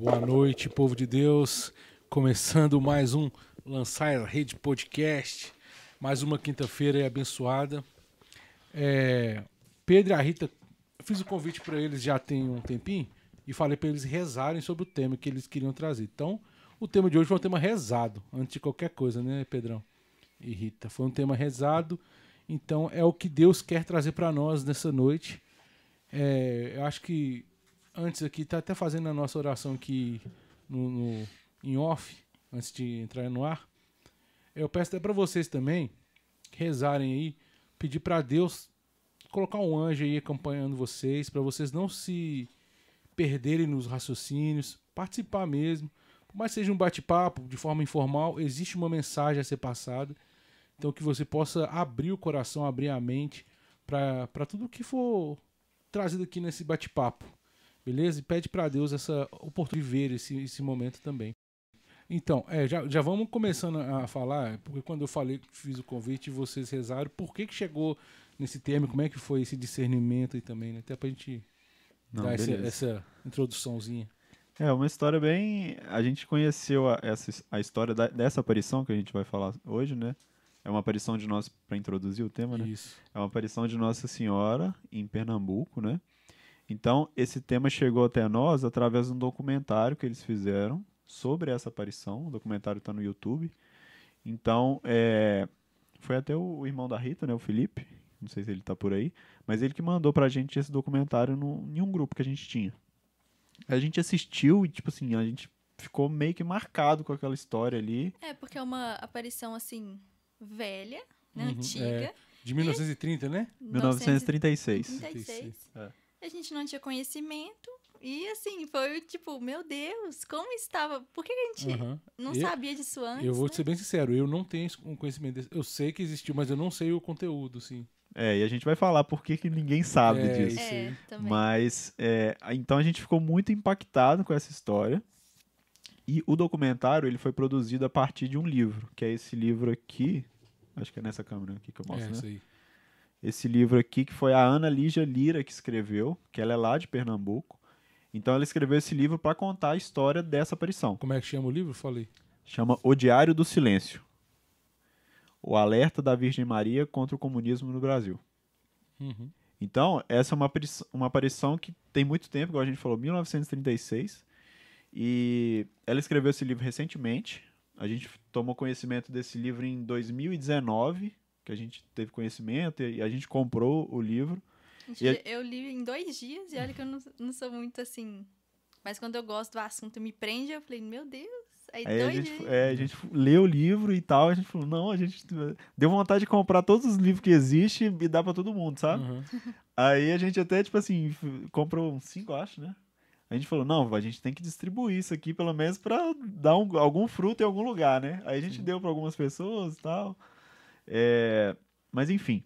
Boa noite, povo de Deus. Começando mais um Lançar Rede Podcast. Mais uma quinta-feira abençoada. É, Pedro e a Rita, fiz o convite para eles já tem um tempinho e falei para eles rezarem sobre o tema que eles queriam trazer. Então, o tema de hoje foi um tema rezado, antes de qualquer coisa, né, Pedrão e Rita? Foi um tema rezado. Então, é o que Deus quer trazer para nós nessa noite. É, eu acho que antes aqui, tá até fazendo a nossa oração aqui no, no em off, antes de entrar no ar. Eu peço até para vocês também rezarem aí, pedir para Deus colocar um anjo aí acompanhando vocês, para vocês não se perderem nos raciocínios, participar mesmo. Por mais que seja um bate-papo de forma informal, existe uma mensagem a ser passada. Então que você possa abrir o coração, abrir a mente para tudo que for trazido aqui nesse bate-papo. Beleza? E pede para Deus essa oportunidade de ver esse, esse momento também. Então, é, já, já vamos começando a falar, porque quando eu falei, fiz o convite, vocês rezaram, por que, que chegou nesse termo, como é que foi esse discernimento aí também, né? Até pra gente Não, dar essa, essa, introduçãozinha. É, uma história bem... A gente conheceu a, essa, a história da, dessa aparição que a gente vai falar hoje, né? É uma aparição de nós, para introduzir o tema, né? Isso. É uma aparição de Nossa Senhora em Pernambuco, né? Então, esse tema chegou até nós através de um documentário que eles fizeram sobre essa aparição. O documentário está no YouTube. Então, é, foi até o, irmão da Rita, né, o Felipe, não sei se ele está por aí, mas ele que mandou para a gente esse documentário no, em um grupo que a gente tinha. A gente assistiu e, tipo assim, a gente ficou meio que marcado com aquela história ali. É, porque é uma aparição, assim, velha, né, uhum, antiga. É, de 1930, e... né? 1936. 1936. É. A gente não tinha conhecimento. E assim, foi tipo, meu Deus, como estava? Por que a gente uhum. não eu, sabia disso antes? Eu vou né? ser bem sincero, eu não tenho um conhecimento desse. Eu sei que existiu, mas eu não sei o conteúdo, sim. É, e a gente vai falar por que, que ninguém sabe é, disso. É, mas, é, então a gente ficou muito impactado com essa história. E o documentário ele foi produzido a partir de um livro, que é esse livro aqui. Acho que é nessa câmera aqui que eu mostro, é, né? Esse livro aqui, que foi a Ana Lígia Lira que escreveu, que ela é lá de Pernambuco. Então ela escreveu esse livro para contar a história dessa aparição. Como é que chama o livro? Falei. Chama O Diário do Silêncio. O alerta da Virgem Maria contra o comunismo no Brasil. Uhum. Então, essa é uma aparição, uma aparição que tem muito tempo, igual a gente falou, 1936. E ela escreveu esse livro recentemente. A gente tomou conhecimento desse livro em 2019, que a gente teve conhecimento e a gente comprou o livro. Gente, eu li em dois dias e olha que eu não, não sou muito assim. Mas quando eu gosto do assunto me prende, eu falei, meu Deus. Aí, Aí a, gente, é, a gente leu o livro e tal, a gente falou, não, a gente deu vontade de comprar todos os livros que existem e dar pra todo mundo, sabe? Uhum. Aí a gente até, tipo assim, comprou uns cinco, acho, né? A gente falou, não, a gente tem que distribuir isso aqui, pelo menos, pra dar um, algum fruto em algum lugar, né? Aí a gente Sim. deu para algumas pessoas e tal. É, mas enfim,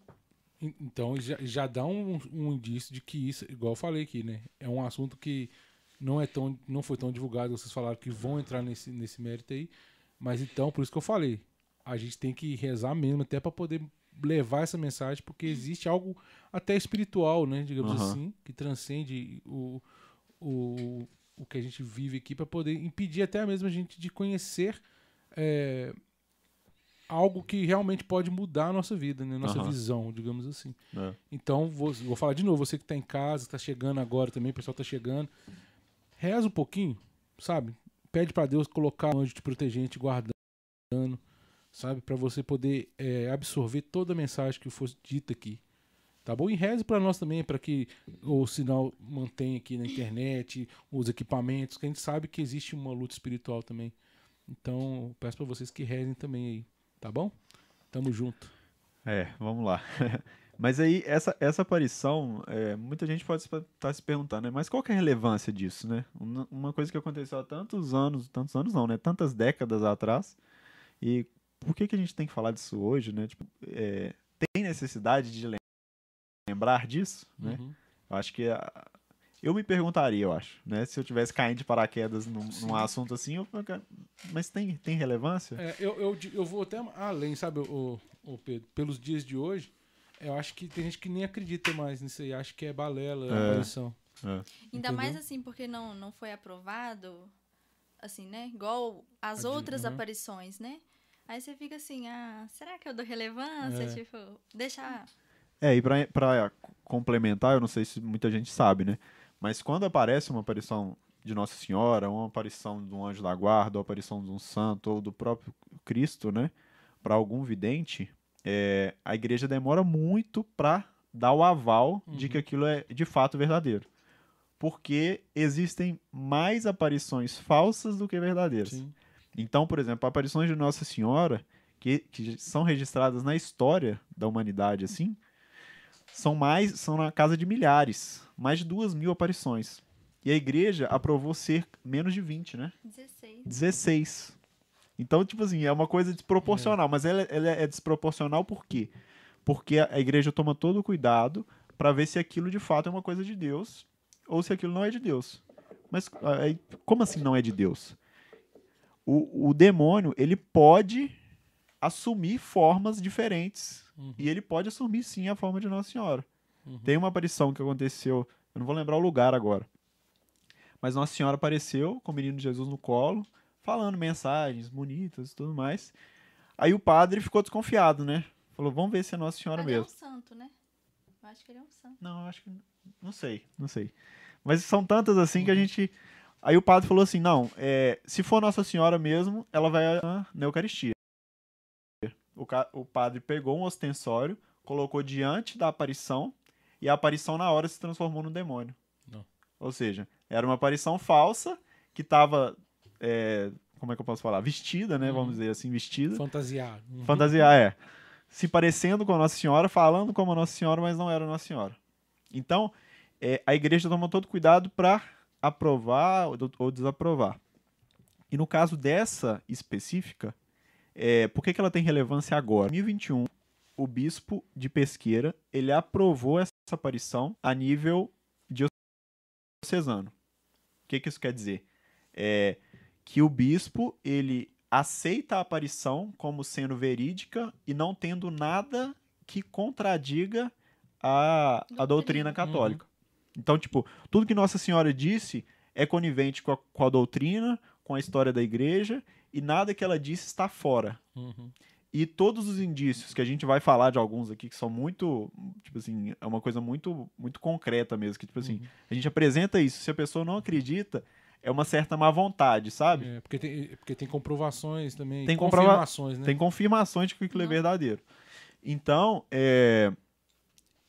então já, já dá um, um indício de que isso, igual eu falei aqui, né? É um assunto que não é tão, não foi tão divulgado. Vocês falaram que vão entrar nesse, nesse mérito aí, mas então por isso que eu falei, a gente tem que rezar mesmo até para poder levar essa mensagem, porque existe algo até espiritual, né? Digamos uhum. assim, que transcende o, o, o que a gente vive aqui para poder impedir até mesmo a gente de conhecer é, algo que realmente pode mudar a nossa vida, né? Nossa uhum. visão, digamos assim. É. Então, vou, vou falar de novo, você que está em casa, está chegando agora também, o pessoal está chegando, reza um pouquinho, sabe? Pede para Deus colocar um anjo te protegendo, te guardando, sabe? Para você poder é, absorver toda a mensagem que for dita aqui. Tá bom? E reze para nós também, para que o sinal mantenha aqui na internet, os equipamentos, que a gente sabe que existe uma luta espiritual também. Então, peço para vocês que rezem também aí. Tá bom? Tamo junto. É, vamos lá. Mas aí, essa, essa aparição, é, muita gente pode estar tá se perguntando, né? Mas qual que é a relevância disso, né? Uma, uma, coisa que aconteceu há tantos anos, tantos anos não, né? Tantas décadas atrás. E por que, que a gente tem que falar disso hoje, né? Tipo, é, tem necessidade de lembrar disso, né? Uhum. Eu acho que a, eu me perguntaria, eu acho, né? Se eu tivesse caindo de paraquedas num, num assunto assim, eu, mas tem, tem relevância? É, eu, eu, eu vou até além, sabe, o, o Pedro? Pelos dias de hoje, eu acho que tem gente que nem acredita mais nisso aí, acha que é balela, é, a aparição. É. Ainda mais assim, porque não, não foi aprovado assim, né? Igual as outras uhum. aparições, né? Aí você fica assim, ah, será que eu dou relevância? É. Tipo, deixar. É, e pra, pra complementar, eu não sei se muita gente sabe, né? Mas quando aparece uma aparição de Nossa Senhora, uma aparição de um anjo da guarda, ou aparição de um santo, ou do próprio Cristo, né? Para algum vidente, é, a igreja demora muito para dar o aval uhum. de que uhum. aquilo é de fato verdadeiro. Porque existem mais aparições falsas do que verdadeiras. Sim. Então, por exemplo, aparições de Nossa Senhora, que, que são registradas na história da humanidade, assim, são mais, são na casa de milhares, mais de duas mil aparições. E a igreja aprovou ser menos de 20, né? 16. 16. Então, tipo assim, é uma coisa desproporcional. É. Mas ela, ela, é desproporcional por quê? Porque a igreja toma todo o cuidado para ver se aquilo de fato é uma coisa de Deus ou se aquilo não é de Deus. Mas aí, como assim não é de Deus? O, o demônio, ele pode assumir formas diferentes. Uhum. E ele pode assumir sim a forma de Nossa Senhora. Uhum. Tem uma aparição que aconteceu, eu não vou lembrar o lugar agora. Mas Nossa Senhora apareceu com o menino Jesus no colo, falando mensagens bonitas e tudo mais. Aí o padre ficou desconfiado, né? Falou, vamos ver se é Nossa Senhora mesmo. Ele é um santo, né? Eu acho que ele é um santo. Não, eu acho que. Não sei, não sei. Mas são tantas assim uhum. que a uhum. gente. Aí o padre falou assim: não, é, se for Nossa Senhora mesmo, ela vai na Eucaristia. O, o padre pegou um ostensório, colocou diante da aparição, e a aparição na hora se transformou num demônio. Não. Ou seja, era uma aparição falsa que estava. É, como é que eu posso falar? Vestida, né? Uhum. Vamos dizer assim, vestida. Fantasiar. Uhum. Fantasiar, é. Se parecendo com a Nossa Senhora, falando como a Nossa Senhora, mas não era Nossa Senhora. Então, é, a igreja tomou todo cuidado para aprovar ou desaprovar. E no caso dessa específica, é, por que, que ela tem relevância agora? Em 2021, o bispo de Pesqueira ele aprovou essa aparição a nível diocesano. O que, que isso quer dizer? É que o bispo ele aceita a aparição como sendo verídica e não tendo nada que contradiga a, a doutrina católica. Uhum. Então, tipo, tudo que Nossa Senhora disse é conivente com a, com a, doutrina, com a história da igreja, e nada que ela disse está fora. Uhum. E todos os indícios, que a gente vai falar de alguns aqui, que são muito, tipo assim, é uma coisa muito, muito concreta mesmo, que, tipo assim, uhum. a gente apresenta isso, se a pessoa não acredita, é uma certa má vontade, sabe? É, porque tem, porque tem comprovações também, tem confirmações, né? Tem confirmações de que aquilo é verdadeiro. Então, é,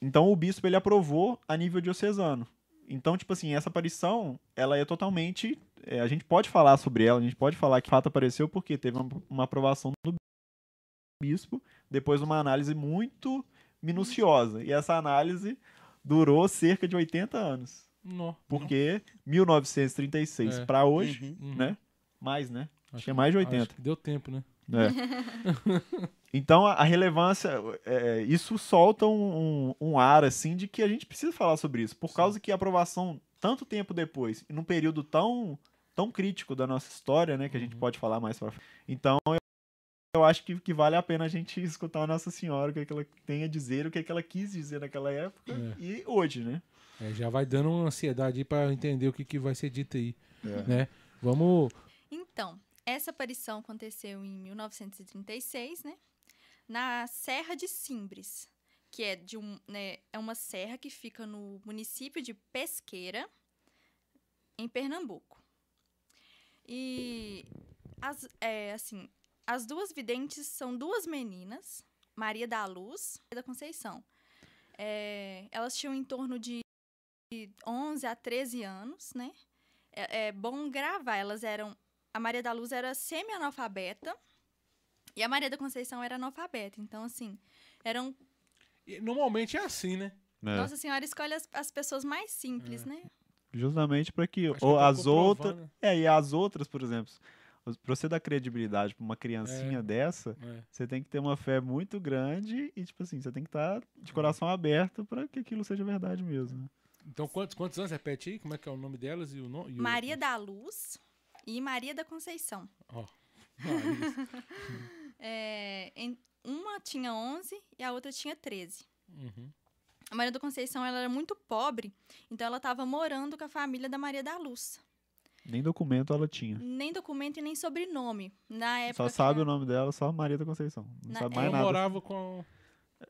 então o bispo ele aprovou a nível diocesano. Então, tipo assim, essa aparição, ela é totalmente. É, a gente pode falar sobre ela, a gente pode falar que fato apareceu porque teve uma, uma aprovação do bispo, depois uma análise muito minuciosa. E essa análise durou cerca de 80 anos. Não, porque não. 1936 é. para hoje, uhum, uhum. né? Mais, né? Acho Tinha mais de 80. deu tempo, né? É. então a, relevância, é, isso solta um, um, um, ar assim de que a gente precisa falar sobre isso, por Sim. causa que a aprovação tanto tempo depois, num período tão tão crítico da nossa história, né, que a gente uhum. pode falar mais para Então eu, eu acho que, que vale a pena a gente escutar a Nossa Senhora, o que, é que ela tem a dizer, o que, é que ela quis dizer naquela época é. e hoje, né? É, já vai dando uma ansiedade para entender o que, que vai ser dito aí, é. né? Vamos. Então, essa aparição aconteceu em 1936, né? Na Serra de Simbres, que é de um, né, é uma serra que fica no município de Pesqueira, em Pernambuco. E as, é, assim, as duas videntes são duas meninas, Maria da Luz e da Conceição. É, elas tinham em torno de 11 a 13 anos, né? É, é bom gravar, elas eram a Maria da Luz era semi-analfabeta e a Maria da Conceição era analfabeta. Então, assim, eram. normalmente é assim, né? É. Nossa Senhora escolhe as, as pessoas mais simples, é. né? Justamente para que, ou as outras. É, e as outras, por exemplo. Pra você dar credibilidade pra uma criancinha é. dessa, é. você tem que ter uma fé muito grande e, tipo assim, você tem que estar tá de coração aberto para que aquilo seja verdade mesmo. Né? Então, quantos, quantos anos? Repete aí, como é que é o nome delas e o nome? Maria da Luz, e Maria da Conceição. Oh, é, em, uma tinha 11 e a outra tinha 13. Uhum. A Maria da Conceição ela era muito pobre, então ela estava morando com a família da Maria da Luz. Nem documento ela tinha. Nem documento e nem sobrenome. Na época. Só sabe o nome dela, só Maria da Conceição. Não Na- sabe é. mais Ela nada. morava com.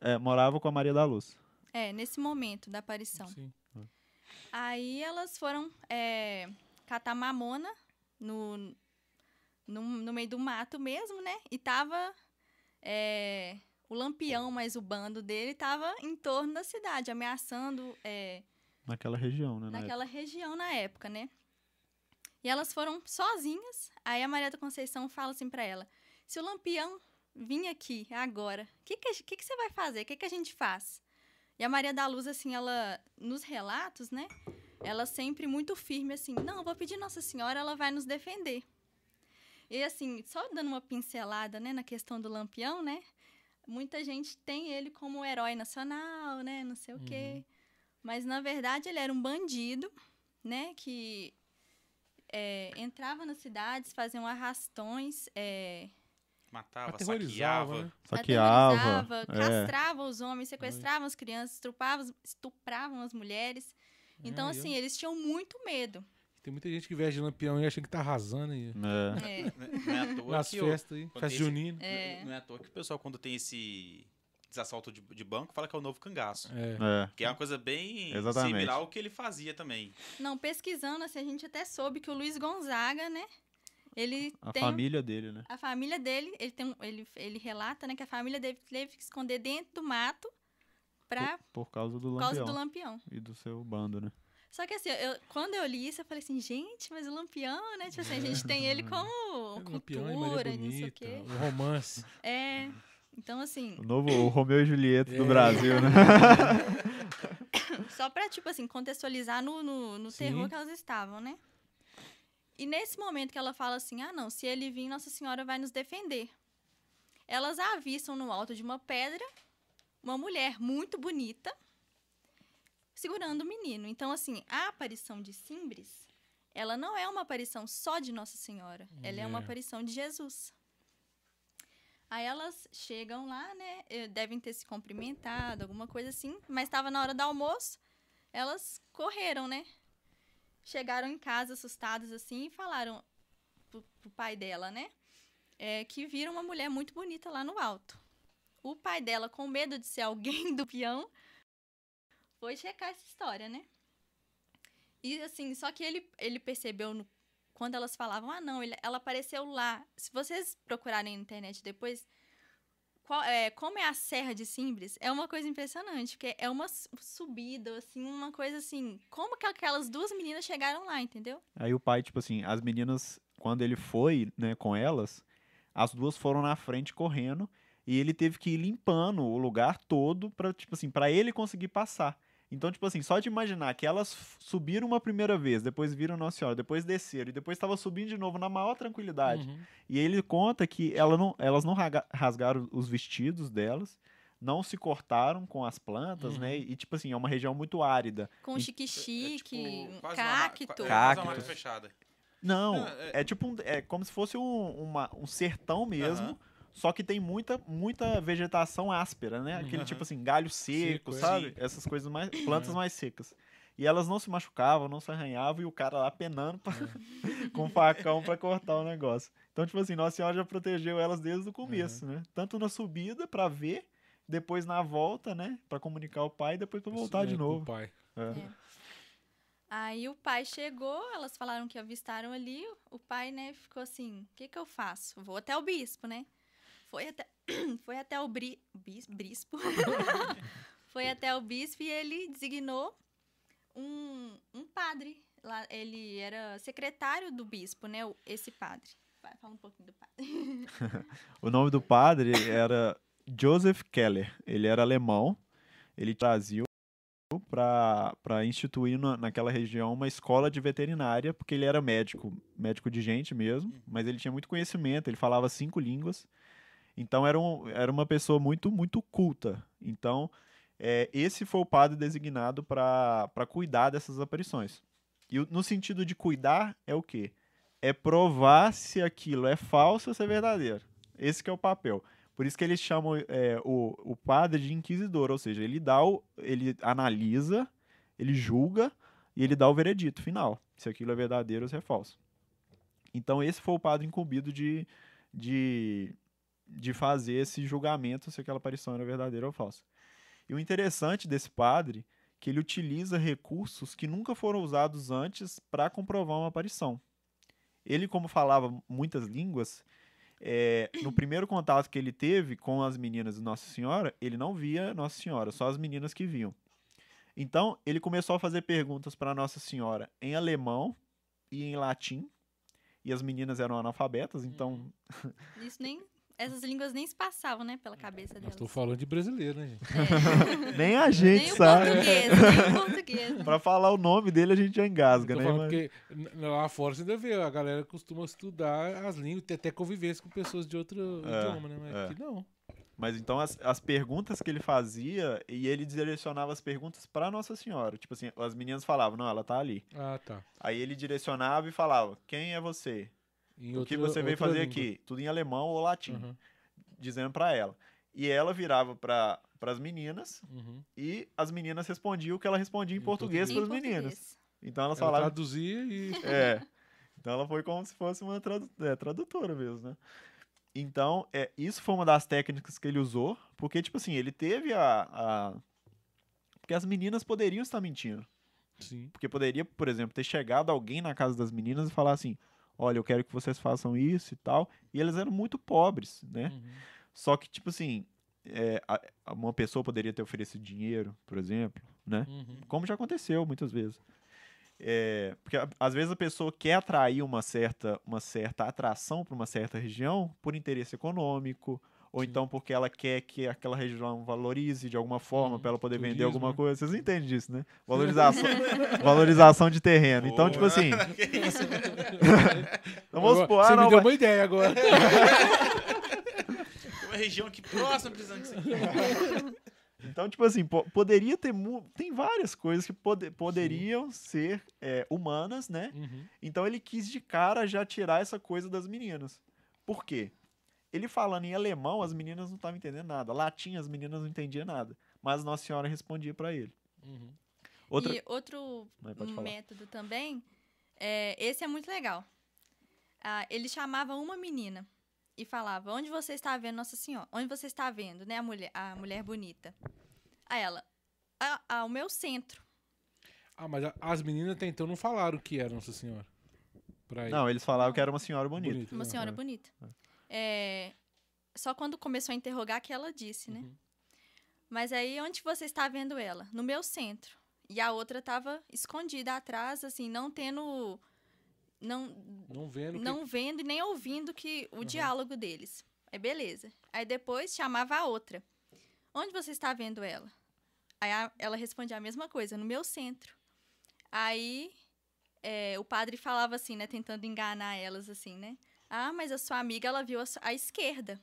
É, morava com a Maria da Luz. É, nesse momento da aparição. Sim. Aí elas foram é, catar mamona no, no, no meio do mato mesmo, né? E tava é, o lampião, mas o bando dele tava em torno da cidade, ameaçando é, Naquela região, né? na naquela região na época, né? E elas foram sozinhas. Aí a Maria da Conceição fala assim pra ela: se o lampião vir aqui agora, o que, que, que, que você vai fazer? O que, que a gente faz? E a Maria da Luz, assim, ela, nos relatos, né? Ela sempre muito firme, assim: não, eu vou pedir Nossa Senhora, ela vai nos defender. E assim, só dando uma pincelada, né, na questão do lampião, né? Muita gente tem ele como herói nacional, né? Não sei o quê. Mas, na verdade, ele era um bandido, né? Que é, entrava nas cidades, faziam arrastões, é, Matava, saqueava. né? Saqueava. é. castrava os homens, sequestrava as crianças, estupravam, estupravam as mulheres. Então, É, assim, eu- eles tinham muito medo. Tem muita gente que veste de lampião e acha que tá arrasando aí. É. É, Não é à toa Nas que festas aí. Festa junina. É. Não é à toa que o pessoal, quando tem esse, esse assalto de, de banco, fala que é o novo cangaço. É. É. Que é uma coisa bem Exatamente. similar ao que ele fazia também. Não, pesquisando, assim, a gente até soube que o Luiz Gonzaga, né? Ele A tem família dele, né? a família dele, ele tem um- ele, ele relata, né, que a família dele teve que esconder dentro do mato pra, Por causa do por causa lampião. do lampião. E do seu bando, né? Só que assim, eu- quando eu li isso, eu falei assim, gente, mas o lampião, né? Tipo assim, a gente tem ele como É, cultura, não sei o quê. o romance. É. Então, assim, O novo o Romeu e Julieta do É. Brasil, né? só pra, tipo assim, contextualizar no, no, no terror que elas estavam, né? E nesse momento que ela fala assim, ah, não, se ele vir, Nossa Senhora vai nos defender. Elas avistam no alto de uma pedra uma mulher muito bonita segurando o menino. Então, assim, a aparição de Simbres, ela não é uma aparição só de Nossa Senhora. Ela é uma É. aparição de Jesus. Aí elas chegam lá, né? eh, Devem ter se cumprimentado, alguma coisa assim. Mas estava na hora do almoço. Elas correram, né? Chegaram em casa assustadas assim e falaram pro, pro pai dela, né? eh, que viram uma mulher muito bonita lá no alto. O pai dela, com medo de ser alguém do peão, foi checar essa história, né? E assim, só que ele, ele percebeu no- quando elas falavam, ah, não, ele- ela apareceu lá. Se vocês procurarem na internet depois, qual- é, como é a Serra de Simbres, é uma coisa impressionante, porque é uma su- subida, assim, uma coisa assim. Como que aquelas duas meninas chegaram lá, entendeu? Aí o pai, tipo assim, as meninas, quando ele foi, né, com elas, as duas foram na frente correndo e ele teve que ir limpando o lugar todo pra, tipo assim, para ele conseguir passar. Então, tipo assim, só de imaginar que elas subiram uma primeira vez, depois viram Nossa Senhora, depois desceram e depois estava subindo de novo na maior tranquilidade. Uhum. E ele conta que ela não, elas não rasgaram os vestidos delas, não se cortaram com as plantas, Uhum. né? E, tipo assim, é uma região muito árida. Com E- chique-chique, É, tipo, uma cacto. é, uma Cacto. fechada. Não, Não, é- é, tipo um, é como se fosse um, uma- um sertão mesmo, Aham. Só que tem muita, muita vegetação áspera, né? Aquele Aham. tipo assim, galho seco, Seco, é. sabe? Sim. Essas coisas mais, plantas É. mais secas. E elas não se machucavam, não se arranhavam, e o cara lá penando pra- É. com o facão pra cortar o negócio. Então, tipo assim, Nossa Senhora já protegeu elas desde o É. começo, né? Tanto na subida pra ver, depois na volta, né? Pra comunicar ao pai, e depois pra voltar É, de com o novo. pai. É. Aí o pai chegou, elas falaram que avistaram ali. O pai, né, ficou assim: o que, que eu faço? Vou até o bispo, né? Foi até, foi até o bri, bis, bispo. foi até o bispo e ele designou um, um padre. Lá, ele era secretário do bispo, né? Esse padre. Vai, fala um pouquinho do padre. O nome do padre era Joseph Keller. Ele era alemão. Ele traziu para instituir na, naquela região uma escola de veterinária, porque ele era médico, médico de gente mesmo, mas ele tinha muito conhecimento, ele falava cinco línguas. Então era, um, era uma pessoa muito, muito culta. Então, é, esse foi o padre designado para cuidar dessas aparições. E no sentido de cuidar é o quê? É provar se aquilo é falso ou se é verdadeiro. Esse que é o papel. Por isso que eles chamam é, o, o padre de inquisidor, ou seja, ele dá o, ele analisa, ele julga e ele dá o veredito final, se aquilo é verdadeiro ou se é falso. Então esse foi o padre incumbido de, de, de fazer esse julgamento se aquela aparição era verdadeira ou falsa. E o interessante desse padre que ele utiliza recursos que nunca foram usados antes para comprovar uma aparição. Ele, como falava muitas línguas, é, no primeiro contato que ele teve com as meninas de Nossa Senhora, ele não via Nossa Senhora, só as meninas que viam. Então, ele começou a fazer perguntas para Nossa Senhora em alemão e em latim, e as meninas eram analfabetas, então. Isso nem essas línguas nem se passavam, né, pela cabeça delas. Estou falando de brasileiro, né, gente? É. nem a gente nem sabe. o português, nem o português. pra falar o nome dele a gente já engasga, né? porque lá fora você ainda vê, a galera costuma estudar as línguas, ter até convivência com pessoas de outro É, idioma, né? Mas é. aqui não. Mas então as, as perguntas que ele fazia, e ele direcionava as perguntas para Nossa Senhora. Tipo assim, as meninas falavam, não, ela tá ali. Ah, tá. Aí ele direcionava e falava, quem é você? Em o que outra- você veio fazer língua. aqui? Tudo em alemão ou latim, Aham, dizendo para ela. E ela virava para as meninas uhum. e as meninas respondiam o que ela respondia em, Em português para as meninas. Então elas Ela falavam. traduzia e. É. Então ela foi como se fosse uma tradu- é, tradutora mesmo, né? Então, é, isso foi uma das técnicas que ele usou, porque, tipo assim, ele teve a. a- Porque as meninas poderiam estar mentindo. Sim. Porque poderia, por exemplo, ter chegado alguém na casa das meninas e falar assim: olha, eu quero que vocês façam isso e tal. E eles eram muito pobres, né? Uhum. Só que, tipo assim, é, uma pessoa poderia ter oferecido dinheiro, por exemplo, né? Uhum. como já aconteceu muitas vezes. É, porque às vezes a pessoa quer atrair uma certa, uma certa atração para uma certa região por interesse econômico, ou Sim. então porque ela quer que aquela região valorize de alguma forma Uhum. para ela poder vender Turismo, alguma né? coisa. Vocês entendem disso, né? Valorização, valorização de terreno. Então, tipo Boa. assim, Que isso? então vamos supor, ah, Você me não, deu vai- uma ideia agora. Tem uma região aqui próxima precisando disso aqui. Então, tipo assim, po- poderia ter. Tem várias coisas que pode- poderiam ser é, humanas, né? Uhum. Então ele quis de cara já tirar essa coisa das meninas. Por quê? Ele falando em alemão, as meninas não estavam entendendo nada. Latim, as meninas não entendiam nada. Mas Nossa Senhora respondia para ele. Uhum. Outra... E outro método também, é, esse é muito legal. Ah, ele chamava uma menina e falava: Onde você está vendo Nossa Senhora? Onde você está vendo, né, a mulher, a mulher bonita? A ela: "Ah, Ao meu centro. Ah, mas a- as meninas até então não falaram o que era Nossa Senhora. Pra ele. Não, eles falavam que era uma senhora bonita. Bonita, Uma né? senhora é. bonita. É, só quando começou a interrogar que ela disse, né? Uhum. Mas aí, onde você está vendo ela? No meu centro. E a outra estava escondida atrás, assim, não tendo. Não, Não vendo que- não vendo e nem ouvindo que o diálogo deles. Aí beleza. Aí depois chamava a outra. Onde você está vendo ela? Aí a- ela respondia a mesma coisa, no meu centro. Aí é, o padre falava assim, né, tentando enganar elas assim, né? Ah, mas a sua amiga ela viu a, a esquerda.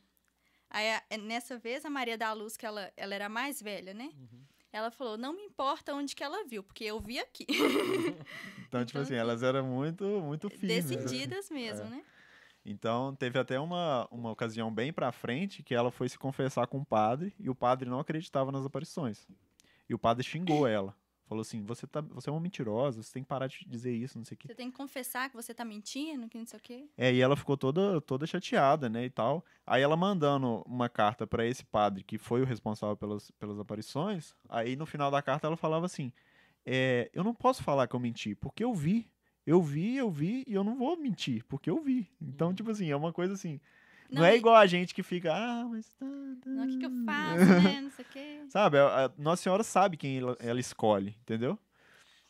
Aí a- é, nessa vez a Maria da Luz, que ela, ela era mais velha, né? Uhum. Ela falou: "Não me importa onde que ela viu, porque eu vi aqui". Então, tipo Então, assim, elas eram muito, muito assim. Decididas mesmo, É. né? Então, teve até uma, uma ocasião bem pra frente que ela foi se confessar com o padre e o padre não acreditava nas aparições. E o padre xingou ela. Falou assim: você, tá, você é uma mentirosa, você tem que parar de dizer isso, não sei o quê. Você tem que confessar que você tá mentindo, que não sei o quê. É, e ela ficou toda, toda chateada, né, e tal. Aí ela mandando uma carta pra esse padre, que foi o responsável pelas, pelas aparições, aí no final da carta ela falava assim, é, eu não posso falar que eu menti, porque eu vi. Eu vi, eu vi, e eu não vou mentir, porque eu vi. Então, Uhum. tipo assim, é uma coisa assim, não, Não, é igual a gente que fica, ah, mas... tá, tá." Não, o que, que eu faço, né? Não sei o quê. Sabe, a, a Nossa Senhora sabe quem ela, ela escolhe, entendeu?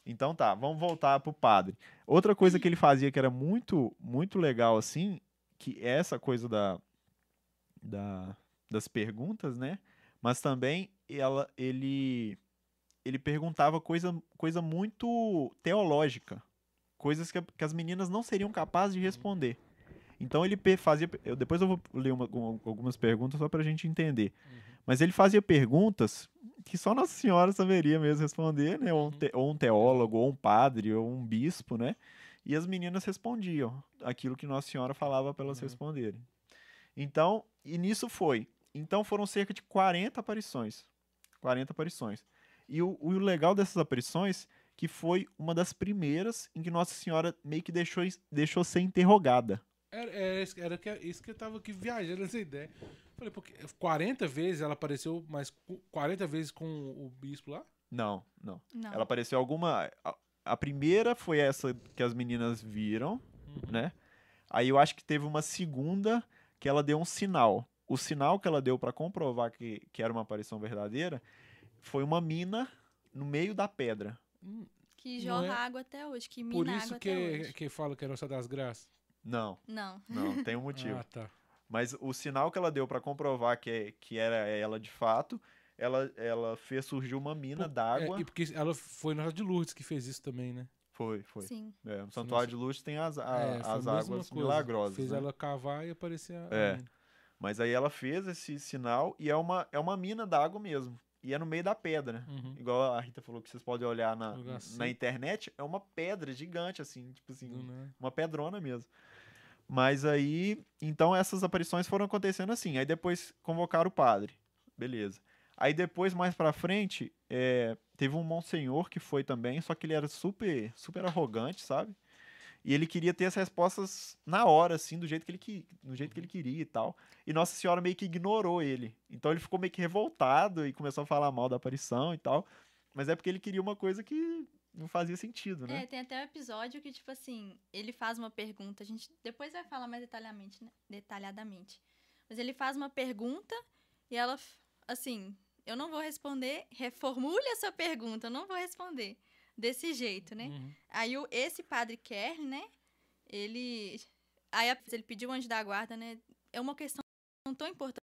Então tá, vamos voltar pro padre. Outra coisa que ele fazia que era muito, muito legal, assim, que é essa coisa da, da, das perguntas, né? Mas também ela, ele, ele perguntava coisa, coisa muito teológica. Coisas que, que as meninas não seriam capazes de responder. Então ele fazia. Eu, depois eu vou ler uma- algum- algumas perguntas só pra gente entender. Mas ele fazia perguntas que só Nossa Senhora saberia mesmo responder, né? Ou um, te- ou um teólogo, ou um padre, ou um bispo, né? E as meninas respondiam aquilo que Nossa Senhora falava para elas Uhum. responderem. Então, e nisso foi. Então foram cerca de 40 aparições. 40 aparições. E o, o legal dessas aparições que foi uma das primeiras em que Nossa Senhora meio que deixou, deixou ser interrogada. Era, era, isso- era que- isso que eu tava aqui viajando essa ideia. Falei, porque 40 vezes ela apareceu, mas cu- 40 vezes com o bispo lá? Não, não. Não. Ela apareceu alguma. A, a primeira foi essa que as meninas viram, Uhum. né? Aí eu acho que teve uma segunda que ela deu um sinal. O sinal que ela deu pra comprovar que, que era uma aparição verdadeira foi uma mina no meio da pedra. Hum, Que jorra é- água até hoje, que mina Por água isso até que, hoje. que fala que era Nossa das Graças. Não, Não. não, tem um motivo. Ah, tá. Mas o sinal que ela deu pra comprovar que, é- que era ela de fato, ela, ela fez surgir uma mina d'água. É, e porque ela foi Nossa de Lourdes que fez isso também, né? Foi, foi. Sim. É, no Santuário de Luz tem as, a- É, as águas coisa. milagrosas. Fez né? ela cavar e aparecer a É. mina. Mas aí ela fez esse sinal e é uma, é uma mina d'água mesmo. E é no meio da pedra. Uhum. Igual a Rita falou que vocês podem olhar na, na seco. internet, é uma pedra gigante, assim, tipo assim, uma pedrona mesmo. Mas aí, então essas aparições foram acontecendo assim. Aí depois convocaram o padre. Beleza. Aí depois, mais pra frente, é, teve um monsenhor que foi também, só que ele era super, super arrogante, sabe? E ele queria ter as respostas na hora, assim, do jeito que ele, do jeito que ele queria e tal. E Nossa Senhora meio que ignorou ele. Então ele ficou meio que revoltado e começou a falar mal da aparição e tal. Mas é porque ele queria uma coisa que não fazia sentido, né? É, tem até um episódio que, tipo assim, ele faz uma pergunta, a gente depois vai falar mais detalhadamente, né? detalhadamente. Mas ele faz uma pergunta e ela, assim, eu não vou responder, reformule a sua pergunta, eu não vou responder. Desse jeito, né? Uhum. Aí o, esse padre Kerr, né? Ele. Aí ele pediu o anjo da guarda, né? É uma questão tão importante.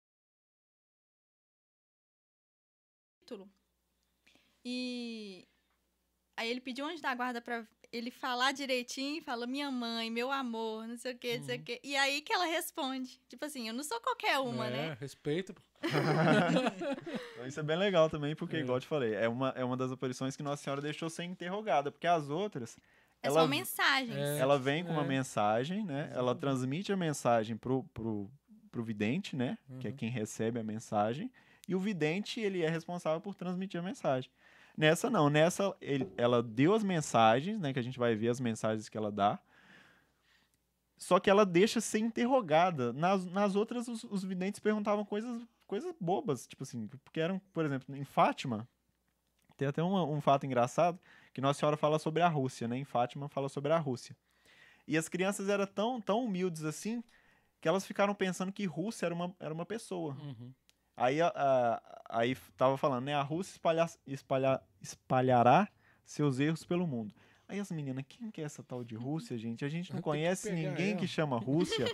E aí ele pediu o anjo da guarda pra ele falar direitinho, fala minha mãe, meu amor, não sei o que, não sei o Uhum. que. E aí que ela responde. Tipo assim, eu não sou qualquer uma, é, né? Então, isso é bem legal também, porque, É. igual eu te falei, é uma, é uma das aparições que Nossa Senhora deixou ser interrogada, porque as outras, É ela, só mensagens. É. ela vem com uma É. mensagem, né? Ela transmite a mensagem pro, pro, pro vidente, né? Que é Uhum. quem recebe a mensagem. E o vidente, ele é responsável por transmitir a mensagem. Nessa não, nessa ele- ela deu as mensagens, né? Que a gente vai ver as mensagens que ela dá. Só que ela deixa ser interrogada. Nas, nas outras, os, os videntes perguntavam coisas, coisas bobas, tipo assim, porque eram, por exemplo, em Fátima, tem até uma- um fato engraçado, que Nossa Senhora fala sobre a Rússia, né? Em Fátima fala sobre a Rússia. E as crianças eram tão, tão humildes assim, que elas ficaram pensando que Rússia era uma, era uma pessoa. Uhum. Aí, a, a- aí tava falando, né? A Rússia espalhar, espalhar, espalhará seus erros pelo mundo. Aí as meninas, quem que é essa tal de Rússia, gente? A gente não que conhece pegar ninguém ela. que chama Rússia.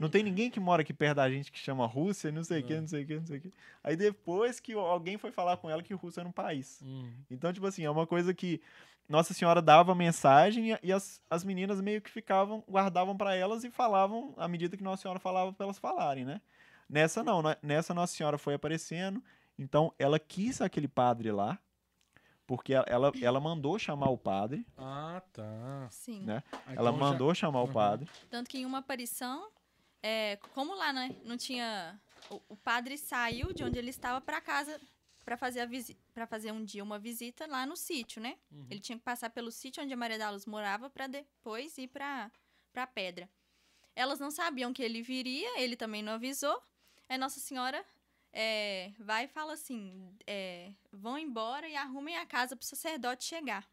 não tem ninguém que mora aqui perto da gente que chama Rússia, não sei o que, É. não sei o que, não sei o que. Aí depois que alguém foi falar com ela que Rússia era um país. Uhum. Então, tipo assim, é uma coisa que Nossa Senhora dava mensagem e, as, as meninas meio que ficavam, guardavam pra elas e falavam à medida que Nossa Senhora falava pra elas falarem, né? Nessa não, né? nessa Nossa Senhora foi aparecendo, então ela quis aquele padre lá, porque ela, ela, ela mandou chamar o padre, Ah, tá. Sim. né? Ah, ela então já- mandou chamar o Aham. padre. Tanto que em uma aparição, é, como lá, né, não tinha. O, o padre saiu de onde ele estava para casa para fazer a visi para fazer um dia uma visita lá no sítio, né? Uhum. Ele tinha que passar pelo sítio onde a Maria da Luz morava para depois ir para para pedra. Elas não sabiam que ele viria, ele também não avisou. Aí Nossa Senhora é, vai e fala assim: é, vão embora e arrumem a casa para o sacerdote chegar.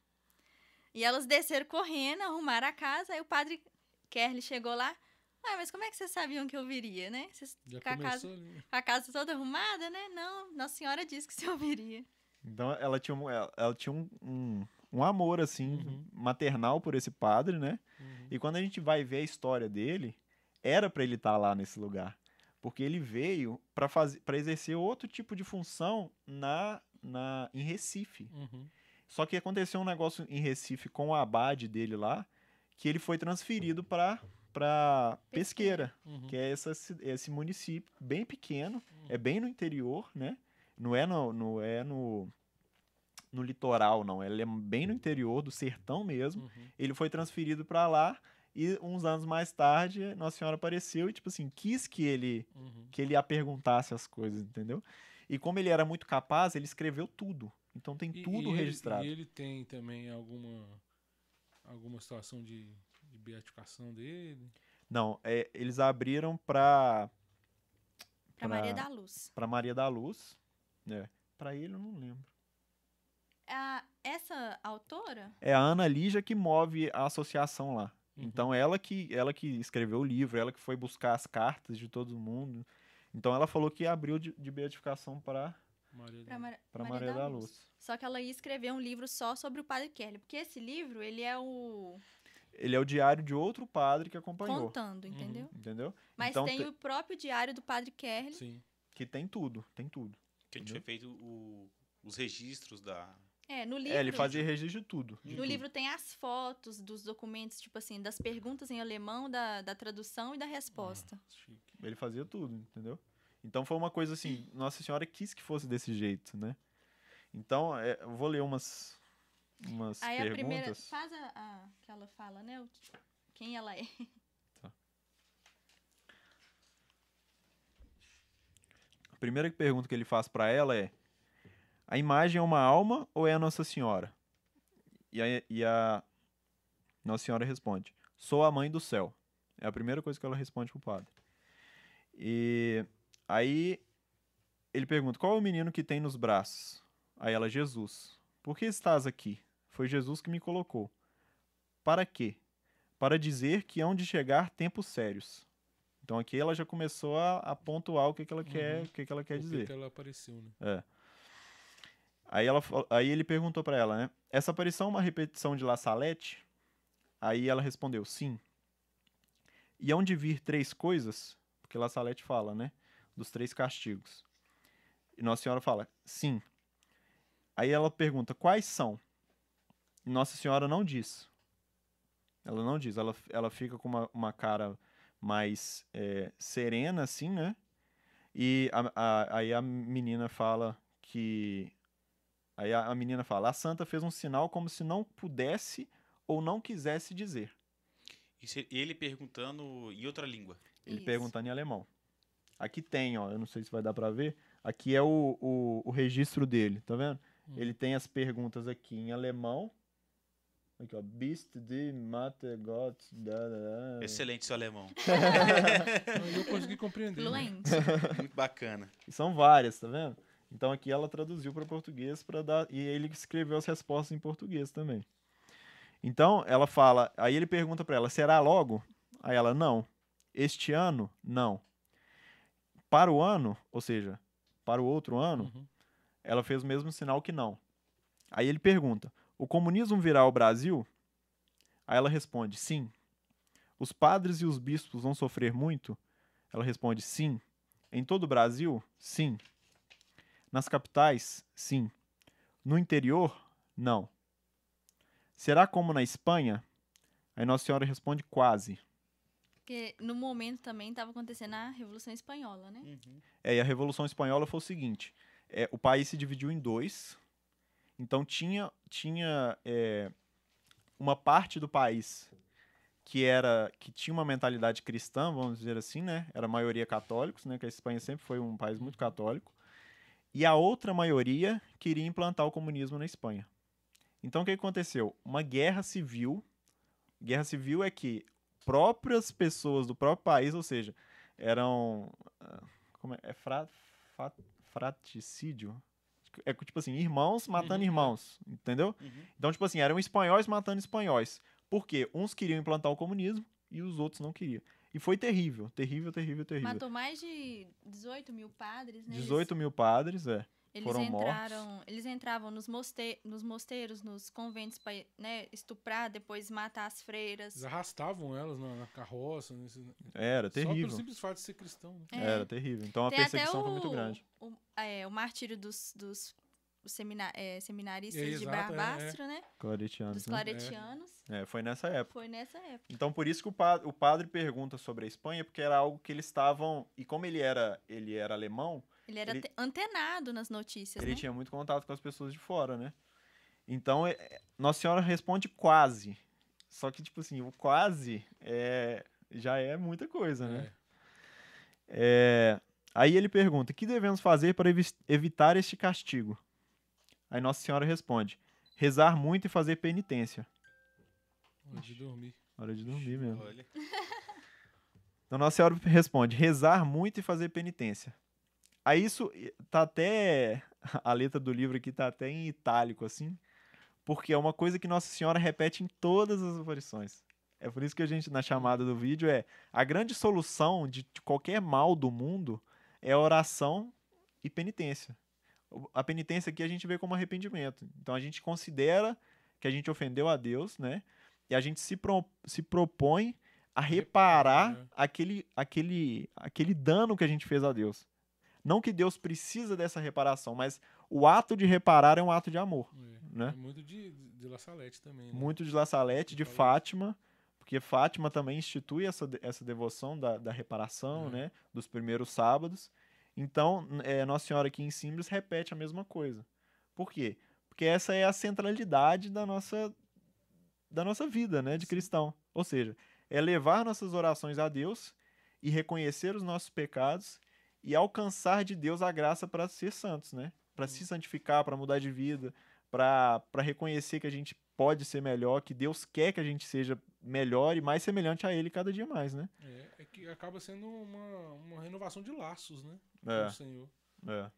E elas desceram correndo, arrumaram a casa. Aí o padre Kerley chegou lá. Ah, mas como é que vocês sabiam que eu viria, né? Vocês Já com a casa, com a casa toda arrumada, né? Não, Nossa Senhora disse que senhor viria. Então ela tinha, um, ela, ela tinha um, um, um amor, assim, Uhum. maternal por esse padre, né? Uhum. E quando a gente vai ver a história dele, era pra ele estar lá nesse lugar, porque ele veio para exercer outro tipo de função na, na em Recife. Uhum. Só que aconteceu um negócio em Recife com o abade dele lá, que ele foi transferido para para Pesqueira, Uhum. que é essa, esse município bem pequeno, é bem no interior, né? Não é no, não é no, no litoral, não. Ele é bem no interior do sertão mesmo Uhum. ele foi transferido pra lá e uns anos mais tarde Nossa Senhora apareceu e tipo assim quis que ele Uhum. que ele a perguntasse as coisas entendeu e como ele era muito capaz ele escreveu tudo Então tem E- tudo e ele- registrado. e ele tem também alguma, alguma situação de, de beatificação dele? Não, é, eles abriram para Pra Maria da Luz. para Maria da Luz. É. Para ele eu não lembro. A, essa autora, É a Ana Lígia que move a associação lá. Uhum. Então ela que ela que escreveu o livro, ela que foi buscar as cartas de todo mundo. Então ela falou que abriu de, de beatificação para Maria pra Mar- para Maria, da, Luz. Só que ela ia escrever um livro só sobre o Padre Kelly. Porque esse livro, ele é o... Ele é o diário de outro padre que acompanhou, Contando, entendeu? entendeu? Mas então tem te- o próprio diário do Padre Kelly. Sim. que tem tudo, tem tudo. Que a gente tinha feito o- os registros da. É, no livro... É, ele fazia registro de tudo. de No tudo. livro tem as fotos dos documentos, tipo assim, das perguntas em alemão, da, da tradução e da resposta. Chique. Ele fazia tudo, entendeu? Então foi uma coisa assim, Nossa Senhora quis que fosse desse jeito, né? Então, é, eu vou ler umas, umas Aí a perguntas. primeira. Faz a, a que ela fala, né? o- Quem ela é. A primeira pergunta que ele faz para ela é: a imagem é uma alma ou é a Nossa Senhora? E a, e a Nossa Senhora responde: sou a mãe do céu. É a primeira coisa que ela responde pro padre. E aí ele pergunta: qual é o menino que tem nos braços? Aí ela: Jesus. Por que estás aqui? Foi Jesus que me colocou. Para quê? Para dizer que hão de chegar tempos sérios. Então aqui ela já começou a, a pontuar o que, que ela quer, Uhum. o que, que ela quer que dizer. que ela apareceu, né? É. Aí, ela, aí ele perguntou pra ela, né? Essa aparição é uma repetição de La Salette? Aí ela respondeu, sim. E hão de vir três coisas? Porque La Salette fala, né? Dos três castigos. E Nossa Senhora fala, sim. Aí ela pergunta, quais são? E Nossa Senhora não diz. Ela não diz. Ela, ela fica com uma, uma cara mais é, serena, assim, né? E a- a- aí a menina fala que. Aí a, a menina fala: a santa fez um sinal como se não pudesse ou não quisesse dizer. E se- ele perguntando em outra língua. Ele Isso. perguntando em alemão. Aqui tem, ó, eu não sei se vai dar pra ver. Aqui é o, o, o registro dele, tá vendo? Hum. Ele tem as perguntas aqui em alemão. Aqui, ó. Bist die Mathe Gott. Da, da, da. Excelente seu alemão. Não, eu consegui compreender. né? Fluente. Muito bacana. E são várias, tá vendo? Então aqui ela traduziu para português para dar e ele escreveu as respostas em português também. Então ela fala, aí ele pergunta para ela: "Será logo?" Aí ela: "Não. Este ano? Não. Para o ano, ou seja, para o outro ano, Uhum. ela fez o mesmo sinal que não. Aí ele pergunta: "O comunismo virá ao Brasil?" Aí ela responde: "Sim." "Os padres e os bispos vão sofrer muito?" Ela responde: "Sim." "Em todo o Brasil?" "Sim." "Nas capitais?" "Sim." "No interior?" "Não." "Será como na Espanha?" Aí Nossa Senhora responde: "Quase." Porque no momento também estava acontecendo a Revolução Espanhola, né? Uhum. É, e a Revolução Espanhola foi o seguinte: é, o país se dividiu em dois. Então tinha, tinha é, uma parte do país que era que tinha uma mentalidade cristã, vamos dizer assim, né? Era a maioria católicos, né? Que a Espanha sempre foi um país muito católico. E a outra maioria queria implantar o comunismo na Espanha. Então o que aconteceu? Uma guerra civil. Guerra civil é que próprias pessoas do próprio país, ou seja, eram ah, como é, é fra, fa- fraticídio? É tipo assim, irmãos matando Uhum. irmãos, entendeu? Uhum. Então, tipo assim, eram espanhóis matando espanhóis. Por quê? Uns queriam implantar o comunismo e os outros não queriam. E foi terrível, terrível, terrível, terrível. Matou mais de 18 mil padres, né? Eles- 18 mil padres, é. Eles foram entraram, eles entravam nos, moste nos mosteiros, nos conventos para né, estuprar, depois matar as freiras. Eles arrastavam elas na, na carroça. Nesse... Era Só pelo terrível. simples fato de ser cristão. Né? É. Era terrível. Então a Tem até perseguição o, foi muito grande. O, é, o martírio dos, dos semina é, seminaristas É, de exato, é, é. Barbastro, né? Claretianos, Dos né? claretianos. É, foi nessa época. Foi nessa época. Então por isso que o padre, o padre pergunta sobre a Espanha, porque era algo que eles estavam. E como ele era, ele era alemão, Ele era Ele- te- antenado nas notícias, ele né? tinha muito contato com as pessoas de fora, né? Então, é- é- Nossa Senhora responde quase. Só que, tipo assim, o quase é, já é muita coisa, né? É, aí ele pergunta: que devemos fazer para evi- evitar este castigo? Aí Nossa Senhora responde: rezar muito e fazer penitência. Hora de dormir. Hora de dormir mesmo. Olha. Então Nossa Senhora responde: rezar muito e fazer penitência. Aí isso tá até. A letra do livro aqui tá até em itálico, assim, porque é uma coisa que Nossa Senhora repete em todas as aparições. É por isso que a gente, na chamada do vídeo, é a grande solução de qualquer mal do mundo é oração e penitência. A penitência aqui a gente vê como arrependimento. Então a gente considera que a gente ofendeu a Deus, né? E a gente se, pro- se propõe a reparar né? aquele, aquele, aquele dano que a gente fez a Deus. Não que Deus precisa dessa reparação, mas o ato de reparar é um ato de amor, É. né? É muito de, de La Salete também, né? Muito de La Salete, de isso. Fátima, porque Fátima também institui essa, de- essa devoção da, da reparação, É. né? Dos primeiros sábados. Então, é, Nossa Senhora aqui em Simples repete a mesma coisa. Por quê? Porque essa é a centralidade da nossa, da nossa vida, né? De cristão. Ou seja, é levar nossas orações a Deus e reconhecer os nossos pecados e alcançar de Deus a graça para ser santos, né? Para se santificar, para mudar de vida, para reconhecer que a gente pode ser melhor, que Deus quer que a gente seja melhor e mais semelhante a Ele cada dia mais, né? É, é que acaba sendo uma, uma renovação de laços, né? Com É. o Senhor. É.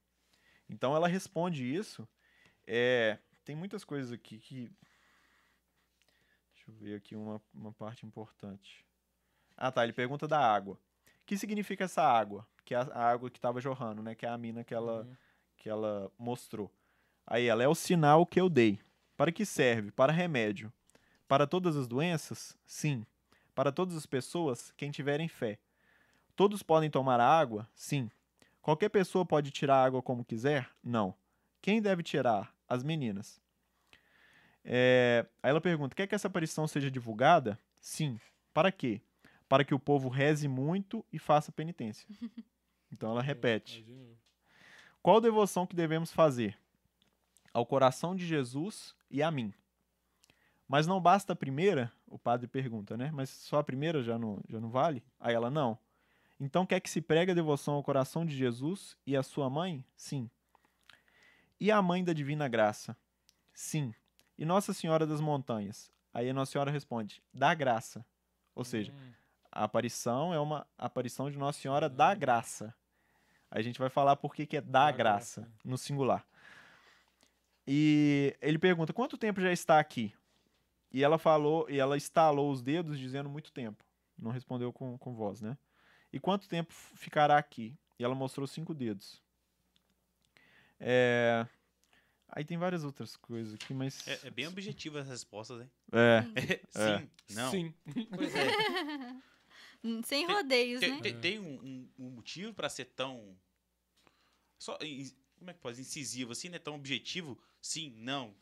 Então ela responde isso. É, tem muitas coisas aqui que. Deixa eu ver aqui uma, uma parte importante. Ah, tá. Ele pergunta da água. O que significa essa água? Que é a, a água que estava jorrando, né? Que é a mina que ela, Uhum. que ela mostrou. Aí ela é o sinal que eu dei. Para que serve? Para remédio. Para todas as doenças? Sim. Para todas as pessoas, quem tiverem fé. Todos podem tomar a água? Sim. Qualquer pessoa pode tirar a água como quiser? Não. Quem deve tirar? As meninas. É, Aí ela pergunta: quer que essa aparição seja divulgada? Sim. Para quê? Para que o povo reze muito e faça penitência. Então ela repete. Qual devoção que devemos fazer? Ao coração de Jesus e a mim. Mas não basta a primeira? O padre pergunta, né? Mas só a primeira já não, já não vale? Aí ela, não. Então quer que se pregue a devoção ao coração de Jesus e à sua mãe? Sim. E a mãe da divina graça? Sim. E Nossa Senhora das Montanhas? Aí a Nossa Senhora responde, da graça. Ou seja, Hum, a aparição é uma aparição de Nossa Senhora da graça. Aí a gente vai falar por que, que é da Da graça, graça. no singular. E ele pergunta: quanto tempo já está aqui? E ela falou, e ela estalou os dedos dizendo muito tempo. Não respondeu com, com voz, né? E quanto tempo ficará aqui? E ela mostrou cinco dedos. É, Aí tem várias outras coisas aqui, mas. É, é bem objetivo as respostas, hein? É, Sim, não. Sim. Pois é. Sem rodeios, Tem, né? tem- tem um, um- um motivo pra ser tão. Só, como é que pode? Incisivo assim, né? Tão objetivo? Sim, não.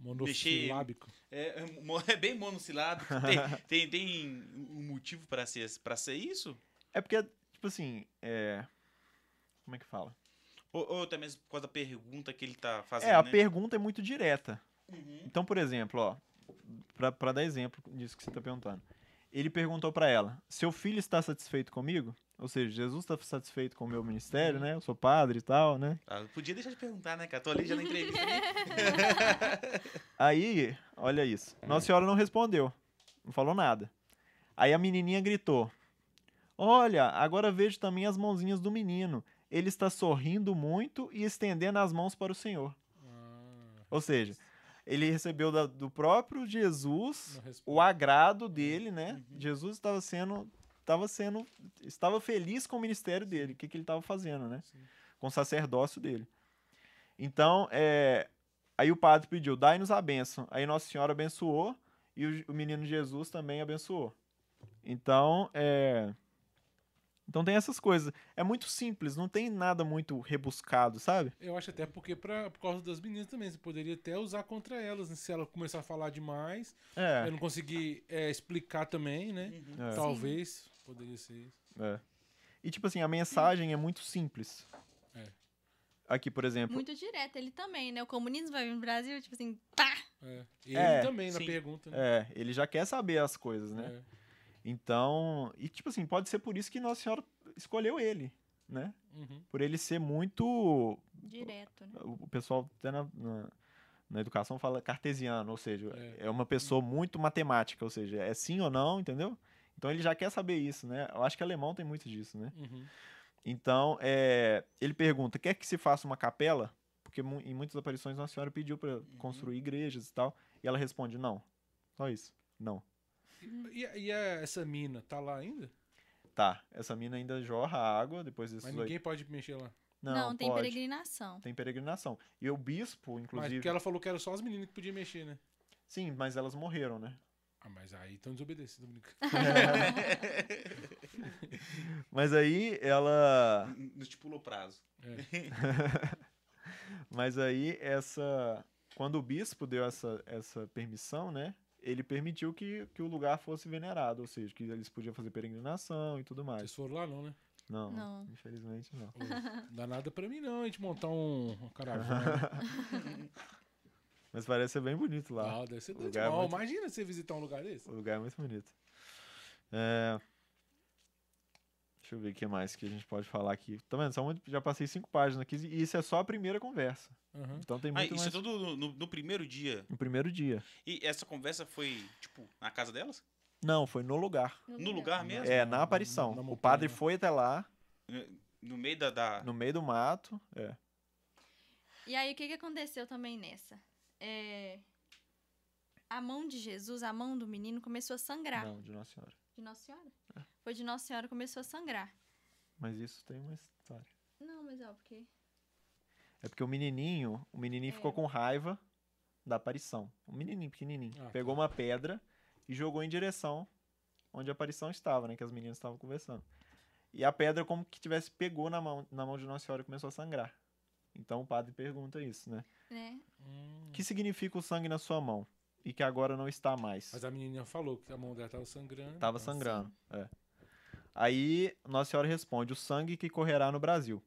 Monossilábico. É, é é bem monossilábico. Tem, tem, tem um motivo pra ser, pra ser isso? é porque, tipo assim, é. Como é que fala? Ou, ou até mesmo por causa da pergunta que ele tá fazendo, É, a né? pergunta é muito direta. Uhum. Então, por exemplo, ó, pra, pra dar exemplo disso que você tá perguntando. Ele perguntou pra ela: "Seu filho está satisfeito comigo?" Ou seja, Jesus está satisfeito com o meu ministério, né? Eu sou padre e tal, né? Ah, podia deixar de perguntar, né, cara? Tô ali já na entrevista. Aí, olha isso. Nossa Senhora não respondeu. Não falou nada. Aí a menininha gritou: Olha, agora vejo também as mãozinhas do menino. Ele está sorrindo muito e estendendo as mãos para o Senhor. Ah, Ou seja, ele recebeu da- do próprio Jesus o agrado dele, né? Uhum. Jesus estava sendo, estava sendo, estava feliz com o ministério dele, o que, que ele estava fazendo, né? Sim. Com o sacerdócio dele. Então, é, aí o padre pediu, dai-nos a bênção. Aí Nossa Senhora abençoou e o, o menino Jesus também abençoou. Então, é, então tem essas coisas. É muito simples, não tem nada muito rebuscado, sabe? Eu acho até porque pra, por causa das meninas também. Você poderia até usar contra elas, né? Se ela começar a falar demais, É, eu não conseguir é, explicar também, né? Uhum. é. Talvez. Poderia ser isso. É. E tipo assim, a mensagem é muito simples. É. Aqui, por exemplo. Muito direto, ele também, né? O comunismo vai vir no Brasil, tipo assim, pá! É. Ele É, também na sim. pergunta, né? É, ele já quer saber as coisas, né? É. Então, e tipo assim, pode ser por isso que Nossa Senhora escolheu ele, né? Uhum. Por ele ser muito Direto, né? o o pessoal até na, na, na educação fala cartesiano, ou seja, É. é. uma pessoa muito matemática, ou seja, é sim ou não, entendeu? Então ele já quer saber isso, né? Eu acho que alemão tem muito disso, né? Uhum. Então, é, ele pergunta: quer que se faça uma capela? Porque em muitas aparições Nossa Senhora pediu para construir igrejas e tal. E ela responde: não. Só isso. Não. E, e a- essa mina tá lá ainda? Tá, essa mina ainda jorra água depois desses Mas oito- ninguém pode mexer lá. Não, Não, tem pode. peregrinação. Tem peregrinação. E o bispo, Mas inclusive. porque ela falou que era só as meninas que podiam mexer, né? Sim, mas elas morreram, né? Ah, mas aí estão brincando. Mas aí ela. Não estipulou prazo. Mas aí essa. Quando o bispo deu essa, essa permissão, né? Ele permitiu que, que o lugar fosse venerado, ou seja, que eles podiam fazer peregrinação e tudo mais. Vocês foram lá, não, né? Não, Não. infelizmente não. Ô, Não dá nada pra mim, não, a gente montar um, uma caravana. Mas parece ser bem bonito lá. Ah, deve ser O doido lugar é muito- Imagina você visitar um lugar desse. O lugar é muito bonito. É, Deixa eu ver o que mais que a gente pode falar aqui. Tá vendo? São Já passei cinco páginas aqui e isso é só a primeira conversa. Aham. Então tem Ah, muito isso mais é tudo no, no- no primeiro dia. no primeiro dia. E essa conversa foi, tipo, na casa delas? Não, foi no lugar. No lugar mesmo? É, na- na aparição. na o montanha. padre foi até lá, No meio da. da- no meio do mato. É. E aí, o que, que aconteceu também nessa? É, A mão de Jesus, a mão do menino, começou a sangrar. Não, de Nossa Senhora. De Nossa Senhora? Foi de Nossa Senhora que começou a sangrar. Mas isso tem uma história. Não, mas ó, porque. É porque o menininho, o menininho É. ficou com raiva da aparição. O menininho pequenininho. Ah, pegou uma pedra e jogou em direção onde a aparição estava, né? Que as meninas estavam conversando. E a pedra como que tivesse pegou na mão, na mão de Nossa Senhora e começou a sangrar. Então o padre pergunta isso, né? Né? Hum. O que significa o sangue na sua mão? E que agora não está mais. Mas a menininha falou que a mão dela tava sangrando. Tava então- sangrando. É. Aí Nossa Senhora responde: o sangue que correrá no Brasil.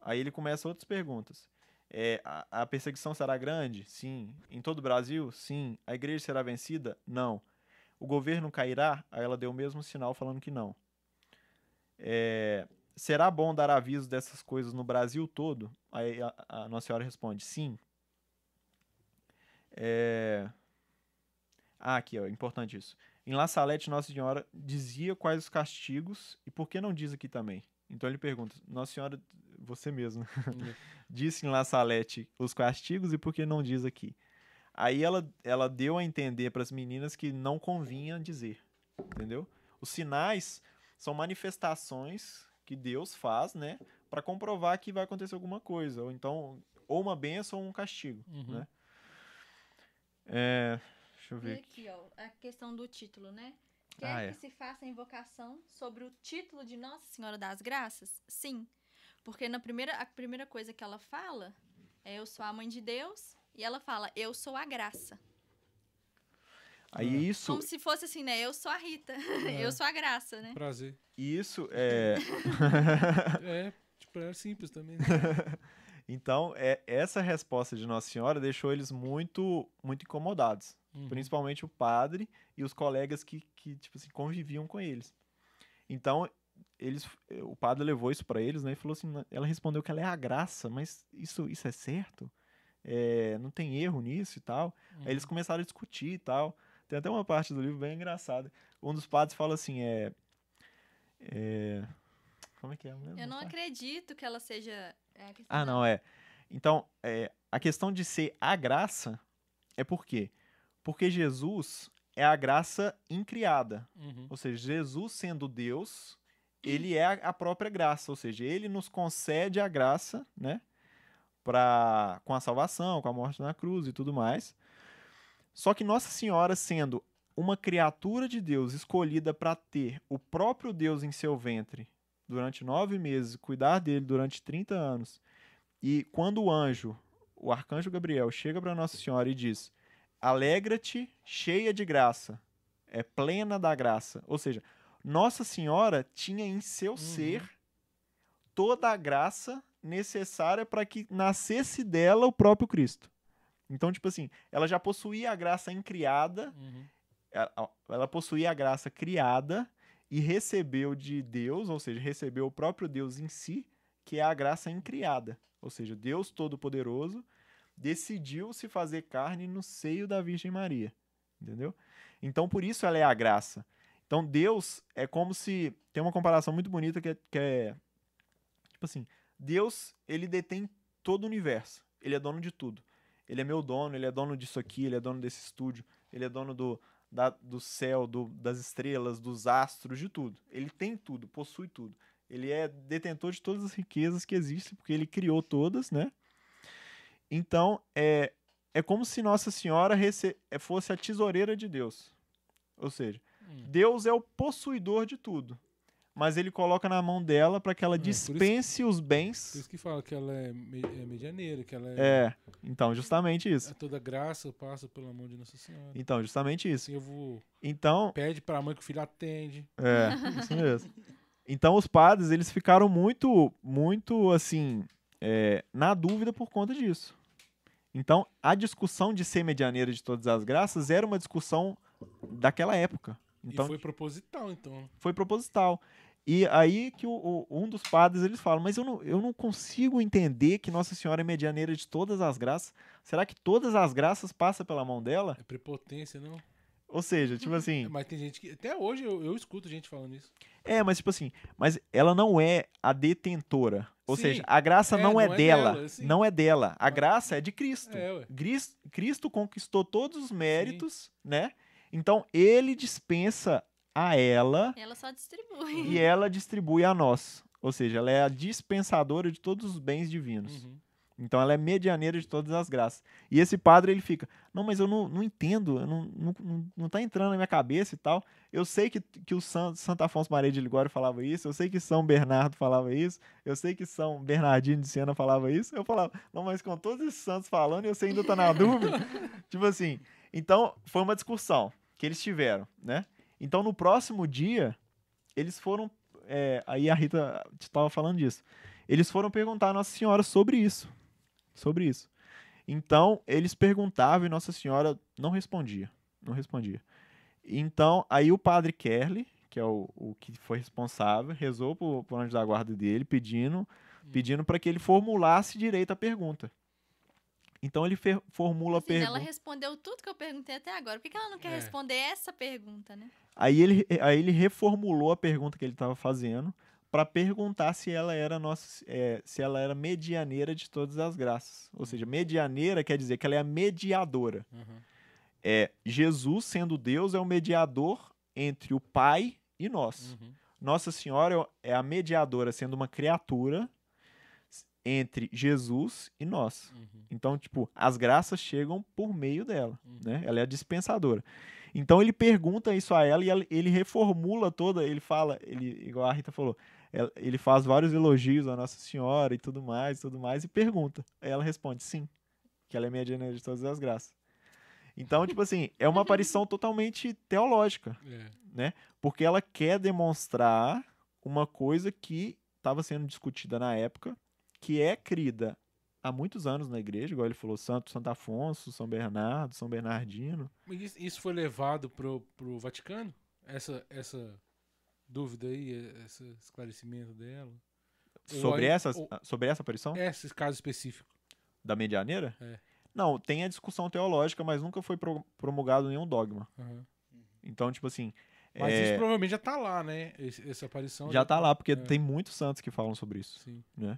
Aí ele começa outras perguntas. É, a, a perseguição será grande? Sim. Em todo o Brasil? Sim. A igreja será vencida? Não. O governo cairá? Aí ela deu o mesmo sinal falando que não. É, será bom dar aviso dessas coisas no Brasil todo? Aí a, a Nossa Senhora responde: sim. É, Ah, aqui, ó, importante isso. Em La Salete, Nossa Senhora dizia quais os castigos e por que não diz aqui também? Então ele pergunta, Nossa Senhora, você mesmo, disse em La Salete os castigos e por que não diz aqui? Aí ela, ela deu a entender para as meninas que não convinha dizer, entendeu? Os sinais são manifestações que Deus faz, né, para comprovar que vai acontecer alguma coisa, ou então ou uma benção ou um castigo, Uhum. né? É, deixa eu E ver. aqui, ó, a questão do título, né? Quer Ah, que é. se faça a invocação sobre o título de Nossa Senhora das Graças? Sim. Porque na primeira, a primeira coisa que ela fala é eu sou a mãe de Deus e ela fala eu sou a graça. Aí isso, Como se fosse assim, né? Eu sou a Rita, eu sou a graça, né? Prazer. isso é É, tipo, era simples também. né? Então, é, essa resposta de Nossa Senhora deixou eles muito, muito incomodados. Uhum. Principalmente o padre e os colegas que, que tipo assim, conviviam com eles. Então, eles, o padre levou isso para eles, né? E falou assim, ela respondeu que ela é a graça, mas isso, isso é certo? É, não tem erro nisso e tal. Aí eles começaram a discutir e tal. Tem até uma parte do livro bem engraçada. Um dos padres fala assim, é... é como é que é mesmo? Eu não acredito que ela seja. É Ah, não, é. Então, é, a questão de ser a graça é por quê? Porque Jesus é a graça incriada. Uhum. Ou seja, Jesus sendo Deus, ele é a a própria graça. Ou seja, ele nos concede a graça, né? Pra, com a salvação, com a morte na cruz e tudo mais. Só que Nossa Senhora, sendo uma criatura de Deus escolhida para ter o próprio Deus em seu ventre durante nove meses, cuidar dele durante 30 anos, e quando o anjo, o arcanjo Gabriel, chega para Nossa Senhora e diz: Alegra-te, cheia de graça, é plena da graça. Ou seja, Nossa Senhora tinha em seu ser toda a graça necessária para que nascesse dela o próprio Cristo. Então, tipo assim, ela já possuía a graça incriada, Uhum. ela, ela possuía a graça criada e recebeu de Deus, ou seja, recebeu o próprio Deus em si, que é a graça incriada. Ou seja, Deus Todo-Poderoso decidiu se fazer carne no seio da Virgem Maria. Entendeu? Então, por isso ela é a graça. Então, Deus é como se. Tem uma comparação muito bonita que é, que é. Tipo assim: Deus, ele detém todo o universo. Ele é dono de tudo. Ele é meu dono, ele é dono disso aqui, ele é dono desse estúdio, ele é dono do, da, do céu, do, das estrelas, dos astros, de tudo. Ele tem tudo, possui tudo. Ele é detentor de todas as riquezas que existem, porque ele criou todas, né? Então, é, é como se Nossa Senhora é, fosse a tesoureira de Deus. Ou seja, Hum. Deus é o possuidor de tudo. Mas ele coloca na mão dela para que ela É, por isso- dispense os Por bens. isso que fala que ela é, me- é medianeira, que ela é, É, então, justamente isso. é toda graça passa pela mão de Nossa Senhora. Então, justamente isso. Assim eu vou. Então, Pede pra mãe que o filho atende. É, isso mesmo. Então os padres, eles ficaram muito, muito, assim, é, na dúvida por conta disso. Então, a discussão de ser medianeira de todas as graças era uma discussão daquela época. Então, e foi proposital, então. foi proposital. E aí que o, o- um dos padres, eles falam, mas eu não, eu não consigo entender que Nossa Senhora é medianeira de todas as graças. Será que todas as graças passam pela mão dela? É prepotência, não? Ou seja, tipo assim... Mas tem gente que. Até hoje eu, eu escuto gente falando isso. É, mas tipo assim, mas ela não é a detentora. Ou Sim. seja, a graça É, não, é, não é dela. dela, sim. não é dela. A graça é de Cristo. É, Cristo conquistou todos os méritos, né? Então ele dispensa a ela Ela só distribui. e ela distribui a nós. Ou seja, ela é a dispensadora de todos os bens divinos. Uhum. Então ela é medianeira de todas as graças. E esse padre ele fica, não, mas eu não, não entendo, eu não, não, não, não tá entrando na minha cabeça e tal. Eu sei que, que o San, Santo Afonso Maria de Ligório falava isso, eu sei que São Bernardo falava isso, eu sei que São Bernardino de Siena falava isso. Eu falava, não, mas com todos esses santos falando, eu sei ainda tá na dúvida. tipo assim, então foi uma discussão que eles tiveram, né? Então no próximo dia, eles foram, é, aí a Rita estava falando disso, eles foram perguntar a Nossa Senhora sobre isso sobre isso. Então, eles perguntavam e Nossa Senhora não respondia. Não respondia. Então, aí o padre Kerley, que é o, o que foi responsável, rezou pro, pro anjo da guarda dele, pedindo pedindo para que ele formulasse direito a pergunta. Então, ele formula a Assim, ela pergunta. respondeu tudo que eu perguntei até agora. Por que que ela não quer É. responder essa pergunta, né? Aí ele, aí ele reformulou a pergunta que ele estava fazendo para perguntar se ela era nossa, é, se ela era medianeira de todas as graças. Ou seja, medianeira quer dizer que ela é a mediadora. Uhum. É Jesus sendo Deus é o mediador entre o Pai e nós. Uhum. Nossa Senhora é a mediadora sendo uma criatura entre Jesus e nós. Uhum. Então, tipo, as graças chegam por meio dela, Uhum. né? Ela é a dispensadora. Então ele pergunta isso a ela e ela- ele reformula toda, ele fala, ele, igual a Rita falou, ela- ele faz vários elogios à Nossa Senhora e tudo mais, tudo mais, e pergunta. Aí ela responde sim, que ela é medianeira de todas as graças. Então, tipo assim, é uma aparição totalmente teológica É. porque ela quer demonstrar uma coisa que estava sendo discutida na época, que é crida há muitos anos na igreja, igual ele falou, Santo Santo Afonso, São Bernardo, São Bernardino. Mas isso- foi levado pro, pro Vaticano? Essa, essa dúvida aí, esse esclarecimento dela? Sobre aí- essa, ou- sobre essa aparição Esse caso específico. da medianeira? É. Não, tem a discussão teológica, mas nunca foi pro- promulgado nenhum dogma. Uhum. Então, tipo assim, Mas é, isso provavelmente já tá lá, né? Esse- essa aparição. já tá lá, porque É. tem muitos santos que falam sobre isso. Sim. né?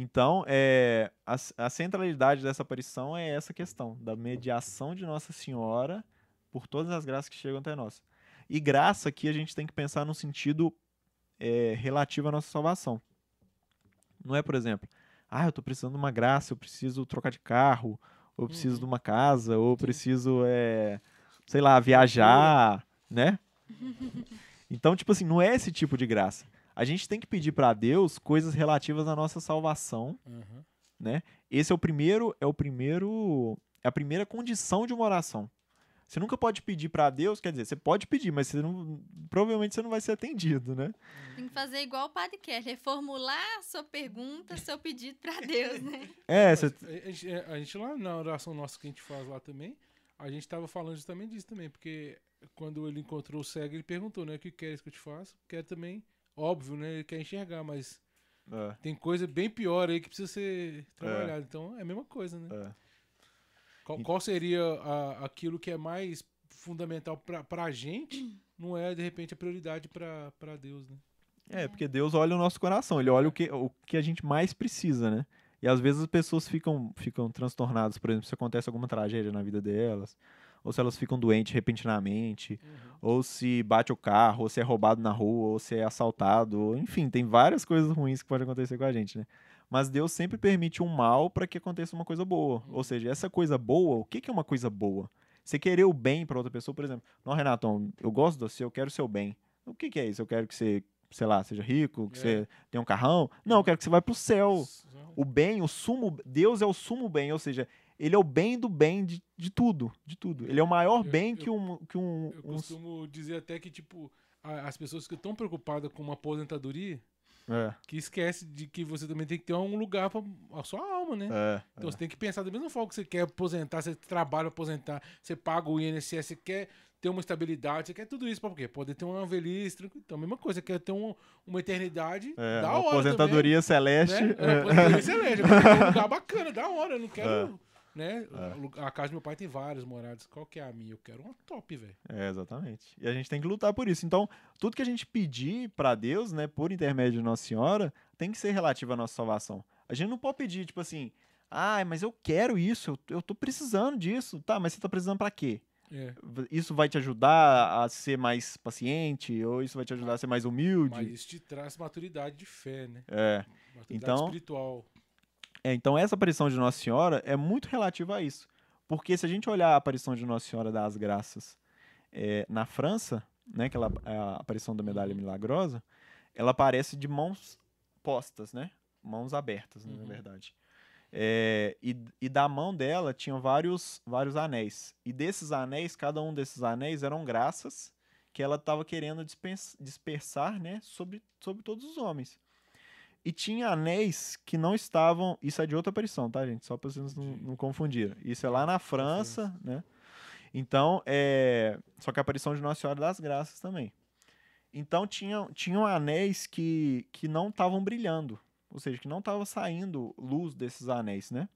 Então, é, a, a centralidade dessa aparição é essa questão da mediação de Nossa Senhora por todas as graças que chegam até nós. E graça aqui a gente tem que pensar no sentido é, relativo à nossa salvação. Não é, por exemplo, ah, eu tô precisando de uma graça, eu preciso trocar de carro, ou eu preciso Uhum. de uma casa, ou eu preciso, é, sei lá, viajar, né? Então, tipo assim, não é esse tipo de graça. A gente tem que pedir para Deus coisas relativas à nossa salvação. Uhum. Esse é o primeiro, é o primeiro, é a primeira condição de uma oração. Você nunca pode pedir para Deus, quer dizer, você pode pedir, mas você não, provavelmente você não vai ser atendido, né? Tem que fazer igual o Padre quer, reformular a sua pergunta, seu pedido pra Deus, né? É, você, a, gente, a gente lá na oração nossa que a gente faz lá também, a gente tava falando justamente disso também, porque quando ele encontrou o cego, ele perguntou, né, o que queres que eu te faça? Quer também, óbvio, né, ele quer enxergar, mas É, Tem coisa bem pior aí que precisa ser trabalhada. Então é a mesma coisa, né? é. Qual, qual seria a- aquilo que é mais fundamental pra, pra gente, não é, de repente, a prioridade pra Deus, né? É, porque Deus olha o nosso coração, ele olha o que, o que a gente mais precisa, né? E às vezes as pessoas ficam, ficam transtornadas, por exemplo, se acontece alguma tragédia na vida delas, ou se elas ficam doentes repentinamente, ou se bate o carro, ou se é roubado na rua, ou se é assaltado, ou- enfim, tem várias coisas ruins que podem acontecer com a gente, né? Mas Deus sempre permite um mal para que aconteça uma coisa boa. Ou seja, essa coisa boa, o que que é uma coisa boa? Você querer o bem para outra pessoa, por exemplo, não, Renatão, eu gosto de você, eu quero o seu bem. O que que é isso? Eu quero que você, sei lá, seja rico, que É. você tenha um carrão? Não, eu quero que você vá pro céu. Só- O bem, o sumo, Deus é o sumo bem, ou seja, ele é o bem do bem de, de tudo, de tudo. Ele é o maior Eu- bem eu- que um, que um, Eu um- costumo dizer até que, tipo, as pessoas que estão preocupadas com uma aposentadoria, é, que esquece de que você também tem que ter um lugar pra a sua alma, né? é, Então você tem que pensar da mesma forma que você quer aposentar, você trabalha aposentar, você paga o INSS, você quer ter uma estabilidade, você quer tudo isso pra quê? Poder ter uma velhice, tranquilo. Então, a mesma coisa, você quer ter um- uma eternidade é, da hora aposentadoria celeste. também, né? É, é. uma aposentadoria excelente, eu quero ter um lugar bacana, da hora, eu não quero... É. Né? A casa do meu pai tem várias moradas. Qual que é a minha? Eu quero uma top, velho. É, exatamente. E a gente tem que lutar por isso. Então, tudo que a gente pedir pra Deus, né, por intermédio de Nossa Senhora, tem que ser relativo à nossa salvação. A gente não pode pedir, tipo assim, ah, mas eu quero isso, eu, eu tô precisando disso. Tá, mas você tá precisando pra quê? É, Isso vai te ajudar a ser mais paciente? Ou isso vai te ajudar a ser mais humilde? mas isso te traz maturidade de fé, né? É. Maturidade Então- espiritual. É, então essa aparição de Nossa Senhora é muito relativa a isso. Porque se a gente olhar a aparição de Nossa Senhora das Graças é, na França, né, que ela, a aparição da medalha milagrosa, ela aparece de mãos postas, né? Mãos abertas, Uhum. na verdade. É, e, e da mão dela tinham vários, vários anéis. E desses anéis, cada um desses anéis eram graças que ela estava querendo dispens- dispersar né, sobre, sobre todos os homens. E tinha anéis que não estavam. Isso é de outra aparição, tá, gente? Só para vocês não, não confundirem. Isso é lá na França, né? Então, é. Só que a aparição de Nossa Senhora das Graças também. Então, tinham, tinham anéis que, que não estavam brilhando. Ou seja, que não estava saindo luz desses anéis, né?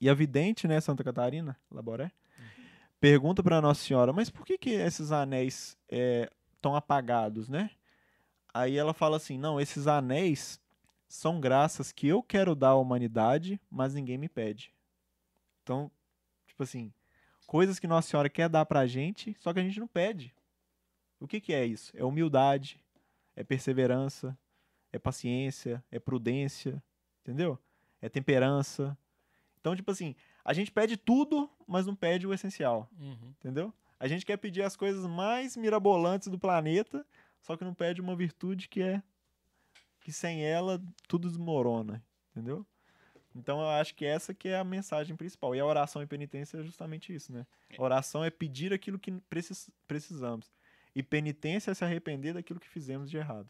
E a vidente, né, Santa Catarina, Laboré, pergunta para Nossa Senhora, mas por que, que esses anéis estão apagados, né? Aí ela fala assim: não, esses anéis são graças que eu quero dar à humanidade, mas ninguém me pede. Então, tipo assim, coisas que Nossa Senhora quer dar pra gente, só que a gente não pede. O que, que é isso? É humildade, é perseverança, é paciência, é prudência, entendeu? É temperança. Então, tipo assim, a gente pede tudo, mas não pede o essencial, Uhum. entendeu? A gente quer pedir as coisas mais mirabolantes do planeta, só que não pede uma virtude que é que sem ela tudo desmorona, entendeu? Então eu acho que essa que é a mensagem principal. E a oração e penitência é justamente isso, né? A oração é pedir aquilo que precis- precisamos. E penitência é se arrepender daquilo que fizemos de errado.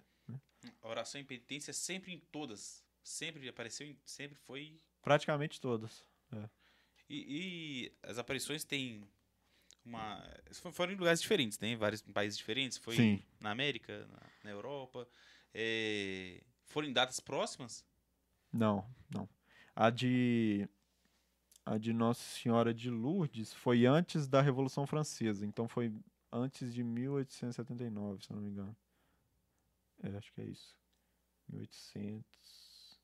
A oração e penitência sempre em todas. Sempre apareceu, em, sempre foi. Praticamente todas. E, e as aparições têm uma. fo- Foram em lugares diferentes, né? Em vários países diferentes. Foi Sim. na América, na, na Europa. É, foram em datas próximas? Não, não. A de a de Nossa Senhora de Lourdes foi antes da Revolução Francesa, então foi antes de 1879, se não me engano. É, acho que é isso. 1800.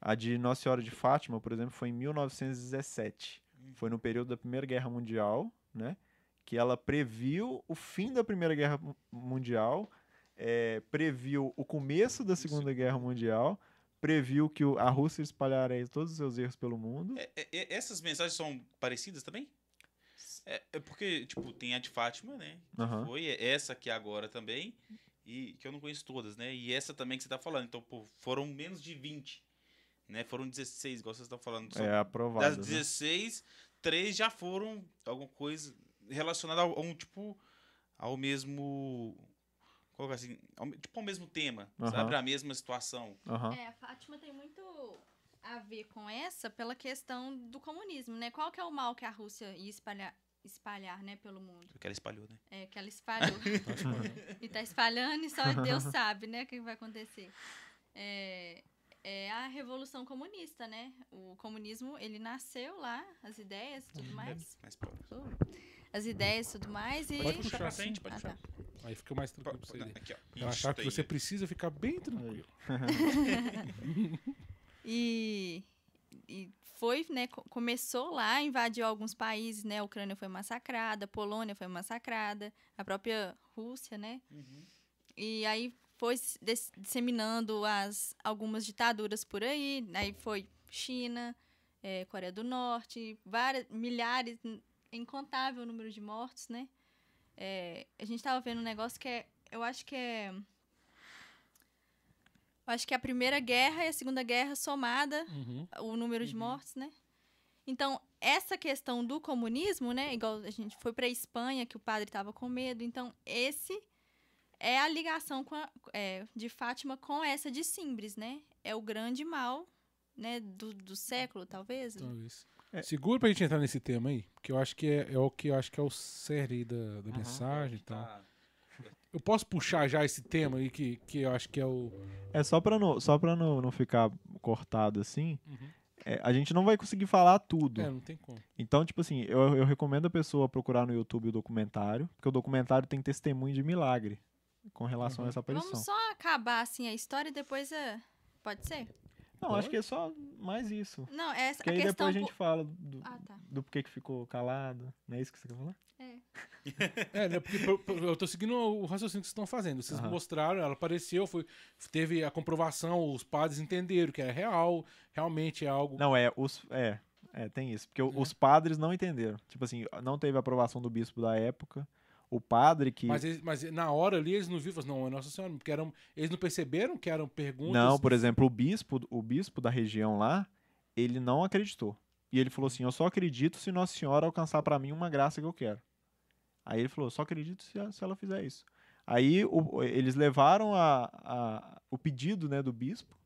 A de Nossa Senhora de Fátima, por exemplo, foi em 1917. Foi no período da Primeira Guerra Mundial, né? Que ela previu o fim da Primeira Guerra Mu- Mundial, é, previu o começo da Segunda Guerra Mundial, previu que a Rússia espalharia todos os seus erros pelo mundo. É, é, é, essas mensagens são parecidas também? É, é porque, tipo, tem a de Fátima, né? Que Aham. foi, é essa aqui agora também. E que eu não conheço todas, né? E essa também que você tá falando. Então, pô, foram menos de 20. Né? Foram 16, igual vocês estão falando. São- É aprovado. das né? 16, três já foram alguma coisa relacionada a um tipo. ao mesmo. É assim? Ao, tipo ao mesmo tema, Aham. sabe? A mesma situação. Aham. É, a Fátima tem muito a ver com essa pela questão do comunismo, né? Qual que é o mal que a Rússia ia espalhar, espalhar né, pelo mundo? Que ela espalhou, né? É, que ela espalhou. e tá espalhando e só Deus sabe, né, o que vai acontecer. É, é a revolução comunista, né? O comunismo, ele nasceu lá, as ideias e tudo mais. Mas pode. As ideias e tudo mais e... Pode Puxa puxar pra assim. frente, pode Ah, puxar. tá. Aí fica mais tranquilo pra você aqui, ó. Eu achava que tá você aí. precisa ficar bem tranquilo. E, e foi, né, co- começou lá, invadiu alguns países, né, a Ucrânia foi massacrada, a Polônia foi massacrada, a própria Rússia, né, Uhum. e aí foi se dis- disseminando as, algumas ditaduras por aí, aí foi China, eh, Coreia do Norte, várias, milhares, incontável número de mortos, né, Eh, a gente tava vendo um negócio que é, eu acho que é eu acho que é a Primeira Guerra e a Segunda Guerra somada, Uhum. o número de mortes, né? Então, essa questão do comunismo, né? Igual a gente foi para Espanha, que o padre estava com medo. Então, esse é a ligação com a- é, de Fátima com essa de Simbres, né? É o grande mal, né? Do, do século, talvez. Talvez. É. Segura pra gente entrar nesse tema aí, porque eu acho que é, é o que eu acho que é o cerne da, da mensagem e tal. Tá. Eu posso puxar já esse tema aí que, que eu acho que é o. É só pra não, só pra não, não ficar cortado assim. Uhum. é, a gente não vai conseguir falar tudo. É, não tem como. Então, tipo assim, eu, eu recomendo a pessoa procurar no YouTube o documentário, porque o documentário tem testemunho de milagre com relação Uhum. a essa aparição. Vamos só acabar, assim, a história e depois... é, Pode ser? Não, acho que é só mais isso. Não, essa Porque a aí questão... depois a gente fala do, Ah, tá. do porquê que ficou calado. Não é isso que você quer falar? É. É, né? Porque por- por- eu tô seguindo o raciocínio que vocês estão fazendo. Vocês Aham. mostraram, ela apareceu, foi, teve a comprovação, os padres entenderam que é real, realmente é algo. Não, é, os. É, é, tem isso. Porque É. os padres não entenderam. Tipo assim, não teve aprovação do bispo da época. O padre que. Mas, eles- mas na hora ali eles não viram, falaram, não, é Nossa Senhora, porque eram, eles não perceberam que eram perguntas. Não, por exemplo, o bispo, o bispo da região lá, ele não acreditou. E ele falou assim: Eu só acredito se Nossa Senhora alcançar pra mim uma graça que eu quero. Aí ele falou: Só acredito se, se ela fizer isso. Aí o- eles levaram a, a- o pedido né, do bispo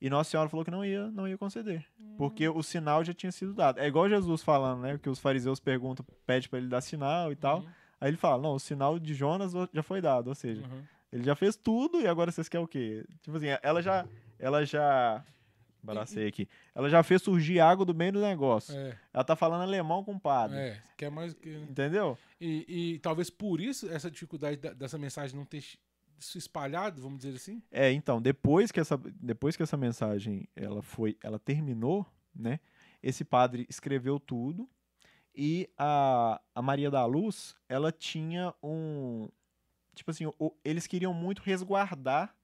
e Nossa Senhora falou que não ia, não ia conceder. Porque o sinal já tinha sido dado. É igual Jesus falando, né? Que os fariseus perguntam, pede pra ele dar sinal e tal. Uhum, Aí ele fala: Não, o sinal de Jonas já foi dado. Ou seja, uhum. ele já fez tudo e agora vocês querem o quê? Tipo assim, ela já. Ela já. Baracei aqui. Ela já fez surgir água do meio do negócio. É, Ela tá falando alemão com o padre. é, quer mais que. Entendeu? E, e talvez por isso essa dificuldade da- dessa mensagem não ter se espalhado, vamos dizer assim. É, então, depois que essa, depois que essa mensagem ela foi, ela terminou, né? Esse padre escreveu tudo e a, a Maria da Luz, ela tinha um, tipo assim, o- eles queriam muito resguardar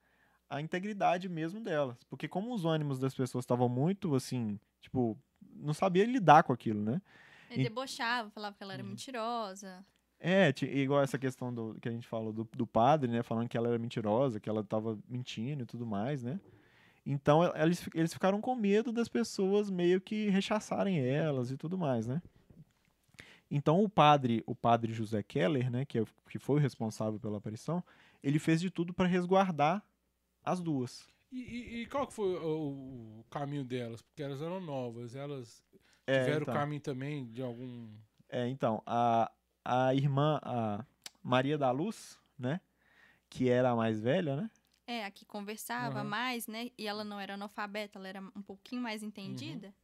a integridade mesmo delas, porque como os ânimos das pessoas estavam muito assim, tipo, não sabia lidar com aquilo, né? Ele E- debochava, falava que ela era Uhum. mentirosa. É, igual essa questão do, que a gente falou do, do padre, né? Falando que ela era mentirosa, que ela tava mentindo e tudo mais, né? Então el- eles, eles ficaram com medo das pessoas meio que rechaçarem elas e tudo mais, né? Então o padre, o padre José Keller, né, que, é, o- que foi o responsável pela aparição, ele fez de tudo para resguardar as duas. E, e- e qual que foi o, o caminho delas? Porque elas eram novas, elas É, tiveram então. caminho também de algum. É, então, a, a irmã, a Maria da Luz, né, que era a mais velha, né? É, a que conversava Aham. mais, né? E ela não era analfabeta, ela era um pouquinho mais entendida.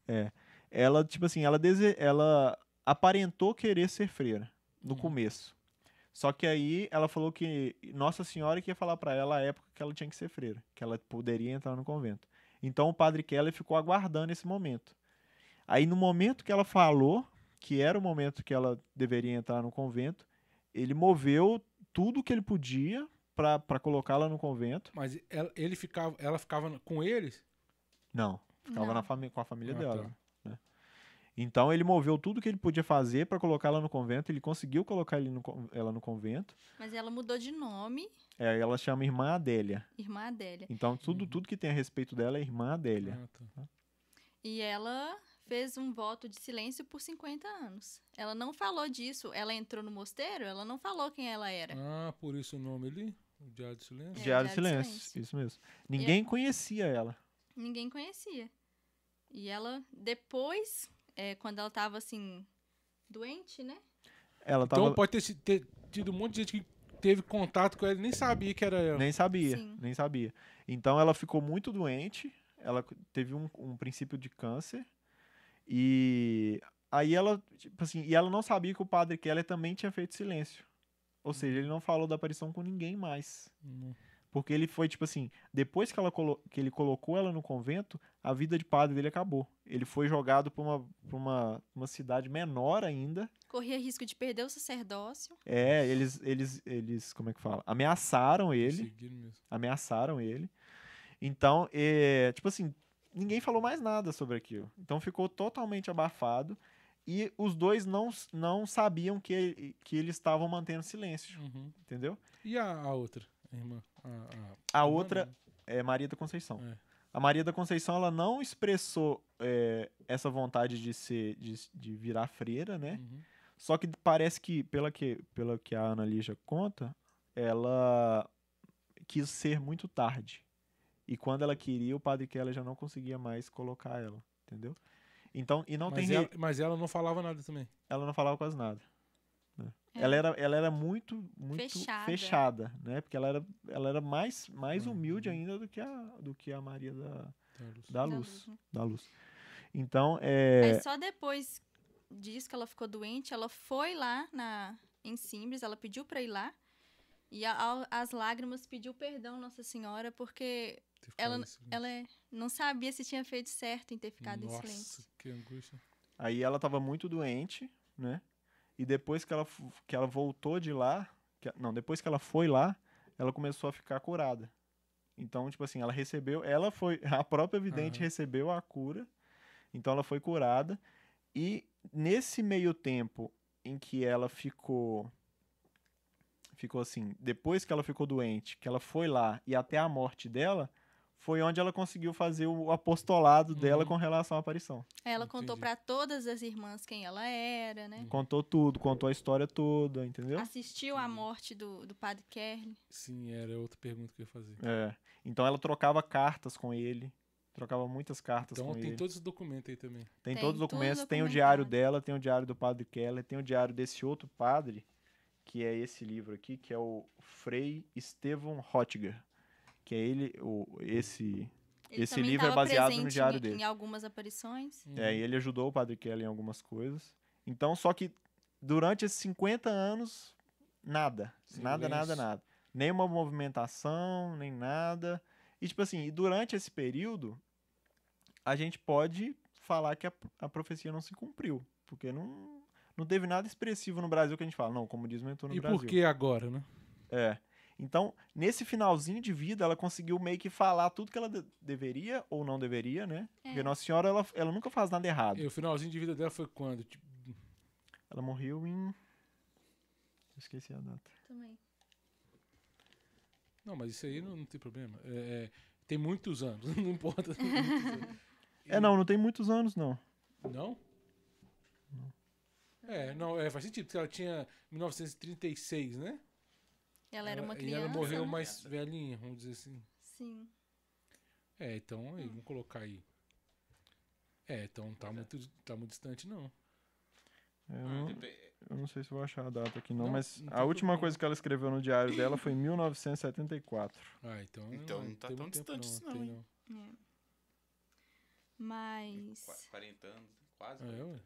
ela, tipo assim, ela, dese... ela aparentou querer ser freira no Uhum. começo. Só que aí ela falou que Nossa Senhora que ia falar pra ela a época que ela tinha que ser freira, que ela poderia entrar no convento. Então o padre Keller ficou aguardando esse momento. Aí no momento que ela falou que era o momento que ela deveria entrar no convento, ele moveu tudo que ele podia pra pra colocá-la no convento. Mas ela, ele ficava, ela ficava com eles? Não, ficava Não. na com a família Ah, dela. tá. Então ele moveu tudo que ele podia fazer para colocá-la no convento. Ele conseguiu colocar ele no ela no convento. Mas ela mudou de nome, É, ela chama Irmã Adélia. irmã Adélia. Então tudo, Uhum. tudo que tem a respeito dela é Irmã Adélia. Ah, tá. E ela fez um voto de silêncio por 50 anos. Ela não falou disso. Ela entrou no mosteiro, ela não falou quem ela era. Ah, por isso o nome ali? O Diário de Silêncio? É, Diário de Diário de Silêncio, Silêncio. isso mesmo. Ninguém conhecia ela. Ninguém conhecia. E ela, depois, é, quando ela tava assim, doente, né? Ela tava, Então pode ter, ter tido um monte de gente que teve contato com ela e nem sabia que era ela. nem sabia, Sim. nem sabia. Então ela ficou muito doente. ela teve um, um princípio de câncer e aí ela, tipo assim, e ela não sabia que o padre Keller também tinha feito silêncio. Ou seja, ele não falou da aparição com ninguém mais. Hum. Porque ele foi, tipo assim, depois que, ela colo- que ele colocou ela no convento, a vida de padre dele acabou. Ele foi jogado pra uma, pra uma, uma cidade menor ainda. Corria risco de perder o sacerdócio. É, eles, eles, eles, como é que fala? Ameaçaram ele. Ameaçaram ele. Então, é, tipo assim, ninguém falou mais nada sobre aquilo. Então ficou totalmente abafado e os dois não, não sabiam que, que eles estavam mantendo silêncio, Uhum. entendeu? E a, a outra, a irmã? A, outra é Maria da Conceição. É. A Maria da Conceição, ela não expressou é, essa vontade de ser, de, de virar freira, né? Uhum. Só que parece que, pela que, pela que a Ana Lígia conta, ela quis ser muito tarde. E quando ela queria, o padre Keller já não conseguia mais colocar ela, entendeu? Então, e não mas, tem ela, mas ela não falava nada também. ela não falava quase nada. Né? É. Ela era, ela era muito, muito Fechada. fechada, né? Porque ela era, ela era mais, mais Uhum. humilde ainda do que a, do que a Maria da, Tá, Lúcia? da Da Luz, Luz, né? da Luz. Então, é, Aí só depois disso que ela ficou doente, ela foi lá na, em Simbres, ela pediu pra ir lá. E a- ao- as lágrimas pediu perdão Nossa Senhora, porque ela, ela é- não sabia se tinha feito certo em ter ficado em silêncio. Nossa, que angústia. Aí ela tava muito doente, né? E depois que ela, que ela voltou de lá, que- não, depois que ela foi lá, ela começou a ficar curada. Então, tipo assim, ela recebeu, ela foi, a própria vidente Aham. recebeu a cura, então ela foi curada. E nesse meio tempo em que ela ficou, ficou assim, depois que ela ficou doente, que ela foi lá e até a morte dela, foi onde ela conseguiu fazer o apostolado dela Uhum. com relação à aparição. Ela contou Entendi. pra todas as irmãs quem ela era, né? Contou tudo, contou a história toda, entendeu? Assistiu à morte do, do padre Kerley. Sim, era outra pergunta que eu ia fazer. É. Então ela trocava cartas com ele. Trocava muitas cartas Então com tem ele. todos os documentos aí também. Tem, Tem todos os documentos. Tem o diário dela, tem o diário do padre Keller, tem o diário desse outro padre, que é esse livro aqui, que é o Frei Estevão Hottiger. Que é ele, o, esse. Ele Esse livro é baseado no diário em, dele. Em algumas aparições. Uhum. É, e ele ajudou o padre Keller em algumas coisas. Então, só que durante esses 50 anos, nada. Nada, nada, nada. Nem uma movimentação, nem nada. E, tipo assim, e durante esse período, a gente pode falar que a, a profecia não se cumpriu. Porque não, não teve nada expressivo no Brasil que a gente fala. Não, o comunismo entrou no E Brasil. por que agora, né? É. Então, nesse finalzinho de vida, ela conseguiu meio que falar tudo que ela de- deveria ou não deveria, né? Porque É. Nossa Senhora, ela, ela nunca faz nada errado. E o finalzinho de vida dela foi quando? Tipo, Ela morreu em. Esqueci a data. Também. Não, mas isso aí não, não tem problema. É, é, tem muitos anos, não importa. anos. É, não, não tem muitos anos, não. Não? É, não, é, faz sentido, porque ela tinha 1936, né? Ela era uma E criança. ela morreu né? mais velhinha, vamos dizer assim. Sim. É, então aí, vamos colocar aí. É, então não tá muito, tá muito distante, não. Eu Ah, não, eu não sei se vou achar a data aqui, não, Não, mas não a última problema. coisa que ela escreveu no diário dela foi em 1974. Ah, então. Então não tá tão distante isso não, tem hein? É. Mas. Qua- 40 anos, quase. É, ué.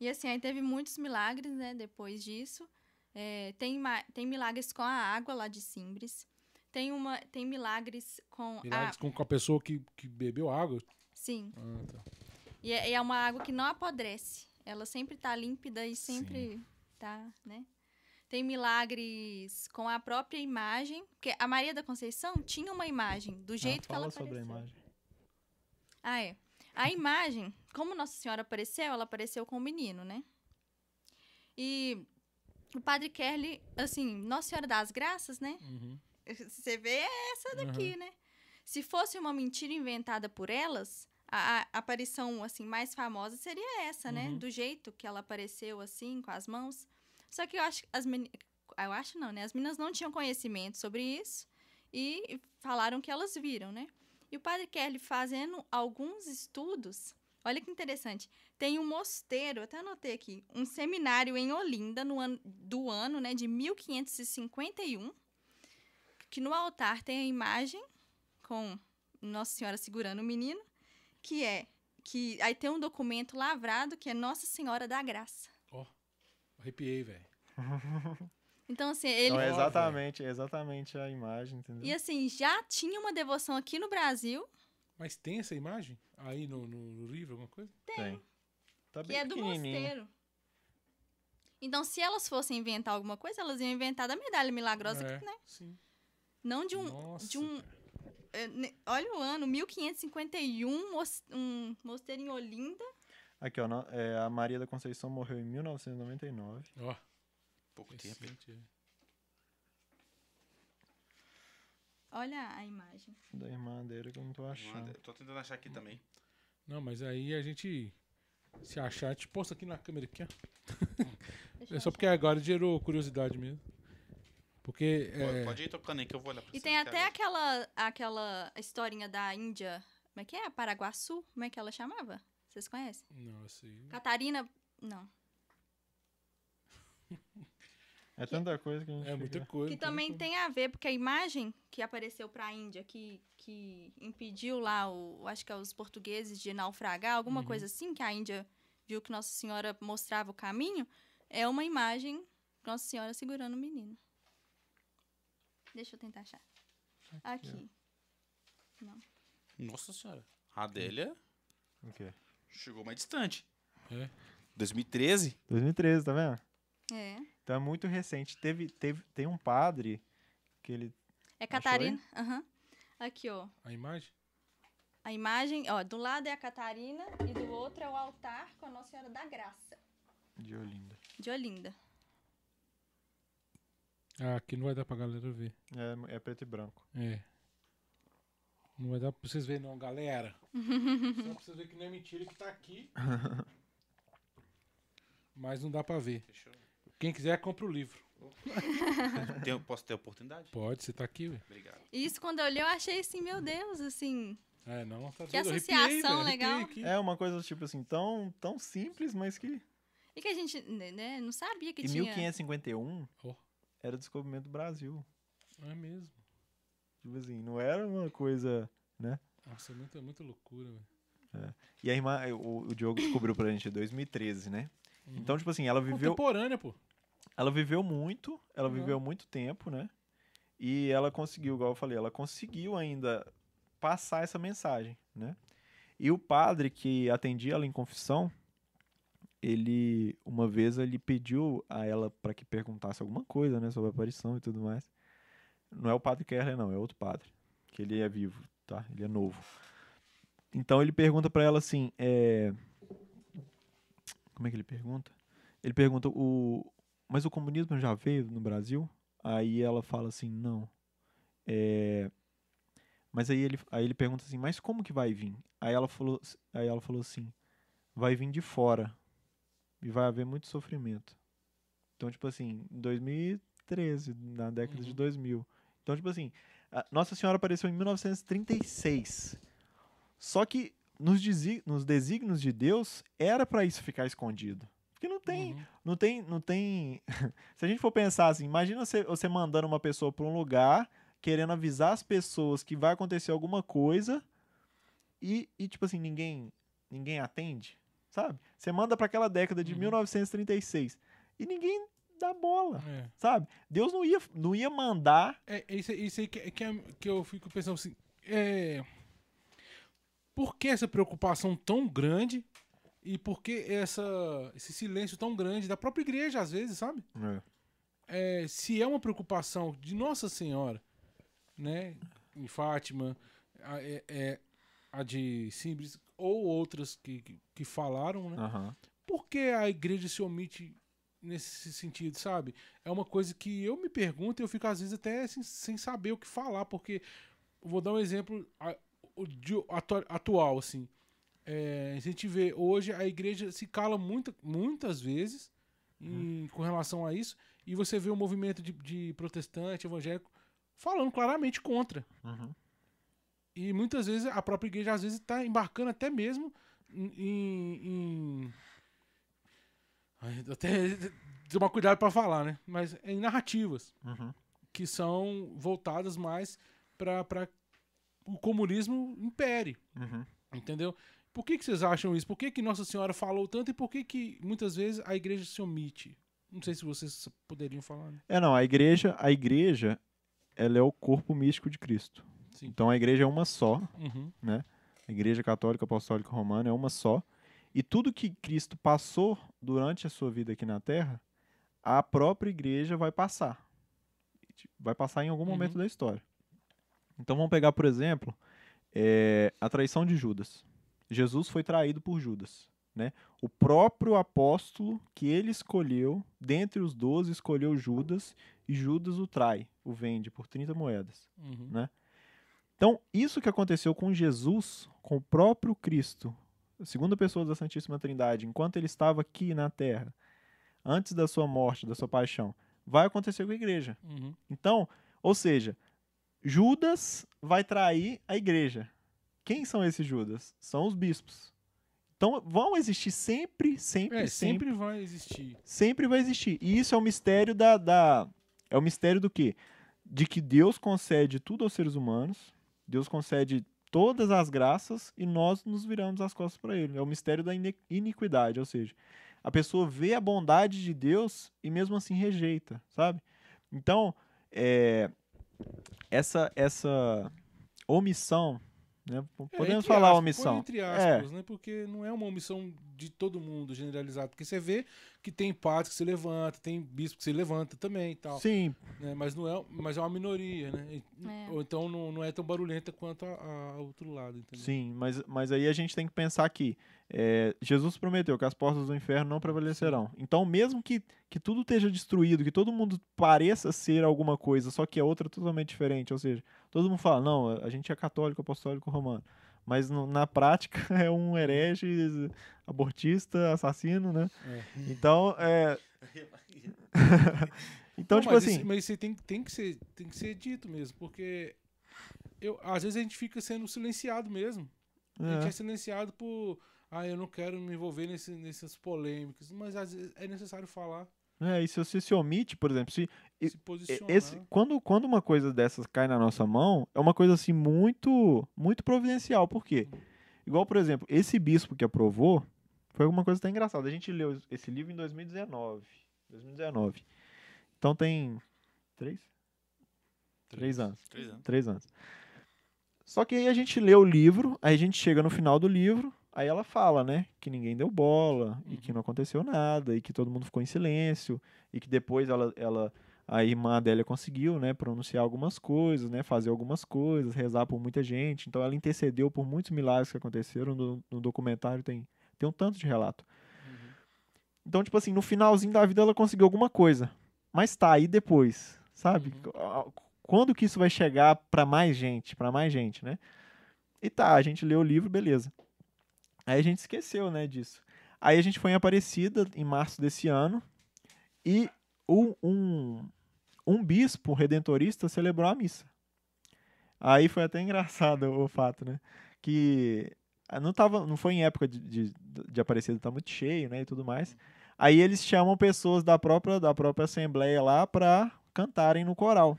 E assim, aí teve muitos milagres, né, depois disso. É, tem, tem milagres com a água lá de Simbres. Tem, uma, tem milagres com Milagres a. com, com a pessoa que, que bebeu água. Sim. Ah, tá. E é, é uma água que não apodrece. Ela sempre tá límpida e sempre tá, né? Tem milagres com a própria imagem. Porque a Maria da Conceição tinha uma imagem, do jeito ah, que ela fala sobre a apareceu. imagem. Ah, é. A imagem, como Nossa Senhora apareceu, ela apareceu com o menino, né? E o padre Kerley, assim, Nossa Senhora das Graças, né? Uhum. Você vê é essa daqui, né? Se fosse uma mentira inventada por elas, a, a aparição assim mais famosa seria essa, né? Uhum. Do jeito que ela apareceu assim, com as mãos. Só que eu acho que as meninas, eu acho não, né? As meninas não tinham conhecimento sobre isso e falaram que elas viram, né? E o padre Kelly fazendo alguns estudos, olha que interessante. Tem um mosteiro, até anotei aqui, um seminário em Olinda no ano, do ano, né, de 1551, que no altar tem a imagem com Nossa Senhora segurando o menino, que é que aí tem um documento lavrado que é Nossa Senhora da Graça. Ó, arrepiei, velho. Então assim, ele Então é exatamente, é exatamente a imagem, entendeu? e assim já tinha uma devoção aqui no Brasil Mas tem essa imagem aí no, no- no livro, alguma coisa? Tem. Tá que bem é do mosteiro. Então, se elas fossem inventar alguma coisa, elas iam inventar da medalha milagrosa, é, que, né? sim. Não de um, Nossa, de um é, ne- olha o ano, 1551, mos- um mosteiro em Olinda. Aqui, ó, é, a Maria da Conceição morreu em 1999. Ó, Pouco tempo. recente, é. Olha a imagem. Da irmã dele que eu não tô achando. Manda- Tô tentando achar aqui também. Não, mas aí a gente, se achar, te posta aqui na câmera aqui, ó. É só porque agora gerou curiosidade mesmo. Porque, Pode, é, pode ir tocando aí que eu vou olhar pra E tem até aquela, aquela historinha da Índia. Como é que é? Paraguaçu? Como é que ela chamava? Vocês conhecem? não, assim, Catarina. Não. É tanta coisa que a gente é muita coisa. Que também tem a ver, porque a imagem que apareceu pra Índia, que, que impediu lá, o, acho que é os portugueses de naufragar, alguma Uhum. coisa assim, que a Índia viu que Nossa Senhora mostrava o caminho, é uma imagem Nossa Senhora segurando o menino. Deixa eu tentar achar. Aqui. Nossa senhora. A Adélia O quê? chegou mais distante. É. 2013? 2013, tá vendo? É. Então é muito recente. Teve, teve, tem um padre que ele. É Catarina. Aham. Aqui, ó. A imagem? A imagem, ó, do lado é a Catarina e do outro é o altar com a Nossa Senhora da Graça, De Olinda. de Olinda. Ah, aqui não vai dar pra galera ver. É, é preto e branco. É. Não vai dar pra vocês verem não, galera. Só pra vocês verem que não é mentira que tá aqui. Mas não dá pra ver. Eu... Quem quiser, compra o livro. Tem- posso ter oportunidade? Pode, você tá aqui, velho. Obrigado. Isso, quando eu li, eu achei assim, meu Deus, assim. É, não, tá Que doido. associação Arrepiei, legal. arrepiei. É uma coisa, tipo assim, tão, tão simples, mas que. E que a gente né, né, não sabia que Em tinha. 1551 Ó. era o descobrimento do Brasil. É mesmo. Tipo assim, não era uma coisa. Nossa, é muita, muita loucura, velho. E a irmã, o, o Diogo descobriu pra gente em 2013, né? Uhum. Então, tipo assim, ela viveu, Contemporânea, pô. Ela viveu muito, ela Uhum. viveu muito tempo, né? E ela conseguiu, igual eu falei, ela conseguiu ainda passar essa mensagem, né? E o padre que atendia ela em confissão, ele, uma vez, ele pediu a ela para que perguntasse alguma coisa, né, sobre a aparição e tudo mais. Não é o padre Kerler, não, é outro padre, que ele é vivo, tá? Ele é novo. Então ele pergunta para ela assim, é... como é que ele pergunta? Ele pergunta o, mas o comunismo já veio no Brasil? Aí ela fala assim, não. É... Mas aí ele, aí ele pergunta assim, mas como que vai vir? Aí ela falou, aí ela falou assim, vai vir de fora e vai haver muito sofrimento. Então, tipo assim, em 2013, na década de Uhum. 2000. Então, tipo assim, a Nossa Senhora apareceu em 1936. Só que nos, nos desígnios de Deus era para isso ficar escondido. Porque não tem, Uhum. não tem, não tem. Se a gente for pensar assim, imagina você, você mandando uma pessoa para um lugar, querendo avisar as pessoas que vai acontecer alguma coisa e, e tipo assim, ninguém, ninguém atende, sabe? Você manda para aquela década de Uhum. 1936 e ninguém dá bola, É. sabe? Deus não ia, não ia mandar. É, isso, aí- isso aí que, que, é- que eu fico pensando assim. É, por que essa preocupação tão grande e por que essa, esse silêncio tão grande da própria igreja, às vezes, sabe? É, se é uma preocupação de Nossa Senhora, né, em Fátima, a, é, é, a de Simbris ou outras que, que, que falaram, né? Aham. Por que a igreja se omite nesse sentido, sabe? É uma coisa que eu me pergunto e eu fico às vezes até sem, sem saber o que falar, porque vou dar um exemplo a- o de- atu- atual, assim. É, a gente vê hoje a igreja se cala muita, muitas vezes em- com relação a isso, e você vê o movimento de, de protestante, evangélico, falando claramente contra. Uhum. E muitas vezes a própria igreja às vezes está embarcando até mesmo em. em- em- Ai, até tomar cuidado para falar, né? Mas em narrativas Uhum. que são voltadas mais para o comunismo impere, Uhum. entendeu? Por que, que vocês acham isso? Por que, que Nossa Senhora falou tanto e por que, que muitas vezes a igreja se omite? Não sei se vocês poderiam falar. né? É, não, a igreja, a igreja, ela é o corpo místico de Cristo. Sim. Então a igreja é uma só, Uhum. a igreja católica apostólica romana é uma só. E tudo que Cristo passou durante a sua vida aqui na Terra, a própria igreja vai passar. Vai passar em algum Uhum. momento da história. Então vamos pegar, por exemplo, é, a traição de Judas. Jesus foi traído por Judas. Né? O próprio apóstolo que ele escolheu, dentre os doze, escolheu Judas, e Judas o trai, o vende por 30 moedas. Uhum. Então, isso que aconteceu com Jesus, com o próprio Cristo, a segunda pessoa da Santíssima Trindade, enquanto ele estava aqui na terra, antes da sua morte, da sua paixão, vai acontecer com a igreja. Uhum. Então, ou seja, Judas vai trair a igreja. Quem são esses Judas? São os bispos. Então, vão existir sempre, sempre, É, sempre, sempre vai existir. sempre vai existir. E isso é o mistério da, da é o mistério do quê? De que Deus concede tudo aos seres humanos, Deus concede todas as graças e nós nos viramos as costas para ele. É o mistério da ini- iniquidade, ou seja, a pessoa vê a bondade de Deus e mesmo assim rejeita, sabe? Então, é, essa essa omissão, né? É, Podemos entre falar aspas, omissão. Entre aspas, né? Porque não é uma omissão de todo mundo generalizado. Porque você vê que tem padre que se levanta, tem bispo que se levanta também e tal. Sim, né? Mas não é, mas é uma minoria, né? E- É. Ou então não, não é tão barulhenta quanto a, a- a outro lado, entendeu? Sim, mas, mas aí a gente tem que pensar que é, Jesus prometeu que as portas do inferno não prevalecerão. Então, mesmo que, que tudo esteja destruído, que todo mundo pareça ser alguma coisa, só que é outra totalmente diferente, ou seja, todo mundo fala, não, a gente é católico, apostólico, romano. Mas no- na prática é um herege, abortista, assassino, né? É. Então, é, então Não, tipo mas assim, Isso, mas isso tem, tem, que ser, tem que ser dito mesmo, porque eu, às vezes a gente fica sendo silenciado mesmo. A gente é, é silenciado por. Ah, eu não quero me envolver nesse, nessas polêmicas. Mas às vezes é necessário falar, é, e se você se omite, por exemplo, se, se posicionar. Esse, quando, quando uma coisa dessas cai na nossa mão, é uma coisa assim muito muito providencial. Por quê? Igual, por exemplo, esse bispo que aprovou foi alguma coisa até engraçada. A gente leu esse livro em 2019. 2019. Então tem três? Três anos. Três anos. Três anos. Só que aí a gente lê o livro, aí a gente chega no final do livro, aí ela fala, né, que ninguém deu bola, e que não aconteceu nada, e que todo mundo ficou em silêncio, e que depois ela, ela a irmã Adélia conseguiu, né, pronunciar algumas coisas, né, fazer algumas coisas, rezar por muita gente. Então ela intercedeu por muitos milagres que aconteceram no, no documentário, tem, tem um tanto de relato. Uhum. Então, tipo assim, no finalzinho da vida ela conseguiu alguma coisa. Mas tá, aí depois, sabe? Uhum. Quando que isso vai chegar pra mais gente, Pra mais gente, né? E tá, a gente leu o livro, beleza. Aí a gente esqueceu, né, disso. Aí a gente foi em Aparecida em março desse ano e um, um, um bispo redentorista celebrou a missa. Aí foi até engraçado o fato, né? Que ah, não, tava, não foi em época de, de, de Aparecida, tá muito cheio, né, e tudo mais. Aí eles chamam pessoas da própria, da própria assembleia lá pra cantarem no coral.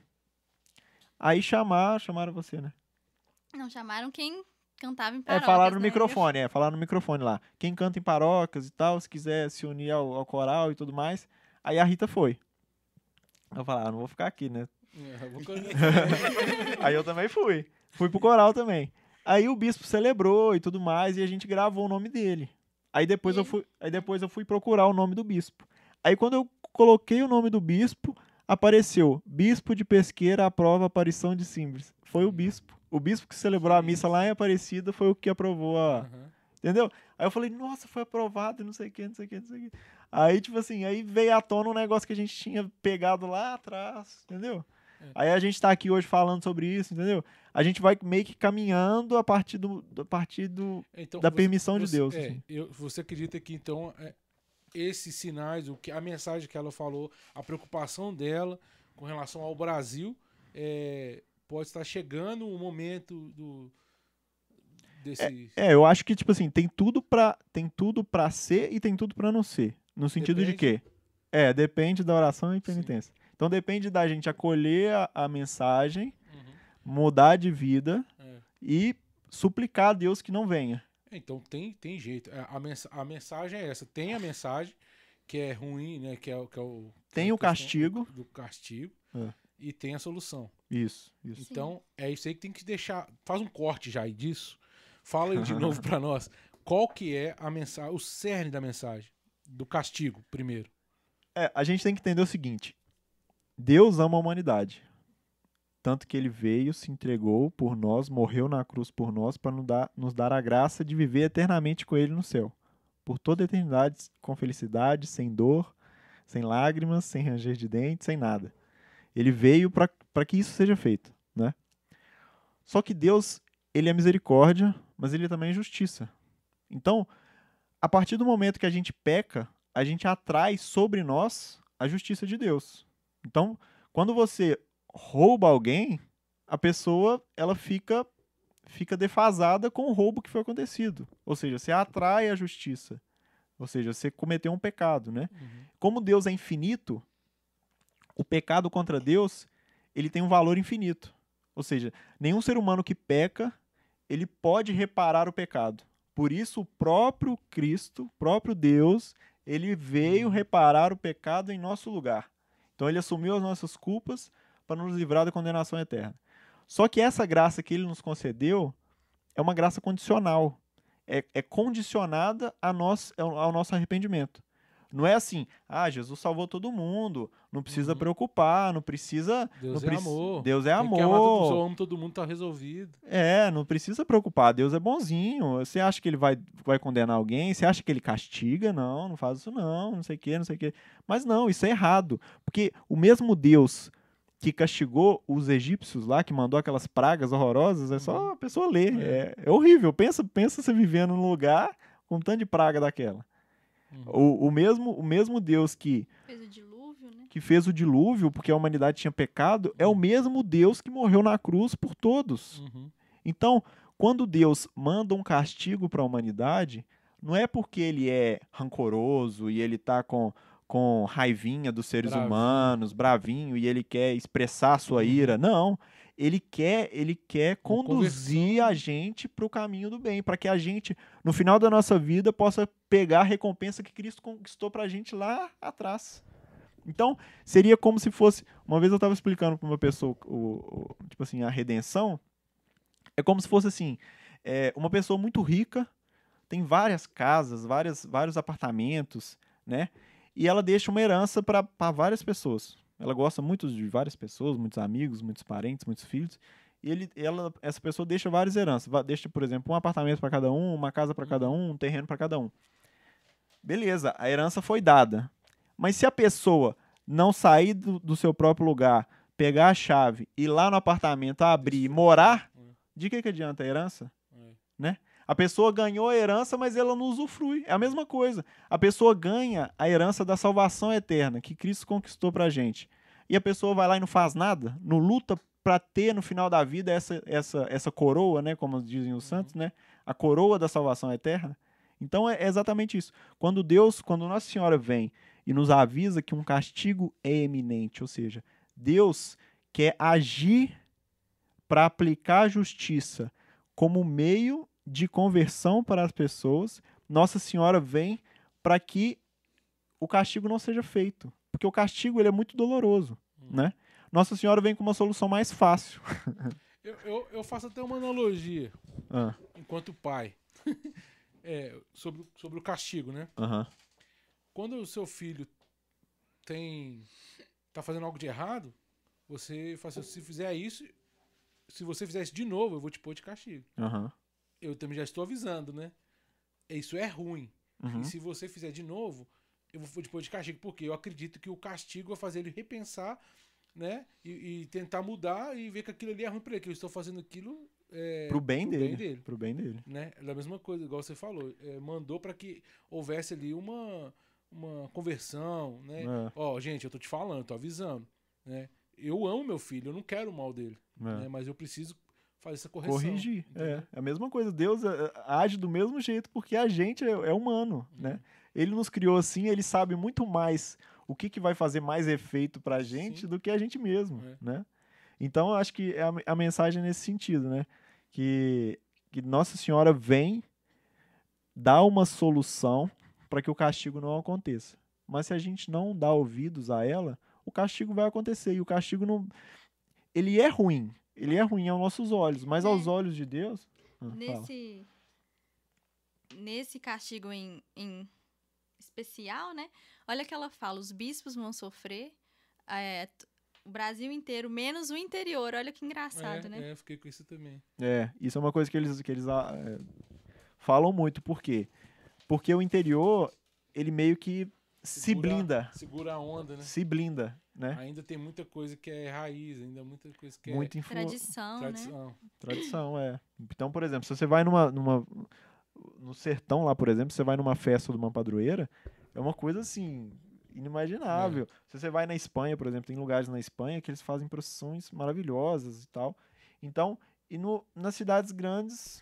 Aí chamar, chamaram você, né? Não chamaram quem cantava em É, paróquias, falaram no né? microfone, é, falaram no microfone lá. Quem canta em paróquias e tal, se quiser se unir ao, ao coral e tudo mais. Aí a Rita foi. Eu falei, ah, não vou ficar aqui, né? É, eu vou Aí eu também fui. Fui pro coral também. Aí o bispo celebrou e tudo mais, e a gente gravou o nome dele. Aí depois, E eu fui, aí depois eu fui procurar o nome do bispo. Aí quando eu coloquei o nome do bispo, apareceu Bispo de Pesqueira aprova a aparição de Simbres. Foi o bispo. O bispo que celebrou a missa lá em Aparecida foi o que aprovou a, Aham. Entendeu? Aí eu falei, nossa, foi aprovado, e não sei o que, não sei o que, não sei o que. Aí, tipo assim, aí veio à tona um negócio que a gente tinha pegado lá atrás, entendeu? É. Aí a gente tá aqui hoje falando sobre isso, entendeu? A gente vai meio que caminhando a partir do, a partir do Então, da você- permissão de você- Deus. é, assim. eu- você acredita que então é, esses sinais, o que a mensagem que ela falou, a preocupação dela com relação ao Brasil, é, pode estar chegando o momento do desse É, eu acho que, tipo assim, tem tudo pra, tem tudo pra ser e tem tudo pra não ser. No sentido de Depende. quê? É, depende da oração e Sim. penitência. Então depende da gente acolher a, a mensagem, Uhum, mudar de vida é. e suplicar a Deus que não venha. Então tem, tem jeito. A, a, mens a mensagem é essa. Tem a mensagem, que é ruim, né? Que é, o- que é o. Tem a o castigo. Do, castigo. É. E tem a solução. Isso, isso. Então, é isso aí que tem que deixar. Faz um corte já aí disso. Fala aí de novo pra nós. Qual que é a mensagem, o cerne da mensagem? Do castigo, primeiro. É, a gente tem que entender o seguinte: Deus ama a humanidade. Tanto que ele veio, se entregou por nós, morreu na cruz por nós, para nos dar, nos dar a graça de viver eternamente com ele no céu. Por toda a eternidade, com felicidade, sem dor, sem lágrimas, sem ranger de dentes, sem nada. Ele veio para que isso seja feito. Né? Só que Deus, ele é misericórdia, mas ele também é justiça. Então, a partir do momento que a gente peca, a gente atrai sobre nós a justiça de Deus. Então, quando você rouba alguém, a pessoa ela fica fica defasada com o roubo que foi acontecido. Ou seja, você atrai a justiça. Ou seja, você cometeu um pecado, né? Como Deus é infinito, o pecado contra Deus, ele tem um valor infinito. Ou seja, nenhum ser humano que peca, ele pode reparar o pecado. Por isso, o próprio Cristo, o próprio Deus, ele veio reparar o pecado em nosso lugar. Então, ele assumiu as nossas culpas para nos livrar da condenação eterna. Só que essa graça que ele nos concedeu é uma graça condicional. É, é condicionada a nós, ao nosso arrependimento. Não é assim, ah, Jesus salvou todo mundo, não precisa Uhum. preocupar, não precisa. Deus não é preci- amor. Deus é Tem que amar todo, se eu amor. amo todo mundo, tá resolvido. É, não precisa preocupar. Deus é bonzinho. Você acha que ele vai, vai condenar alguém? Você acha que ele castiga? Não, não faz isso não, não sei o quê, não sei o quê. Mas não, isso é errado. Porque o mesmo Deus que castigou os egípcios lá, que mandou aquelas pragas horrorosas, é só a pessoa ler. É, é horrível. Pensa, pensa você vivendo num lugar com um tanto de praga daquela. O, o, mesmo, o mesmo Deus que, Fez o dilúvio, né? que fez o dilúvio, porque a humanidade tinha pecado, é o mesmo Deus que morreu na cruz por todos. Uhum. Então, quando Deus manda um castigo para a humanidade, não é porque ele é rancoroso e ele tá com, com raivinha dos seres Bravinho. humanos, bravinho, e ele quer expressar a sua Uhum. ira. Não. Ele quer, ele quer conduzir a gente para o caminho do bem, para que a gente, no final da nossa vida, possa pegar a recompensa que Cristo conquistou para a gente lá atrás. Então, seria como se fosse. Uma vez eu estava explicando para uma pessoa, o, o- tipo assim, a redenção. É como se fosse assim: é, uma pessoa muito rica, tem várias casas, várias, vários apartamentos, né? E ela deixa uma herança para várias pessoas. Ela gosta muito de várias pessoas, muitos amigos, muitos parentes, muitos filhos. E ele, ela, essa pessoa deixa várias heranças. Deixa, por exemplo, um apartamento para cada um, uma casa para cada um, um terreno para cada um. Beleza, a herança foi dada. Mas se a pessoa não sair do, do seu próprio lugar, pegar a chave, ir lá no apartamento, abrir e morar, de que, que adianta a herança? É. Né? A pessoa ganhou a herança, mas ela não usufrui. É a mesma coisa. A pessoa ganha a herança da salvação eterna que Cristo conquistou pra gente. E a pessoa vai lá e não faz nada, não luta para ter no final da vida essa, essa, essa coroa, né, como dizem os santos, né, a coroa da salvação eterna. Então é exatamente isso. Quando Deus, quando Nossa Senhora vem e nos avisa que um castigo é eminente, ou seja, Deus quer agir para aplicar a justiça como meio de conversão para as pessoas, Nossa Senhora vem para que o castigo não seja feito, porque o castigo ele é muito doloroso, né? Nossa Senhora vem com uma solução mais fácil. Eu, eu, eu faço até uma analogia, Ah, enquanto pai, é, sobre, sobre o castigo, né? Quando o seu filho tem tá fazendo algo de errado, você fala assim, se fizer isso, se você fizer isso de novo, eu vou te pôr de castigo. Eu também já estou avisando, né? Isso é ruim. Uhum. E se você fizer de novo, eu vou pôr de castigo, porque eu acredito que o castigo vai fazer ele repensar, né? E, e tentar mudar e ver que aquilo ali é ruim pra ele, que eu estou fazendo aquilo é, Pro bem pro dele. bem dele. Pro bem dele. né? É a mesma coisa, igual você falou. É, mandou para que houvesse ali uma, uma conversão, né? É. Ó, gente, eu tô te falando, tô avisando, né? Eu amo meu filho, eu não quero o mal dele, É. né? Mas eu preciso fazer essa correção. Corrigir. É, entendeu? é a mesma coisa. Deus é, age do mesmo jeito porque a gente é, é humano, né? Ele nos criou assim, ele sabe muito mais o que, que vai fazer mais efeito pra gente Sim. do que a gente mesmo, É. né? Então, eu acho que é a, a mensagem é nesse sentido, né? que, que Nossa Senhora vem dar uma solução para que o castigo não aconteça. Mas se a gente não dá ouvidos a ela, o castigo vai acontecer. E o castigo não. Ele é ruim. Ele é ruim aos nossos olhos. Mas aos É. olhos de Deus. Ah, fala. Nesse, nesse castigo em, em especial, né? Olha que ela fala, os bispos vão sofrer, é, o Brasil inteiro, menos o interior. Olha que engraçado, é, né? é, fiquei com isso também. É, isso é uma coisa que eles, que eles ah, é, falam muito. Por quê? Porque o interior, ele meio que se Segura- blinda. Segura a onda, né? Se blinda, né? Ainda tem muita coisa que é raiz, ainda muita coisa que Muito é influ... Tradição, né? tradição. Tradição, é. Então, por exemplo, se você vai numa, numa. No sertão lá, por exemplo, você vai numa festa de uma padroeira, é uma coisa assim. Inimaginável. Se você vai na Espanha, por exemplo, tem lugares na Espanha que eles fazem procissões maravilhosas e tal. Então, e no, nas cidades grandes.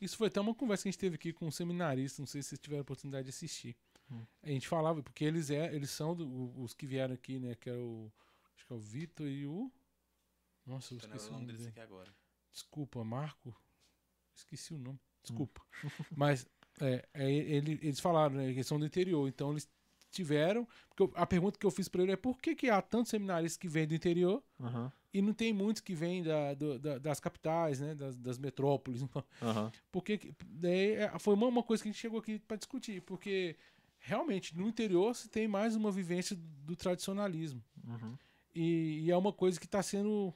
Isso foi até uma conversa que a gente teve aqui com um seminarista, não sei se vocês tiveram a oportunidade de assistir. Hum. A gente falava, porque eles, é, eles são do- os que vieram aqui, né? Que é o. Acho que é o Vitor e o. Nossa, eu Tô esqueci o nome deles dele. aqui agora. Desculpa, Marco. Esqueci o nome. Hum. Desculpa. Mas é, é, ele- eles falaram, né? Que eles são do interior. Então eles tiveram. Porque eu- a pergunta que eu fiz pra ele é por que, que há tantos seminaristas que vêm do interior Aham, e não tem muitos que vêm da, do- da- das capitais, né? Das, das metrópoles. aham. Porque que- daí é, foi uma, uma coisa que a gente chegou aqui para discutir, porque realmente no interior se tem mais uma vivência do tradicionalismo. uhum. E, e é uma coisa que está sendo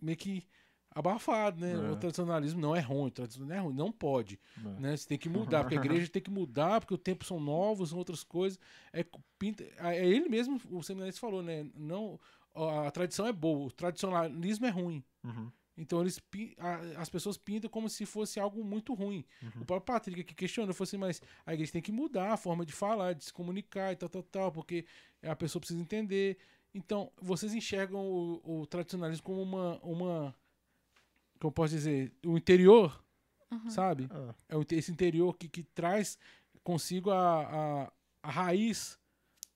meio que abafado, né? É. O tradicionalismo não é ruim, o tradicionalismo não é ruim, não pode. É. Né? Você tem que mudar, porque a igreja tem que mudar, porque os tempos são novos, são outras coisas. É, pinta, é ele mesmo, o seminarista falou, né? Não, a tradição é boa, o tradicionalismo é ruim. Uhum. Então eles a- as pessoas pintam como se fosse algo muito ruim. Uhum. O próprio Patrick que questionou, falou assim, mas a igreja tem que mudar a forma de falar, de se comunicar e tal, tal, tal, porque a pessoa precisa entender. Então, vocês enxergam o, o tradicionalismo como uma, uma. Como eu posso dizer? O interior, Uhum. sabe? Ah, É o- esse interior que, que traz consigo a, a, a raiz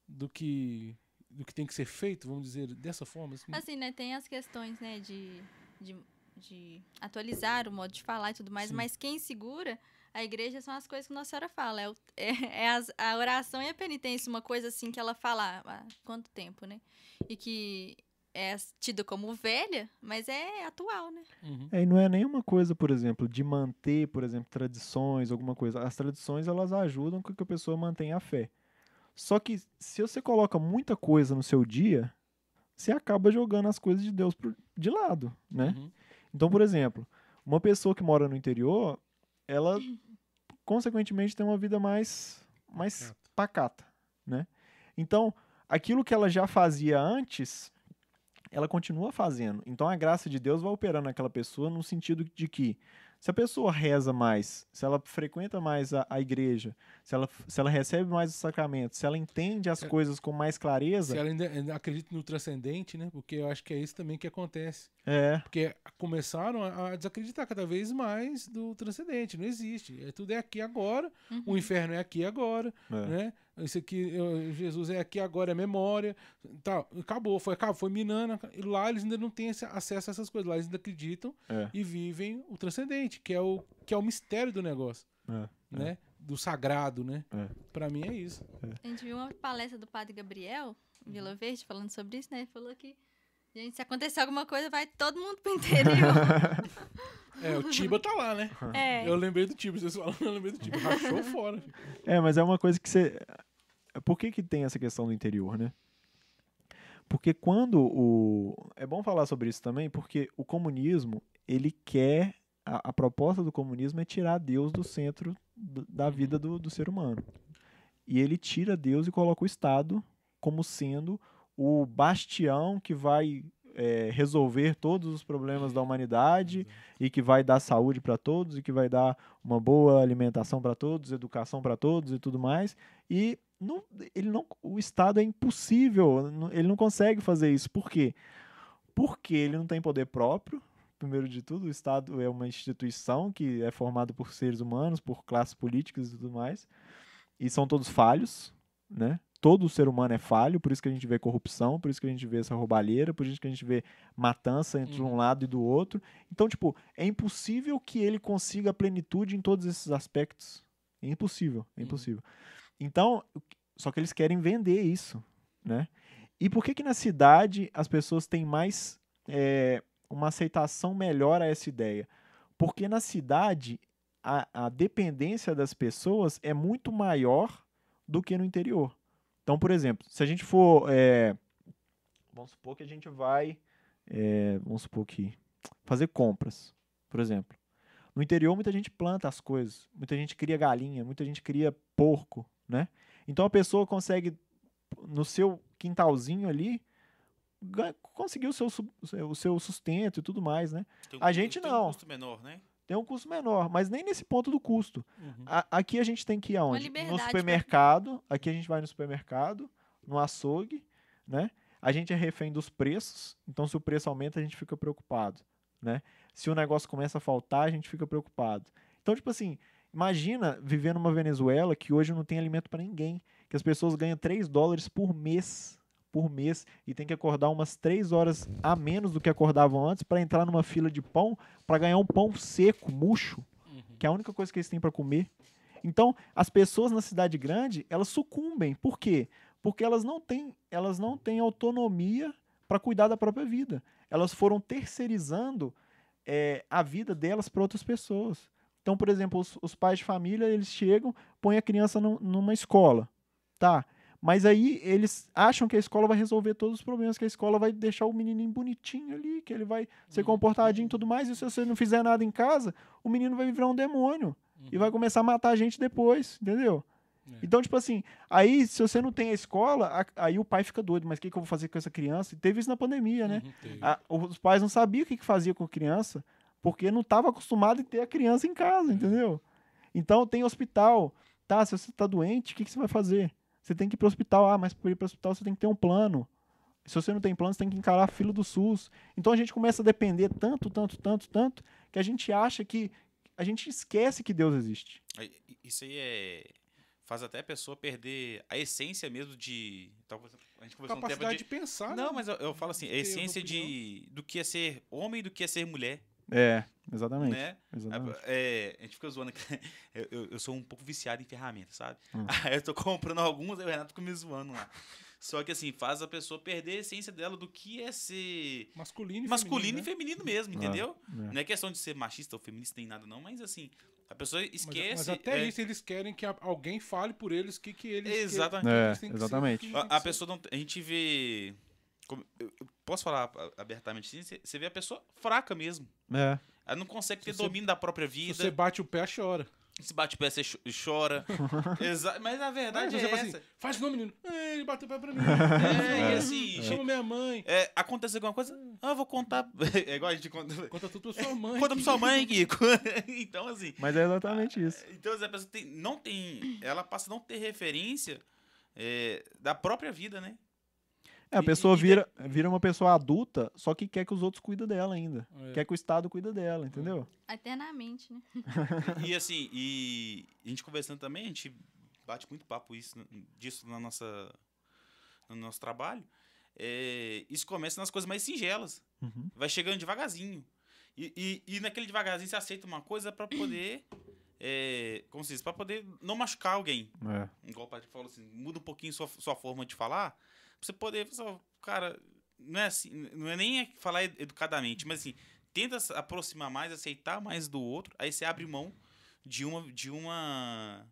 do que, do que tem que ser feito, vamos dizer dessa forma. assim. Assim, né, tem as questões, né, de, de, de atualizar o modo de falar e tudo mais, Sim. mas quem segura a igreja são as coisas que Nossa Senhora fala. É, o- é- é as- a oração e a penitência, uma coisa assim que ela fala há quanto tempo, né? E que é tida como velha, mas é atual, né? Uhum. É, e não é nenhuma coisa, por exemplo, de manter, por exemplo, tradições, alguma coisa. As tradições, elas ajudam com que a pessoa mantenha a fé. Só que se você coloca muita coisa no seu dia, você acaba jogando as coisas de Deus pro- de lado, né? Uhum. Então, por exemplo, uma pessoa que mora no interior, ela consequentemente tem uma vida mais mais Pacata. né? Então, aquilo que ela já fazia antes, ela continua fazendo. Então, a graça de Deus vai operando naquela pessoa no sentido de que se a pessoa reza mais, se ela frequenta mais a, a igreja, se ela, se ela recebe mais os sacramentos, se ela entende as É. coisas com mais clareza, Se ela ainda, ainda acredita no transcendente, né? Porque eu acho que é isso também que acontece. é, Porque começaram a a desacreditar cada vez mais do transcendente. Não existe. É, tudo é aqui agora. O inferno é aqui agora. é. Né? Isso aqui, eu- Jesus é aqui agora, é memória. Tal. Acabou, foi, acabou, foi minando. E lá eles ainda não têm esse acesso a essas coisas. Lá eles ainda acreditam É. e vivem o transcendente, que é o, que é o mistério do negócio. É, Né? Do sagrado, né? É. Pra mim é isso. A gente viu uma palestra do Padre Gabriel, em. Vila Verde, falando sobre isso, né? Ele falou que, gente, se acontecer alguma coisa, vai todo mundo pro interior. É, o Tiba tá lá, né? é. Eu lembrei do Tiba, vocês falaram, eu lembrei do Tiba. Rachou fora. filho. É, mas é uma coisa que você. Por que, que tem essa questão do interior, né? Porque quando o. É bom falar sobre isso também, porque o comunismo, ele quer. A, a proposta do comunismo é tirar Deus do centro do- da vida do, do ser humano. E ele tira Deus e coloca o Estado como sendo o bastião que vai é, resolver todos os problemas da humanidade e que vai dar saúde para todos e que vai dar uma boa alimentação para todos, educação para todos e tudo mais. E não, ele não, o Estado é impossível, ele não consegue fazer isso. Por quê? Porque ele não tem poder próprio. Primeiro de tudo, o Estado é uma instituição que é formada por seres humanos, por classes políticas e tudo mais, e são todos falhos, né? Todo ser humano é falho, por isso que a gente vê corrupção, por isso que a gente vê essa roubalheira, por isso que a gente vê matança entre Uhum. um lado e do outro. Então, tipo, é impossível que ele consiga a plenitude em todos esses aspectos. É impossível, é Uhum. impossível. Então, o que- só que eles querem vender isso, né? E por que que na cidade as pessoas têm mais é, uma aceitação melhor a essa ideia? Porque na cidade a, a dependência das pessoas é muito maior do que no interior. Então, por exemplo, se a gente for. é, vamos supor que a gente vai. é, vamos supor que. Fazer compras, por exemplo. No interior, muita gente planta as coisas. Muita gente cria galinha, muita gente cria porco, né? Então a pessoa consegue, no seu quintalzinho ali, conseguir o seu, o seu sustento e tudo mais, né? Tem A gente tem não. um custo menor, né? Tem um custo menor, mas nem nesse ponto do custo. Uhum. A- aqui a gente tem que ir aonde? No pra- supermercado. Aqui a gente vai no supermercado, no açougue, né? A gente é refém dos preços, então se o preço aumenta, a gente fica preocupado, né? Se o negócio começa a faltar, a gente fica preocupado. Então, tipo assim, imagina viver numa Venezuela que hoje não tem alimento para ninguém, que as pessoas ganham 3 dólares por mês, por mês, e tem que acordar umas 3 horas a menos do que acordavam antes para entrar numa fila de pão, para ganhar um pão seco, murcho, Uhum. que é a única coisa que eles têm para comer. Então, as pessoas na cidade grande, elas sucumbem. Por quê? Porque elas não têm, elas não têm autonomia para cuidar da própria vida. Elas foram terceirizando eh, a vida delas para outras pessoas. Então, por exemplo, os, os pais de família, eles chegam, põem a criança num- numa escola, tá? Mas aí eles acham que a escola vai resolver todos os problemas, que a escola vai deixar o menininho bonitinho ali, que ele vai ser comportadinho e tudo mais, e se você não fizer nada em casa, o menino vai virar um demônio e vai começar a matar a gente depois, entendeu? É. Então, tipo assim, aí se você não tem a escola, a- aí o pai fica doido, mas o que, que eu vou fazer com essa criança? E teve isso na pandemia, né? Uhum. A- os pais não sabiam o que, que fazia com a criança, porque não estava acostumado em ter a criança em casa, entendeu? Então tem hospital, tá? Se você está doente, o que, que você vai fazer? Você tem que ir para o hospital, ah, mas para ir para o hospital você tem que ter um plano. Se você não tem plano, você tem que encarar a fila do SUS. Então a gente começa a depender tanto, tanto, tanto, tanto, que a gente acha que. A gente esquece que Deus existe. Isso aí é. Faz até a pessoa perder a essência mesmo de. Talvez a gente conversou um tempo Capacidade de. de pensar. Não, né? mas eu, eu falo assim, a essência de do que é ser homem e do que é ser mulher, É, exatamente. né? exatamente. É, a gente fica zoando que eu, eu, eu sou um pouco viciado em ferramentas, sabe? Hum. Aí eu tô comprando algumas, aí o Renato fica me zoando lá. Só que assim, faz a pessoa perder a essência dela do que é ser Masculino e masculino e feminino. feminino mesmo, Ah, entendeu? é. Não é questão de ser machista ou feminista nem nada, não, mas assim, a pessoa né? Mas- esquece. Mas, até é, isso eles querem que alguém fale por eles o que, que eles Exatamente. que É, eles têm que ser, exatamente. que eles A, a ser. pessoa não. A gente vê. Eu- posso falar abertamente assim? Você- vê a pessoa fraca mesmo. É. Ela não consegue ter você- domínio da própria Se vida. você bate o pé, chora. Se bate o pé, você cho- chora. Exa mas a verdade é você fala essa. assim, faz o nome, menino. É, ele bateu o pé pra mim. É, É, e assim, Chama minha mãe. é, acontece alguma coisa, ah, eu vou contar. É igual a gente conta. Conta tudo pra sua mãe. Conta pra sua mãe, Kiko. então, assim. Mas é exatamente isso. Então, a pessoa tem, não tem. Ela passa a não ter referência é, da própria vida, né? É, a pessoa e de- vira, vira uma pessoa adulta, só que quer que os outros cuidem dela ainda. É. Quer que o Estado cuida dela, entendeu? Eternamente, né? E assim, e a gente conversando também, a gente bate muito papo isso, disso na nossa, no nosso trabalho. É, isso começa nas coisas mais singelas. Uhum. Vai chegando devagarzinho. E, e, e naquele devagarzinho você aceita uma coisa pra poder. É, como se diz? Pra poder não machucar alguém. É. Igual o Patrick falou assim, muda um pouquinho sua, sua forma de falar. Pra você poder. Só, cara, não é assim. Não é nem falar educadamente, mas assim, tenta se aproximar mais, aceitar mais do outro. Aí você abre mão de uma. De uma.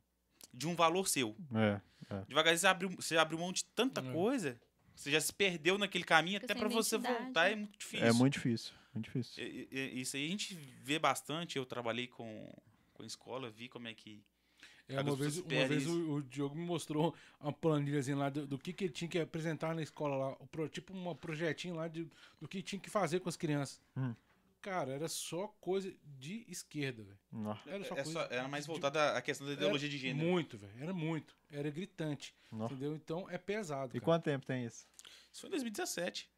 De um valor seu. É. Devagarzinho você abre, você abre mão de tanta É. coisa. Você já se perdeu naquele caminho, Fica até pra você identidade, voltar né? é muito difícil. É muito difícil. Muito difícil. E- e- Isso aí a gente vê bastante. Eu trabalhei com, com a escola, vi como é que. É, uma vez, uma vez o, o Diogo me mostrou uma planilhazinha lá do, do que, que ele tinha que apresentar na escola lá. o pro- tipo um projetinho lá de, do que tinha que fazer com as crianças. Hum. Cara, era só coisa de esquerda, velho. Era só É coisa só- era mais de- voltada à questão da ideologia de gênero. Muito, velho. Era muito. Era gritante. Entendeu? Então é pesado. E cara. quanto tempo tem isso? Isso foi em 2017.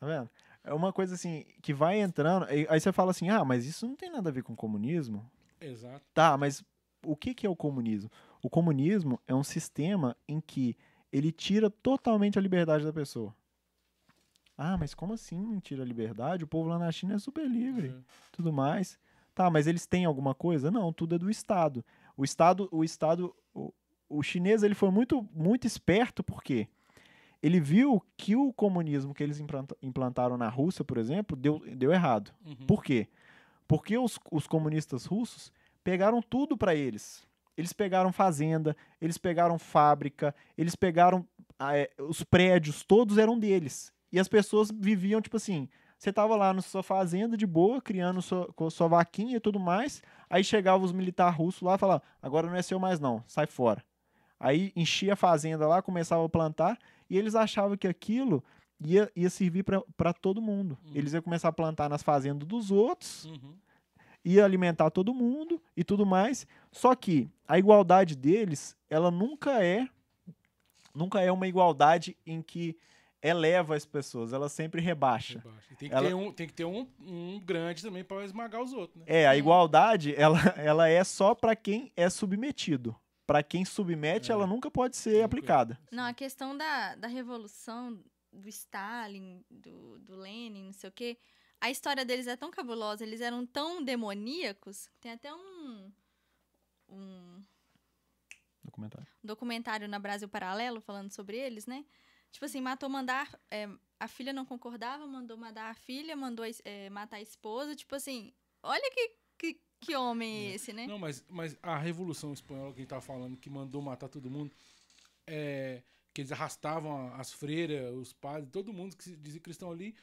Tá vendo? É uma coisa assim, que vai entrando. aí- Aí você fala assim, ah, mas isso não tem nada a ver com comunismo. Exato. Tá, mas o que, que é o comunismo? O comunismo é um sistema em que ele tira totalmente a liberdade da pessoa. Ah, mas como assim tira a liberdade? O povo lá na China é super livre, Uhum. tudo mais. Tá, mas eles têm alguma coisa? Não, tudo é do Estado. O Estado, o Estado, o, o chinês ele foi muito, muito esperto porque ele viu que o comunismo que eles implanta- implantaram na Rússia, por exemplo, deu, deu errado. Uhum. Por quê? Porque os, os comunistas russos pegaram tudo para eles. Eles pegaram fazenda, eles pegaram fábrica, eles pegaram ah, é, os prédios, todos eram deles. E as pessoas viviam tipo assim: você tava lá na sua fazenda de boa, criando sua, com sua vaquinha e tudo mais. Aí chegava os militares russos lá e falavam: agora não é seu mais não, sai fora. Aí enchia a fazenda lá, começava a plantar, e eles achavam que aquilo ia, ia servir para todo mundo. Uhum. Eles iam começar a plantar nas fazendas dos outros, Uhum. Ia alimentar todo mundo e tudo mais. Só que a igualdade deles, ela nunca é nunca é uma igualdade em que eleva as pessoas, ela sempre rebaixa. Rebaixa. Tem que Ela- ter, um, tem que ter um, um grande também para esmagar os outros, né? É, a igualdade, ela, ela é só para quem é submetido. Para quem submete, É. ela nunca pode ser Nunca. aplicada. Não, a questão da, da revolução do Stalin, do, do Lenin, não sei o quê, a história deles é tão cabulosa, eles eram tão demoníacos, tem até um, um Documentário. documentário na Brasil Paralelo falando sobre eles, né? Tipo assim, matou mandar. é, a filha não concordava, mandou mandar a filha, mandou é, matar a esposa. Tipo assim, olha que, que, que homem é esse, né? Não, mas, mas a Revolução Espanhola que a gente tava falando, que mandou matar todo mundo, é, que eles arrastavam as freiras, os padres, todo mundo que se dizia cristão ali,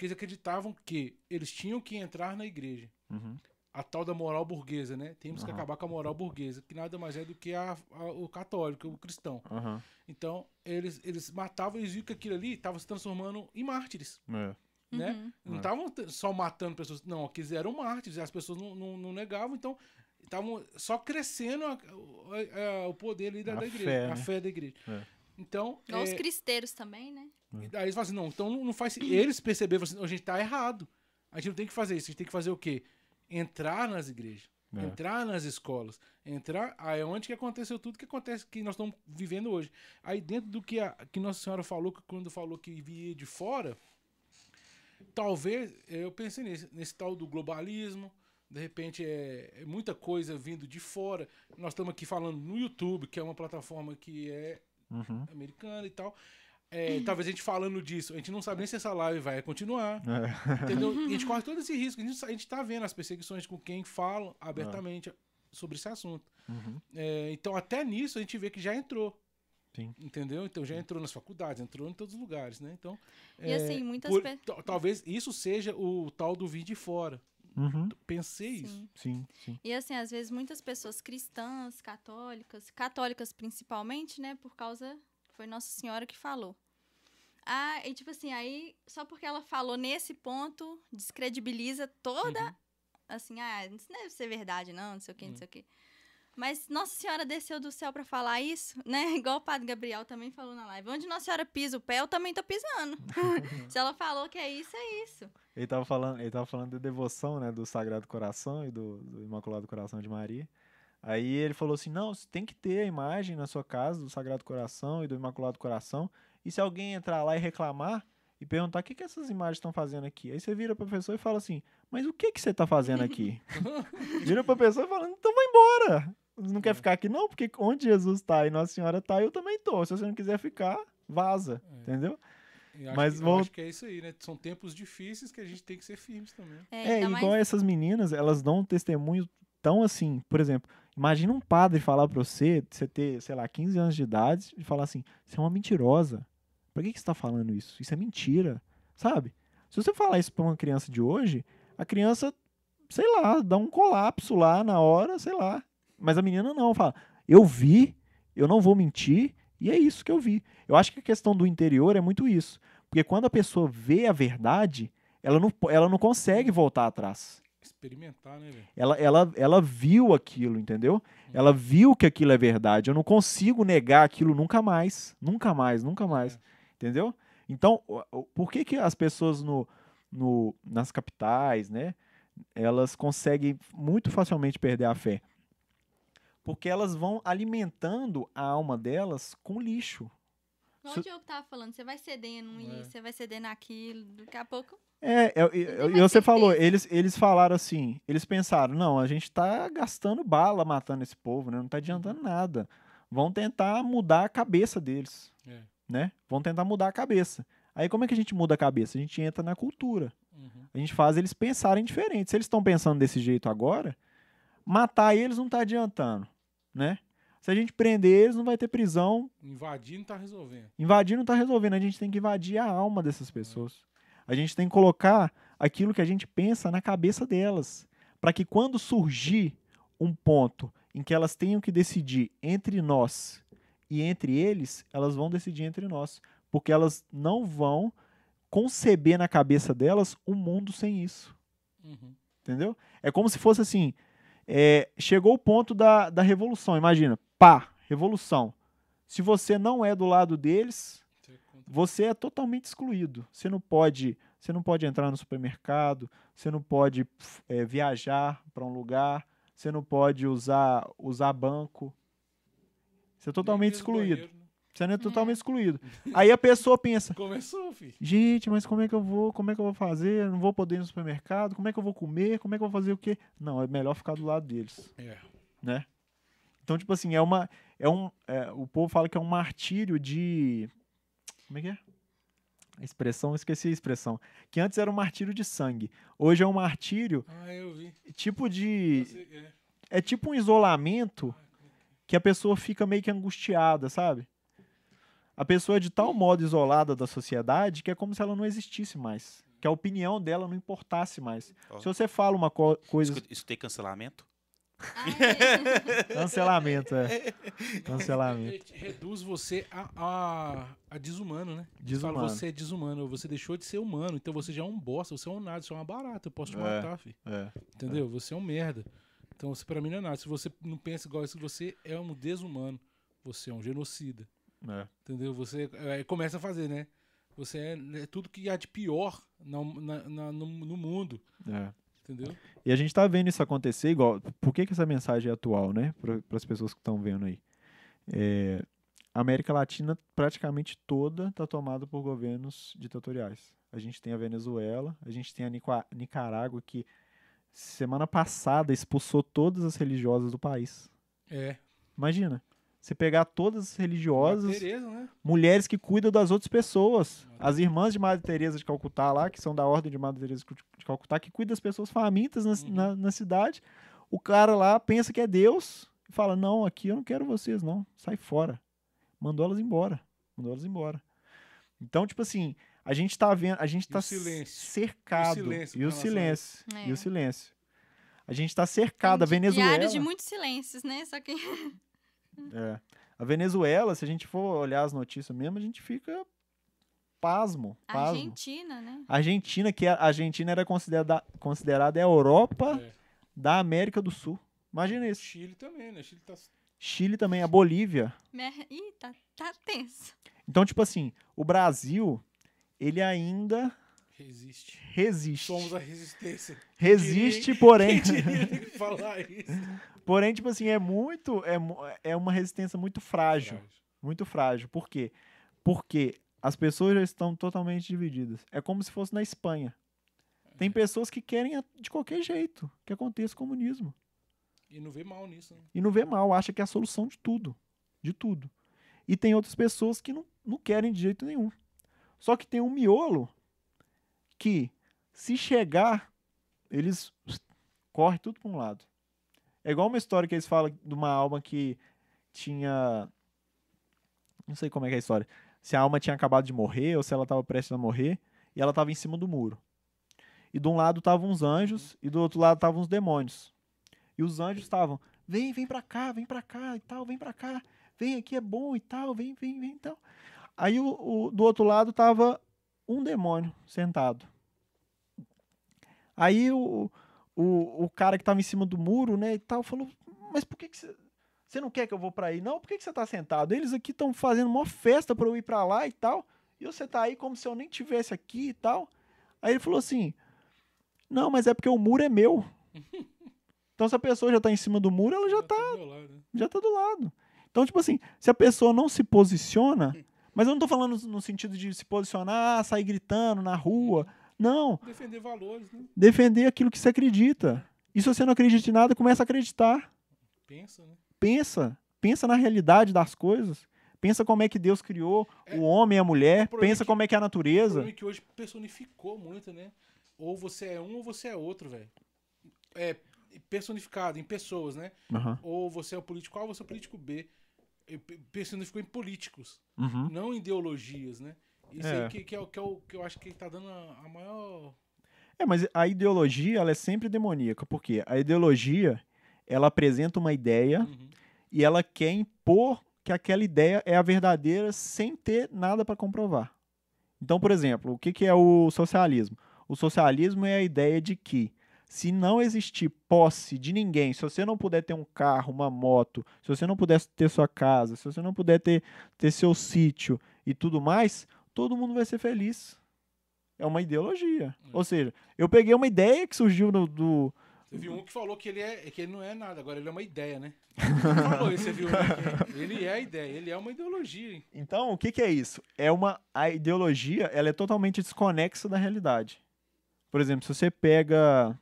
porque eles acreditavam que eles tinham que entrar na igreja. Uhum. A tal da moral burguesa, né? Temos que Aham. acabar com a moral burguesa, que nada mais é do que a- a- o católico, o cristão. Aham. Então, eles, eles matavam, eles viam que aquilo ali estava se transformando em mártires. É. né? Uhum. Não É. estavam só matando pessoas, não, aqueles eram mártires, e as pessoas não, não, não negavam, então estavam só crescendo a- a- a- o poder ali da, A da igreja, fé, a né? fé da igreja. É. Então, Igual os é, cristeiros também, né? E daí eles falam assim, não, então não, faz Eles perceberam, assim, "Não, a gente tá errado. A gente não tem que fazer isso, a gente tem que fazer o quê? Entrar nas igrejas, É. entrar nas escolas, entrar. Aí é onde que aconteceu tudo que acontece, que nós estamos vivendo hoje. Aí dentro do que, a, que Nossa Senhora falou, que quando falou que via de fora, talvez, eu pensei nesse, nesse tal do globalismo, de repente é, é muita coisa vindo de fora. Nós estamos aqui falando no YouTube, que é uma plataforma que é Uhum. americana e tal. É, talvez a gente falando disso, a gente não sabe nem se essa live vai continuar. É. Entendeu? E a gente corre todo esse risco. A gente, a gente tá vendo as perseguições com quem fala abertamente sobre esse assunto. Uhum. É, então, até nisso, a gente vê que já entrou. Sim. Entendeu? Então, já entrou nas faculdades, entrou em todos os lugares, né? Então, E é, assim, muitas por- talvez isso seja o tal do vir de fora. Uhum. Pensei isso. Sim. Sim, sim. E assim, às vezes muitas pessoas cristãs, católicas, católicas principalmente, né, por causa foi Nossa Senhora que falou. Ah, e tipo assim, aí só porque ela falou nesse ponto, descredibiliza toda Uhum. assim, ah, isso não deve ser verdade não, não sei o que, não Uhum. sei o que. Mas Nossa Senhora desceu do céu pra falar isso, né? Igual o Padre Gabriel também falou na live. Onde Nossa Senhora pisa o pé, eu também tô pisando. Se ela falou que é isso, é isso. Ele tava falando, ele tava falando da devoção, né, do Sagrado Coração e do, do Imaculado Coração de Maria. Aí ele falou assim: "Não, você tem que ter a imagem na sua casa do Sagrado Coração e do Imaculado Coração. E se alguém entrar lá e reclamar e perguntar o que que essas imagens estão fazendo aqui?" Aí você vira pra pessoa e fala assim: "Mas o que que você tá fazendo aqui?" vira pra pessoa e fala: "Então vai embora. Você não quer ficar aqui não, porque onde Jesus tá e Nossa Senhora tá, eu também tô. Se você não quiser ficar, vaza." É. Entendeu? Acho Mas que, vou- acho que é isso aí, né? São tempos difíceis que a gente tem que ser firmes também. É, É, igual mais essas meninas, elas dão um testemunho tão assim, por exemplo, imagina um padre falar pra você, você ter, sei lá, 15 anos de idade, e falar assim, você é uma mentirosa. Por que, que você tá falando isso? Isso é mentira, sabe? Se você falar isso pra uma criança de hoje, a criança, sei lá, dá um colapso lá na hora, sei lá. Mas a menina não, fala, eu vi, eu não vou mentir, e é isso que eu vi. Eu acho que a questão do interior é muito isso. Porque quando a pessoa vê a verdade, ela não, ela não consegue voltar atrás. Experimentar, né, velho? Ela, ela, ela viu aquilo, entendeu? Ela viu que aquilo é verdade. Eu não consigo negar aquilo nunca mais. Nunca mais, nunca mais. É. Entendeu? Então, por que, que as pessoas no, no, nas capitais, né? Elas conseguem muito facilmente perder a fé? Porque elas vão alimentando a alma delas com lixo. Igual Su- o Diogo tava falando, você vai cedendo É. isso, você vai cedendo aquilo, daqui a pouco. É, eu- eu- tem e você falou, eles, eles falaram assim, eles pensaram, não, a gente tá gastando bala matando esse povo, né? Não tá adiantando nada. Vão tentar mudar a cabeça deles, É. né? Vão tentar mudar a cabeça. Aí como é que a gente muda a cabeça? A gente entra na cultura. Uhum. A gente faz eles pensarem diferente. Se eles estão pensando desse jeito agora, matar eles não tá adiantando, né? Se a gente prender eles, não vai ter prisão. Invadir não tá resolvendo. Invadir não tá resolvendo. A gente tem que invadir a alma dessas pessoas. A gente tem que colocar aquilo que a gente pensa na cabeça delas. Para que quando surgir um ponto em que elas tenham que decidir entre nós e entre eles, elas vão decidir entre nós. Porque elas não vão conceber na cabeça delas um mundo sem isso. Uhum. Entendeu? É como se fosse assim: é, chegou o ponto da, da revolução. Imagina, pá, revolução. Se você não é do lado deles, Você conta- você é totalmente excluído. Você não pode, você não pode entrar no supermercado, você não pode é, viajar para um lugar, você não pode usar, usar banco. Você é totalmente excluído. banheiro, né? Você não é totalmente excluído. Aí a pessoa pensa: Começou, filho. Gente, mas como é que eu vou? Como é que eu vou fazer? Eu não vou poder ir no supermercado? Como é que eu vou comer? Como é que eu vou fazer o quê? Não, é melhor ficar do lado deles, É. né? Então, tipo assim, é uma. É um, é, o povo fala que é um martírio de. Como é que é? A expressão, esqueci a expressão. Que antes era um martírio de sangue. Hoje é um martírio Ah, eu vi. tipo de. É. É tipo um isolamento que a pessoa fica meio que angustiada, sabe? A pessoa é de tal modo isolada da sociedade que é como se ela não existisse mais. Que a opinião dela não importasse mais. Ó. Se você fala uma co- coisa. Escu- Escutei cancelamento. Ai, Cancelamento, é. Cancelamento. Re- Reduz você a, a, a desumano, né? Desumano. você é desumano, você deixou de ser humano, então você já é um bosta, você é um nada, você é uma barata, eu posso te É. matar, filho. É. Entendeu? Você é um merda. Então você pra mim não é nada. Se você não pensa igual isso, você é um desumano. Você é um genocida. É. Entendeu? Você é, começa a fazer, né? Você é, é tudo que há de pior na, na- na- no, no mundo. Entendeu? E a gente tá vendo isso acontecer igual. Por que, que essa mensagem é atual, né? Para as pessoas que estão vendo aí. É, a América Latina praticamente toda tá tomada por governos ditatoriais. A gente tem a Venezuela, a gente tem a Nicarágua que semana passada expulsou todas as religiosas do país. É. Imagina, você pegar todas as religiosas, Tereza, né? mulheres que cuidam das outras pessoas. As irmãs de Madre Teresa de Calcutá lá, que são da ordem de Madre Teresa de Calcutá, que cuidam das pessoas famintas na, Uhum. na, na cidade. O cara lá pensa que é Deus e fala: Não, aqui eu não quero vocês, não. Sai fora. Mandou elas embora. Mandou elas embora. Então, tipo assim, a gente tá vendo, a gente E tá cercado. E o silêncio E o a silêncio. isso? E É. o silêncio. A gente tá cercado. A di- Venezuela. Diário de muitos silêncios, né? Só que. É. A Venezuela, se a gente for olhar as notícias mesmo, a gente fica pasmo. pasmo. Argentina, né? Argentina, que a Argentina era considerada, considerada a Europa É. da América do Sul. Imagina isso. Chile também, né? Chile tá. Chile também, a Bolívia. Mer- Ih, tá, tá tenso. Então, tipo assim, o Brasil, ele ainda Resiste. resiste. Somos a resistência. Resiste, Quem porém, diria ter que falar isso? porém, tipo assim, é muito, é, é uma resistência muito frágil. Muito frágil. Por quê? Porque as pessoas já estão totalmente divididas. É como se fosse na Espanha. Tem pessoas que querem de qualquer jeito que aconteça o comunismo. E não vê mal nisso, né? E não vê mal, acha que é a solução de tudo. De tudo. E tem outras pessoas que não, não querem de jeito nenhum. Só que tem um miolo que, se chegar, eles corre tudo para um lado. É igual uma história que eles falam de uma alma que tinha. Não sei como é que é a história. Se a alma tinha acabado de morrer ou se ela estava prestes a morrer e ela estava em cima do muro. E de um lado estavam uns anjos e do outro lado estavam os demônios. E os anjos estavam, vem, vem pra cá, vem pra cá e tal, vem pra cá, vem aqui é bom e tal, vem, vem, vem e tal. Aí o, o- do outro lado tava um demônio sentado. Aí o, o, o cara que tava em cima do muro, né, e tal, falou, mas por que que você... Você não quer que eu vou pra aí? Não, por que, que você tá sentado? Eles aqui estão fazendo uma festa pra eu ir pra lá e tal. E você tá aí como se eu nem tivesse aqui e tal. Aí ele falou assim: Não, mas é porque o muro é meu. Então, se a pessoa já tá em cima do muro, ela já tá, do meu lado, né? já tá do lado. Então, tipo assim, se a pessoa não se posiciona, Mas eu não tô falando no sentido de se posicionar, sair gritando na rua. Não. Defender valores, né? Defender aquilo que você acredita. E se você não acredita em nada, começa a acreditar. Pensa, né? Pensa. Pensa na realidade das coisas. Pensa como é que Deus criou É, o homem e a mulher. Pensa que- como é que é a O natureza. é que hoje personificou muito, né? Ou você é um ou você é outro, velho. É personificado em pessoas, né? Aham. Ou você é o político A ou você é o político B. Pe- Personificou em políticos, Uhum. não em ideologias, né? Isso É. aí que, que é o que, é o que eu acho que tá dando a, a maior. É, mas a ideologia, ela é sempre demoníaca. Porque a ideologia, ela apresenta uma ideia Uhum. e ela quer impor que aquela ideia é a verdadeira sem ter nada para comprovar. Então, por exemplo, o que, que é o socialismo? O socialismo é a ideia de que se não existir posse de ninguém, se você não puder ter um carro, uma moto, se você não puder ter sua casa, se você não puder ter, ter seu sítio e tudo mais, todo mundo vai ser feliz. É uma ideologia. Ou seja, eu peguei uma ideia que surgiu no, do, Você viu um que falou que ele, é, que ele não é nada, agora ele é uma ideia, né? Ele falou isso, você viu? né? Que Ele é a ideia, ele é uma ideologia. hein? Então, o que, que é isso? É uma a ideologia, ela é totalmente desconexa da realidade. Por exemplo, se você pega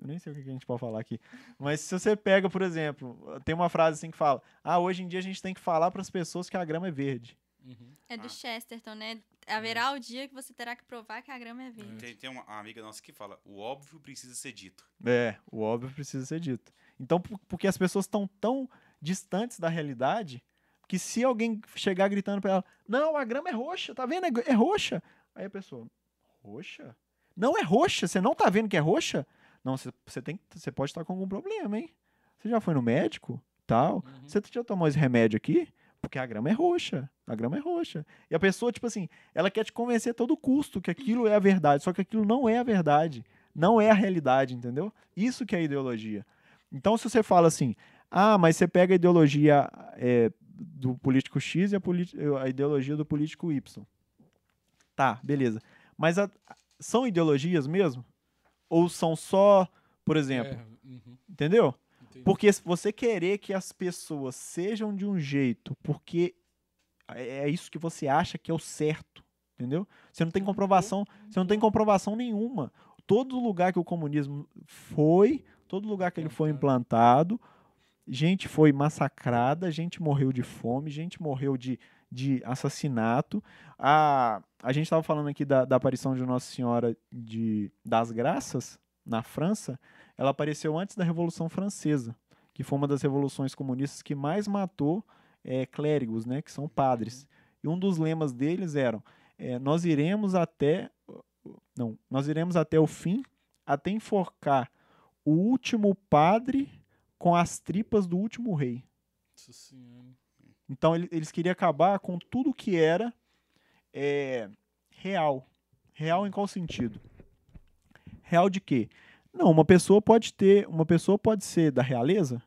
eu nem sei o que que a gente pode falar aqui, mas se você pega, por exemplo, tem uma frase assim que fala: "Ah, hoje em dia a gente tem que falar para as pessoas que a grama é verde". Uhum. É do Ah. Chesterton, né? Haverá o dia que você terá que provar que a grama é verde. Tem, tem uma amiga nossa que fala: o óbvio precisa ser dito. É, o óbvio precisa ser dito. Então, por- porque as pessoas estão tão distantes da realidade que se alguém chegar gritando pra ela, não, a grama é roxa, tá vendo? É, é roxa. Aí a pessoa, roxa? Não é roxa, você não tá vendo que é roxa? Não, você, você tem, você pode estar com algum problema, hein? Você já foi no médico? Tal. Uhum. Você já tomou esse remédio aqui? Porque a grama é roxa. A grama é roxa. E a pessoa, tipo assim, ela quer te convencer a todo custo que aquilo é a verdade. Só que aquilo não é a verdade. Não é a realidade, entendeu? Isso que é ideologia. Então, se você fala assim, ah, mas você pega a ideologia é, do político X e a, a ideologia do político Y. Tá, beleza. Mas a- são ideologias mesmo? Ou são só, por exemplo, É, uhum, entendeu? Entendi. Porque se você querer que as pessoas sejam de um jeito, porque é é isso que você acha que é o certo, entendeu? Você não tem comprovação, você não tem comprovação nenhuma. Todo lugar que o comunismo foi, todo lugar que ele foi implantado, gente foi massacrada, gente morreu de fome, gente morreu de, de assassinato. A, a gente estava falando aqui da, da aparição de Nossa Senhora de, das Graças na França. Ela apareceu antes da Revolução Francesa, que foi uma das revoluções comunistas que mais matou eh, clérigos, né, que são padres. E um dos lemas deles eram: eh, nós iremos até não, nós iremos até o fim, até enforcar o último padre com as tripas do último rei. Então ele- eles queriam acabar com tudo que era é, real. Real em qual sentido? Real de quê? Não, uma pessoa pode ter, uma pessoa pode ser da realeza.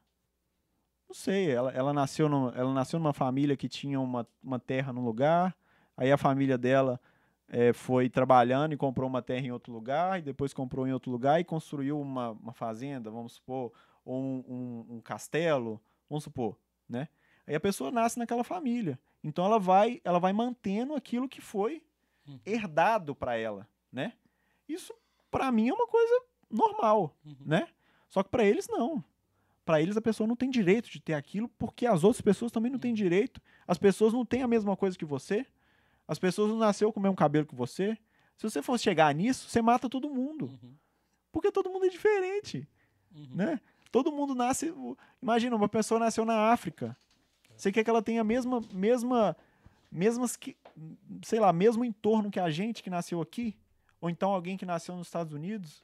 Não sei, ela, ela nasceu no, ela nasceu numa família que tinha uma, uma terra num lugar, aí a família dela é, foi trabalhando e comprou uma terra em outro lugar, e depois comprou em outro lugar e construiu uma, uma fazenda, vamos supor, ou um, um- um castelo, vamos supor, né? Aí a pessoa nasce naquela família. Então ela vai, ela vai mantendo aquilo que foi Uhum. herdado para ela, né? Isso para mim é uma coisa normal, Uhum. né? Só que para eles não. Para eles a pessoa não tem direito de ter aquilo porque as outras pessoas também não têm direito. As pessoas não têm a mesma coisa que você. As pessoas não nasceu com o mesmo cabelo que você. Se você fosse chegar nisso, você mata todo mundo, Uhum. porque todo mundo é diferente Uhum. né? Todo mundo nasce. Imagina, uma pessoa nasceu na África. Você quer que ela tenha a mesma, mesma, mesmas que, sei lá, mesmo entorno que a gente que nasceu aqui, ou então alguém que nasceu nos Estados Unidos.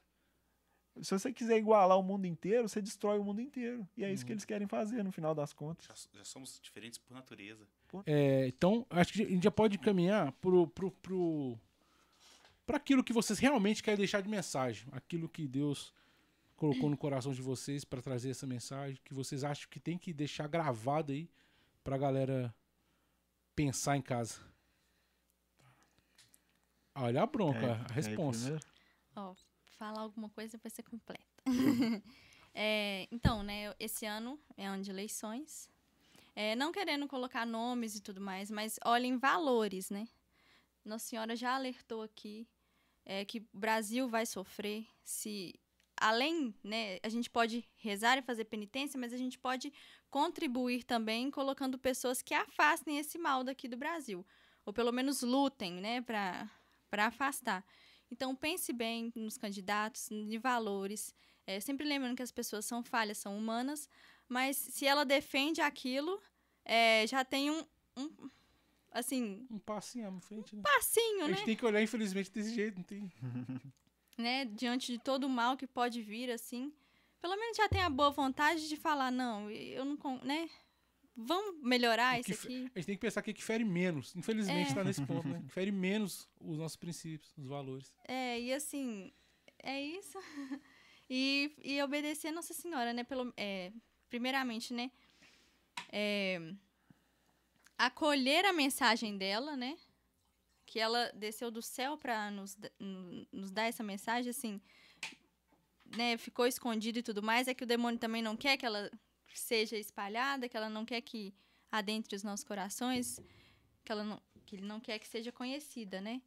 Se você quiser igualar o mundo inteiro, você destrói o mundo inteiro. E é isso que eles querem fazer no final das contas. Já, já somos diferentes por natureza. É, então, acho que a gente já pode caminhar pro, pro, pro, pra aquilo que vocês realmente querem deixar de mensagem. Aquilo que Deus colocou no coração de vocês para trazer essa mensagem, que vocês acham que tem que deixar gravado aí pra galera pensar em casa. Olha a bronca, É, a resposta. Ó, falar alguma coisa vai ser completa. É, então, né, esse ano é ano de eleições. É, não querendo colocar nomes e tudo mais, mas olhem valores, né? Nossa Senhora já alertou aqui é, que o Brasil vai sofrer se além, né, a gente pode rezar e fazer penitência, mas a gente pode contribuir também colocando pessoas que afastem esse mal daqui do Brasil, ou pelo menos lutem, né, para para afastar. Então pense bem nos candidatos, de valores, é, sempre lembrando que as pessoas são falhas, são humanas, mas se ela defende aquilo, é, já tem um, um assim, Um passinho à frente, né? passinho, A né? gente tem que olhar, infelizmente, desse jeito, não tem. né, diante de todo o mal que pode vir, assim, pelo menos já tem a boa vontade de falar, não, eu não, con- né, vamos melhorar O isso que aqui. A gente tem que pensar que que fere menos. Infelizmente, É. tá nesse ponto, né? Fere menos os nossos princípios, os valores. É, e assim, é isso. e, e obedecer Nossa Senhora, né, pelo, é, primeiramente, né, é, acolher a mensagem dela, né, que ela desceu do céu para nos, nos dar essa mensagem, assim, né, ficou escondida e tudo mais, é que o demônio também não quer que ela seja espalhada, que ela não quer que adentre os nossos corações, que ela não, que ele não quer que seja conhecida, né?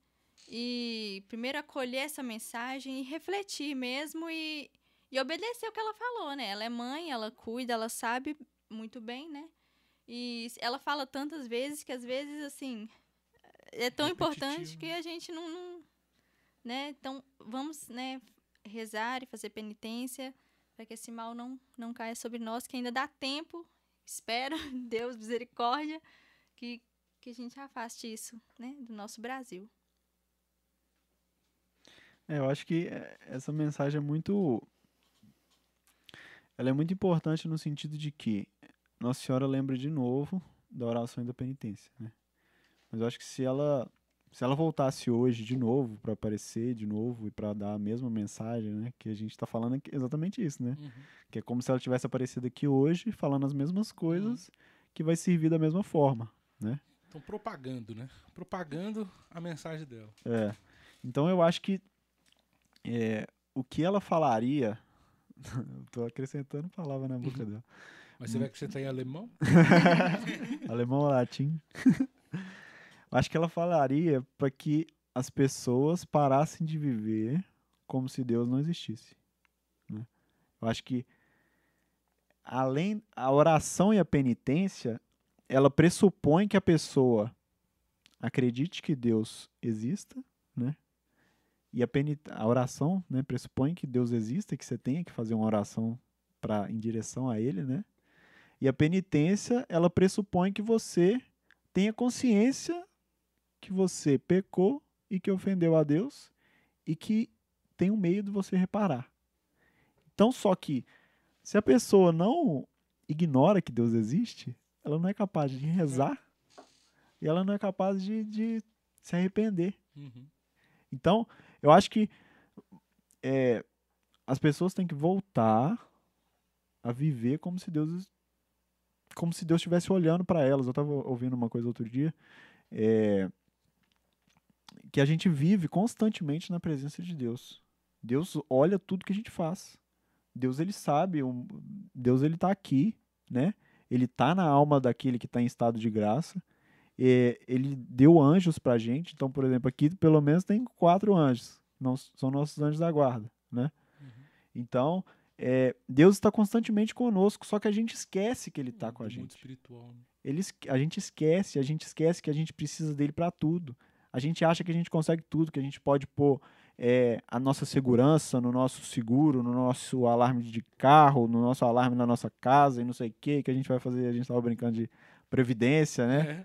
E primeiro acolher essa mensagem e refletir mesmo e, e obedecer o que ela falou, né? Ela é mãe, ela cuida, ela sabe muito bem, né? E ela fala tantas vezes que às vezes, assim, é tão importante que a gente não, não- né? Então, vamos, né, rezar e fazer penitência para que esse mal não, não caia sobre nós, que ainda dá tempo, espero, Deus, misericórdia, que, que a gente afaste isso, né, do nosso Brasil. É, eu acho que é, essa mensagem é muito. Ela é muito importante no sentido de que Nossa Senhora lembra de novo da oração e da penitência, né? Mas eu acho que se ela se ela voltasse hoje de novo para aparecer de novo e para dar a mesma mensagem, né, que a gente está falando aqui, exatamente isso, né? Uhum. Que é como se ela tivesse aparecido aqui hoje falando as mesmas coisas que vai servir da mesma forma, né? Estão propagando, né? Propagando a mensagem dela. É. Então eu acho que é, o que ela falaria. tô acrescentando palavra na boca dela. Mas você vai acrescentar em alemão? Alemão ou latim? acho que ela falaria para que as pessoas parassem de viver como se Deus não existisse. né? Eu acho que além a oração e a penitência, ela pressupõe que a pessoa acredite que Deus exista, né? E a, a oração, né, pressupõe que Deus exista, que você tenha que fazer uma oração para em direção a Ele, né? E a penitência, ela pressupõe que você tenha consciência que você pecou e que ofendeu a Deus e que tem um meio de você reparar. Então, só que se a pessoa não ignora que Deus existe, ela não é capaz de rezar e ela não é capaz de, de se arrepender. Uhum. Então, eu acho que é, as pessoas têm que voltar a viver como se Deus como se Deus estivesse olhando para elas. Eu estava ouvindo uma coisa outro dia, é, que a gente vive constantemente na presença de Deus. Deus olha tudo que a gente faz. Deus ele sabe, Deus ele está aqui, né? Ele está na alma daquele que está em estado de graça. É, ele deu anjos pra gente. Então, por exemplo, aqui pelo menos tem quatro anjos. Não, são nossos anjos da guarda, né? Então, é, Deus está constantemente conosco, só que a gente esquece que ele está com a Muito gente. espiritual. né? Ele, a gente esquece, a gente esquece que a gente precisa dele para tudo. A gente acha que a gente consegue tudo, que a gente pode pôr é, a nossa segurança no nosso seguro, no nosso alarme de carro, no nosso alarme na nossa casa e não sei o que, que a gente vai fazer. A gente estava brincando de previdência, né? É.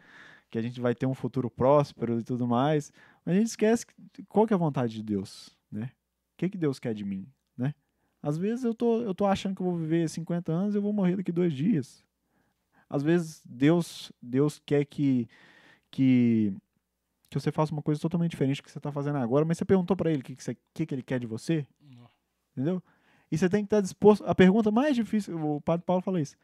que a gente vai ter um futuro próspero e tudo mais. Mas a gente esquece que- qual que é a vontade de Deus, né? O que, que Deus quer de mim, né? Às vezes eu tô, eu tô achando que eu vou viver 50 anos e eu vou morrer daqui dois dias. Às vezes Deus, Deus quer que, que, que você faça uma coisa totalmente diferente do que você está fazendo agora, mas você perguntou para ele o que, que, você- que, que ele quer de você, Nó. entendeu? E você tem que estar disposto. A pergunta mais difícil, o Padre Paulo fala isso.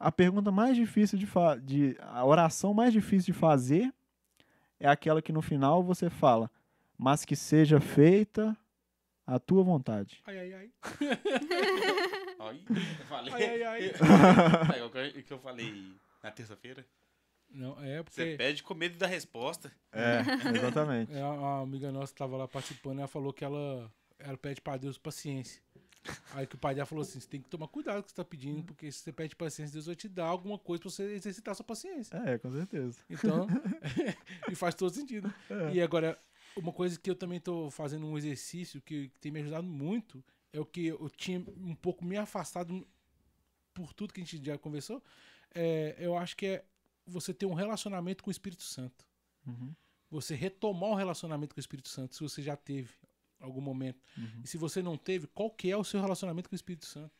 A pergunta mais difícil de, fa de a oração mais difícil de fazer é aquela que no final você fala, mas que seja feita a tua vontade. Ai, ai, ai. Aí, eu falei. Ai, ai, ai. Que- o que eu falei Na terça-feira? Não, é Você porque pede com medo da resposta. É, exatamente. é, a, amiga nossa que tava lá participando, ela falou que ela, ela pede pra Deus paciência. Aí que o pai dela falou assim: você tem que tomar cuidado com o que você tá pedindo, porque se você pede paciência, Deus vai te dar alguma coisa pra você exercitar sua paciência. É, com certeza. Então, e faz todo sentido. É. E agora, uma coisa que eu também tô fazendo um exercício que, que tem me ajudado muito é o que eu tinha um pouco me afastado por tudo que a gente já conversou. É, eu acho que é você ter um relacionamento com o Espírito Santo. Uhum. Você retomar o relacionamento com o Espírito Santo, se você já teve algum momento. Uhum. E se você não teve, qual que é o seu relacionamento com o Espírito Santo?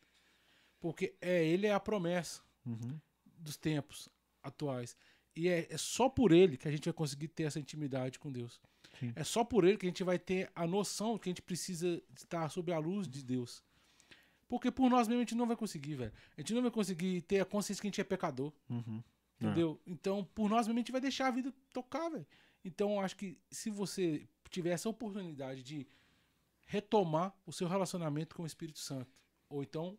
Porque é ele é a promessa Uhum. dos tempos atuais. E é, é só por ele que a gente vai conseguir ter essa intimidade com Deus. Sim. É só por ele que a gente vai ter a noção que a gente precisa estar sob a luz de Deus. Porque por nós mesmos a gente não vai conseguir, velho. A gente não vai conseguir ter a consciência que a gente é pecador. Uhum. Entendeu? Então, por nós mesmos, a gente vai deixar a vida tocar, velho. Então, eu acho que se você tiver essa oportunidade de retomar o seu relacionamento com o Espírito Santo, ou então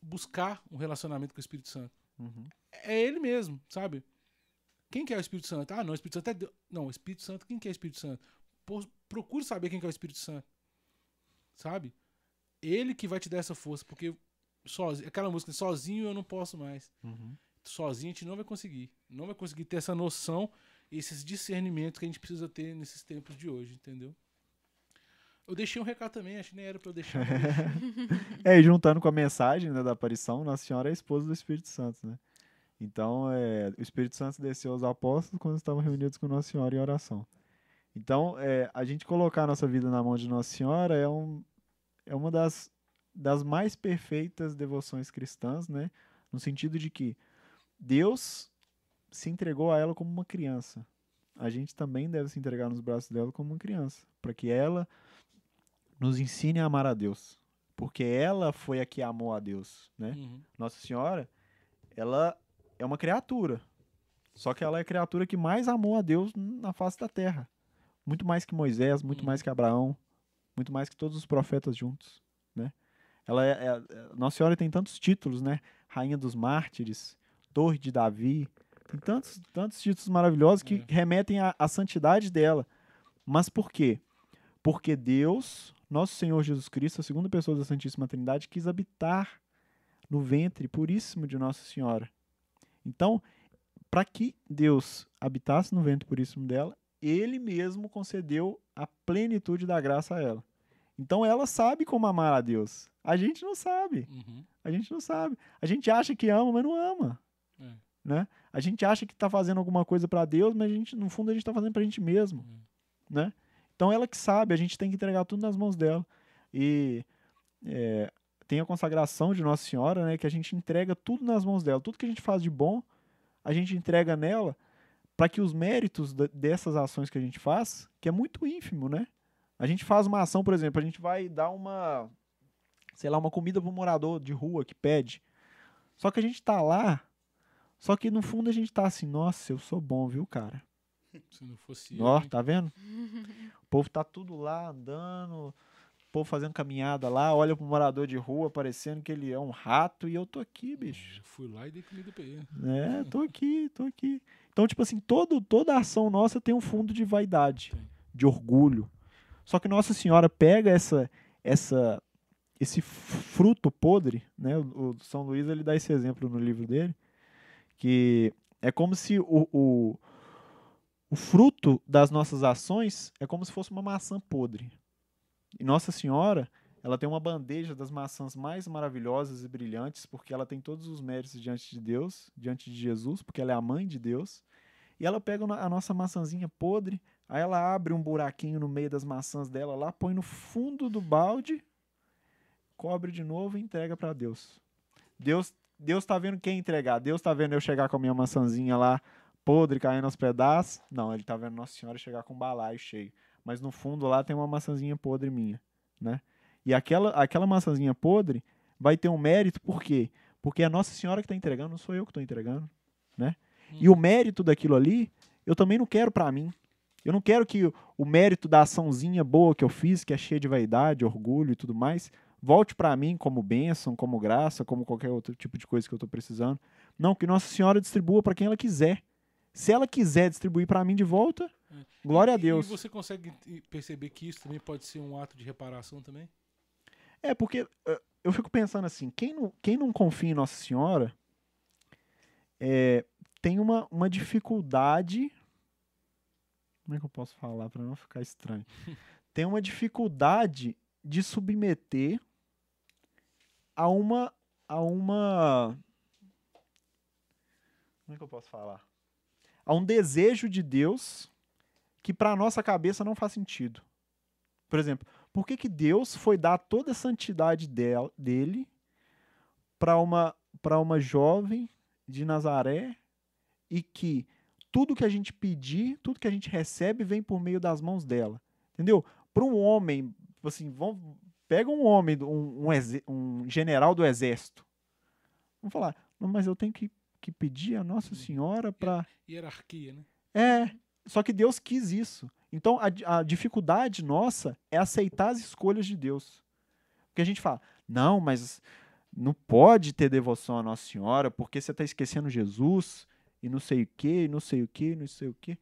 buscar um relacionamento com o Espírito Santo, Uhum. é ele mesmo, sabe? Quem que é o Espírito Santo? Ah, não, o Espírito Santo é Deus. Não, o Espírito Santo, quem que é o Espírito Santo? Pô, procure saber quem que é o Espírito Santo. Sabe? Ele que vai te dar essa força, porque sozinho, aquela música, sozinho eu não posso mais Uhum. Sozinho a gente não vai conseguir. Não vai conseguir ter essa noção, esses discernimentos que a gente precisa ter nesses tempos de hoje, entendeu? Eu deixei um recado também, acho que nem era pra eu deixar. É, e juntando com a mensagem né, da aparição, Nossa Senhora é esposa do Espírito Santo, né? Então, é, o Espírito Santo desceu aos apóstolos quando estavam reunidos com Nossa Senhora em oração. Então, é, a gente colocar a nossa vida na mão de Nossa Senhora é, um, é uma das, das mais perfeitas devoções cristãs, né? No sentido de que Deus se entregou a ela como uma criança. A gente também deve se entregar nos braços dela como uma criança, para que ela nos ensine a amar a Deus porque ela foi a que amou a Deus, né? Uhum. Nossa Senhora, ela é uma criatura. Só que ela é a criatura que mais amou a Deus na face da terra. Muito mais que Moisés, muito Uhum. mais que Abraão, muito mais que todos os profetas juntos, né? Ela é, é- é- Nossa Senhora tem tantos títulos, né? Rainha dos Mártires, Torre de Davi, tem tantos, tantos títulos maravilhosos que remetem à, à santidade dela. Mas por quê? Porque Deus, nosso Senhor Jesus Cristo, a segunda pessoa da Santíssima Trindade, quis habitar no ventre puríssimo de Nossa Senhora. Então, para que Deus habitasse no ventre puríssimo dela, ele mesmo concedeu a plenitude da graça a ela. Então ela sabe como amar a Deus. A gente não sabe. Uhum. A gente não sabe. A gente acha que ama, mas não ama. É. Né? A gente acha que está fazendo alguma coisa para Deus, mas a gente, no fundo a gente está fazendo para a gente mesmo. Uhum. Né? Então ela que sabe, a gente tem que entregar tudo nas mãos dela. E é, tem a consagração de Nossa Senhora, né, que a gente entrega tudo nas mãos dela. Tudo que a gente faz de bom, a gente entrega nela para que os méritos dessas ações que a gente faz, que é muito ínfimo, né? A gente faz uma ação, por exemplo, a gente vai dar uma, sei lá, uma comida para um morador de rua que pede. Só que a gente tá lá, só que no fundo a gente tá assim, nossa, eu sou bom, viu, cara? Se não fosse eu, Ó, tá vendo? O povo tá tudo lá andando, o povo fazendo caminhada lá, olha pro morador de rua parecendo que ele é um rato e eu tô aqui, bicho. Eu fui lá e dei comida pra ele. É, tô aqui, tô aqui. Então, tipo assim, todo, toda ação nossa tem um fundo de vaidade, Tem. de orgulho. Só que Nossa Senhora pega essa, essa, esse fruto podre, né? O, o São Luís ele dá esse exemplo no livro dele, que é como se o, o, o fruto das nossas ações é como se fosse uma maçã podre. E Nossa Senhora, ela tem uma bandeja das maçãs mais maravilhosas e brilhantes, porque ela tem todos os méritos diante de Deus, diante de Jesus, porque ela é a mãe de Deus. E ela pega a nossa maçãzinha podre, aí ela abre um buraquinho no meio das maçãs dela lá, põe no fundo do balde, cobre de novo e entrega para Deus. Deus Deus tá vendo quem entregar. Deus tá vendo eu chegar com a minha maçãzinha lá podre caindo aos pedaços. Não, ele tá vendo Nossa Senhora chegar com um balaio cheio. Mas no fundo lá tem uma maçãzinha podre minha, né? E aquela aquela maçãzinha podre vai ter um mérito por quê? Porque é a Nossa Senhora que está entregando, não sou eu que estou entregando, né? E o mérito daquilo ali, eu também não quero para mim. Eu não quero que o, o mérito da açãozinha boa que eu fiz, que é cheia de vaidade, orgulho e tudo mais, volte para mim como bênção, como graça, como qualquer outro tipo de coisa que eu estou precisando. Não, que Nossa Senhora distribua para quem ela quiser. Se ela quiser distribuir para mim de volta, glória a Deus. E você consegue perceber que isso também pode ser um ato de reparação também? É, porque uh, eu fico pensando assim, quem não, quem não confia em Nossa Senhora é, tem uma, uma dificuldade. Como é que eu posso falar para não ficar estranho? tem uma dificuldade de submeter a uma a uma como é que eu posso falar? A um desejo de Deus que para nossa cabeça não faz sentido. Por exemplo, por que, que Deus foi dar toda a santidade dele para uma para uma jovem de Nazaré e que tudo que a gente pedir, tudo que a gente recebe vem por meio das mãos dela. Entendeu? Para um homem, assim, vamos, pega um homem, um, um, um, general do exército. Vamos falar, mas eu tenho que, que pedir a Nossa Senhora para. Hierarquia, né? É, só que Deus quis isso. Então a, a dificuldade nossa é aceitar as escolhas de Deus. Porque a gente fala, não, mas não pode ter devoção à Nossa Senhora porque você está esquecendo Jesus e não sei o que, não sei o que, não sei o que.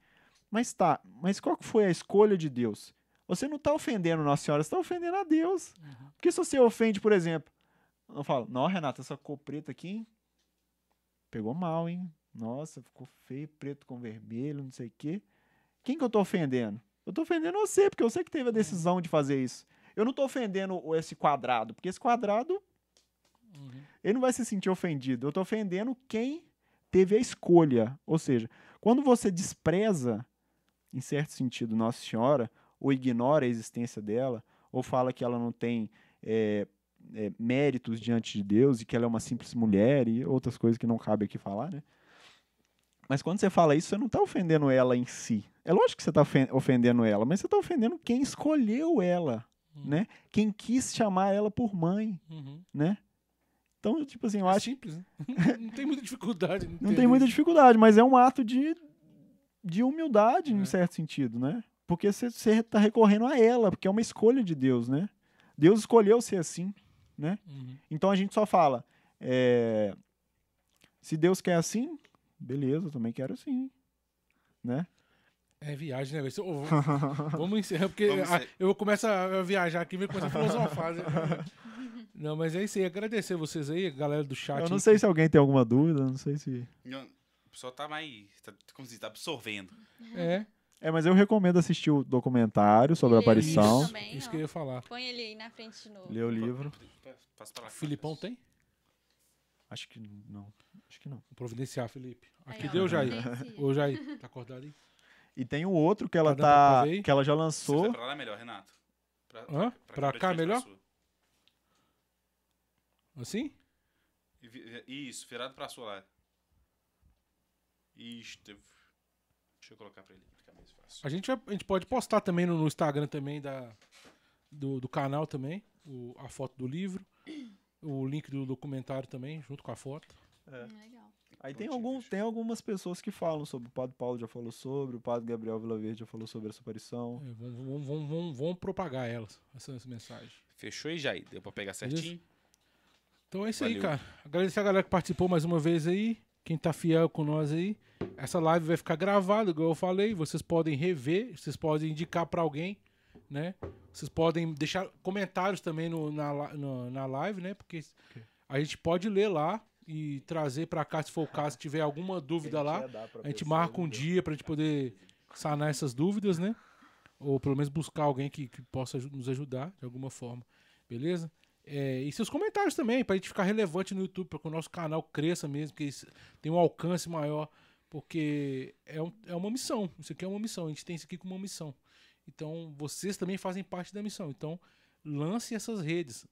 Mas tá, mas qual foi a escolha de Deus? Você não está ofendendo Nossa Senhora, você está ofendendo a Deus. Uhum. Porque se você ofende, por exemplo, eu falo, não, Renata, essa cor preta aqui hein? pegou mal, hein? Nossa, ficou feio, preto com vermelho, não sei o quê. Quem que eu estou ofendendo? Eu estou ofendendo você, porque eu sei que teve a decisão de fazer isso. Eu não estou ofendendo esse quadrado, porque esse quadrado uhum. ele não vai se sentir ofendido. Eu estou ofendendo quem teve a escolha. Ou seja, quando você despreza, em certo sentido, Nossa Senhora, ou ignora a existência dela, ou fala que ela não tem é, é, méritos diante de Deus e que ela é uma simples mulher e outras coisas que não cabe aqui falar, né? Mas quando você fala isso, você não está ofendendo ela em si. É lógico que você está ofendendo ela, mas você está ofendendo quem escolheu ela, uhum. né? Quem quis chamar ela por mãe, uhum. né? Então, tipo assim, eu é acho... simples, né? não tem muita dificuldade. Não tem muita dificuldade, mas é um ato de, de humildade, é. em certo sentido, né? Porque você está recorrendo a ela, porque é uma escolha de Deus, né? Deus escolheu ser assim, né? Uhum. Então a gente só fala, é, se Deus quer assim, beleza, eu também quero assim, né? É viagem, né? Vamos encerrar, porque Vamos a, eu começo a viajar aqui e começar a filosofar. Né? Não, mas é isso aí. Agradecer vocês aí, galera do chat. Eu não sei se alguém tem alguma dúvida, não sei se. Não, o pessoal tá mais. Tá, como se diz, tá absorvendo. É. É, mas eu recomendo assistir o documentário sobre a aparição. Isso, também, isso que eu ia falar. Põe ele aí na frente de novo. Lê o livro. Filipão tem? Acho que não. Acho que não. Vou providenciar, Felipe. Aqui deu, Jair. Ô, Jair, tá acordado aí? E tem o outro que ela tá. que ela já lançou. Você pra lá é melhor, Renato. Pra, Hã? pra, pra cá é melhor? Assim? Isso, virado pra sua lá. Isso, deixa eu colocar pra ele. Mais fácil. A gente, a gente pode postar também no, no Instagram também da, do, do canal também, o, a foto do livro, o link do documentário também, junto com a foto. É. Hum, legal. Aí tem, alguns, tem algumas pessoas que falam sobre. O Padre Paulo já falou sobre, o Padre Gabriel Vilaverde já falou sobre essa aparição. É, vamos, vamos, vamos, vamos, propagar elas, essa, essa mensagem. Fechou e já aí? Deu pra pegar certinho? Isso. Então é isso Valeu. aí, cara. Agradecer a galera que participou mais uma vez aí. Quem tá fiel com nós aí. Essa live vai ficar gravada, igual eu falei. Vocês podem rever, vocês podem indicar para alguém, né? Vocês podem deixar comentários também no, na, no, na live, né? Porque a gente pode ler lá e trazer para cá, se for o caso, se tiver alguma dúvida lá. A gente marca um né? dia pra gente poder sanar essas dúvidas, né? Ou pelo menos buscar alguém que, que possa nos ajudar de alguma forma. Beleza? É, e seus comentários também, para a gente ficar relevante no YouTube, para que o nosso canal cresça mesmo, que tem um alcance maior, porque é, um, é uma missão. Isso aqui é uma missão, a gente tem isso aqui como uma missão. Então, vocês também fazem parte da missão. Então, lance essas redes,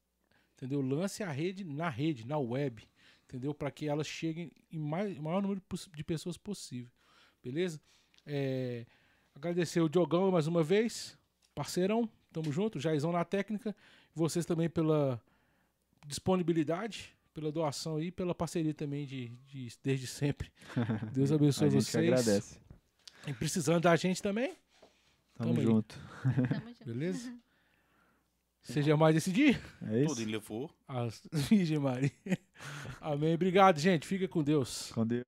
entendeu? Lance a rede na rede, na web, entendeu? Para que elas cheguem em mais, maior número de pessoas possível, beleza? É, agradecer o Diogão mais uma vez, parceirão, tamo junto, Jaizão na técnica, vocês também pela disponibilidade, pela doação aí, pela parceria também de, de desde sempre. Deus abençoe a gente vocês. agradece. E precisando da gente também. Tamo, Tamo junto. Beleza? Seja mais esse dia. É Tudo isso? ele levou. A Virgem Maria. Amém. Obrigado, gente. Fica com Deus. Com Deus.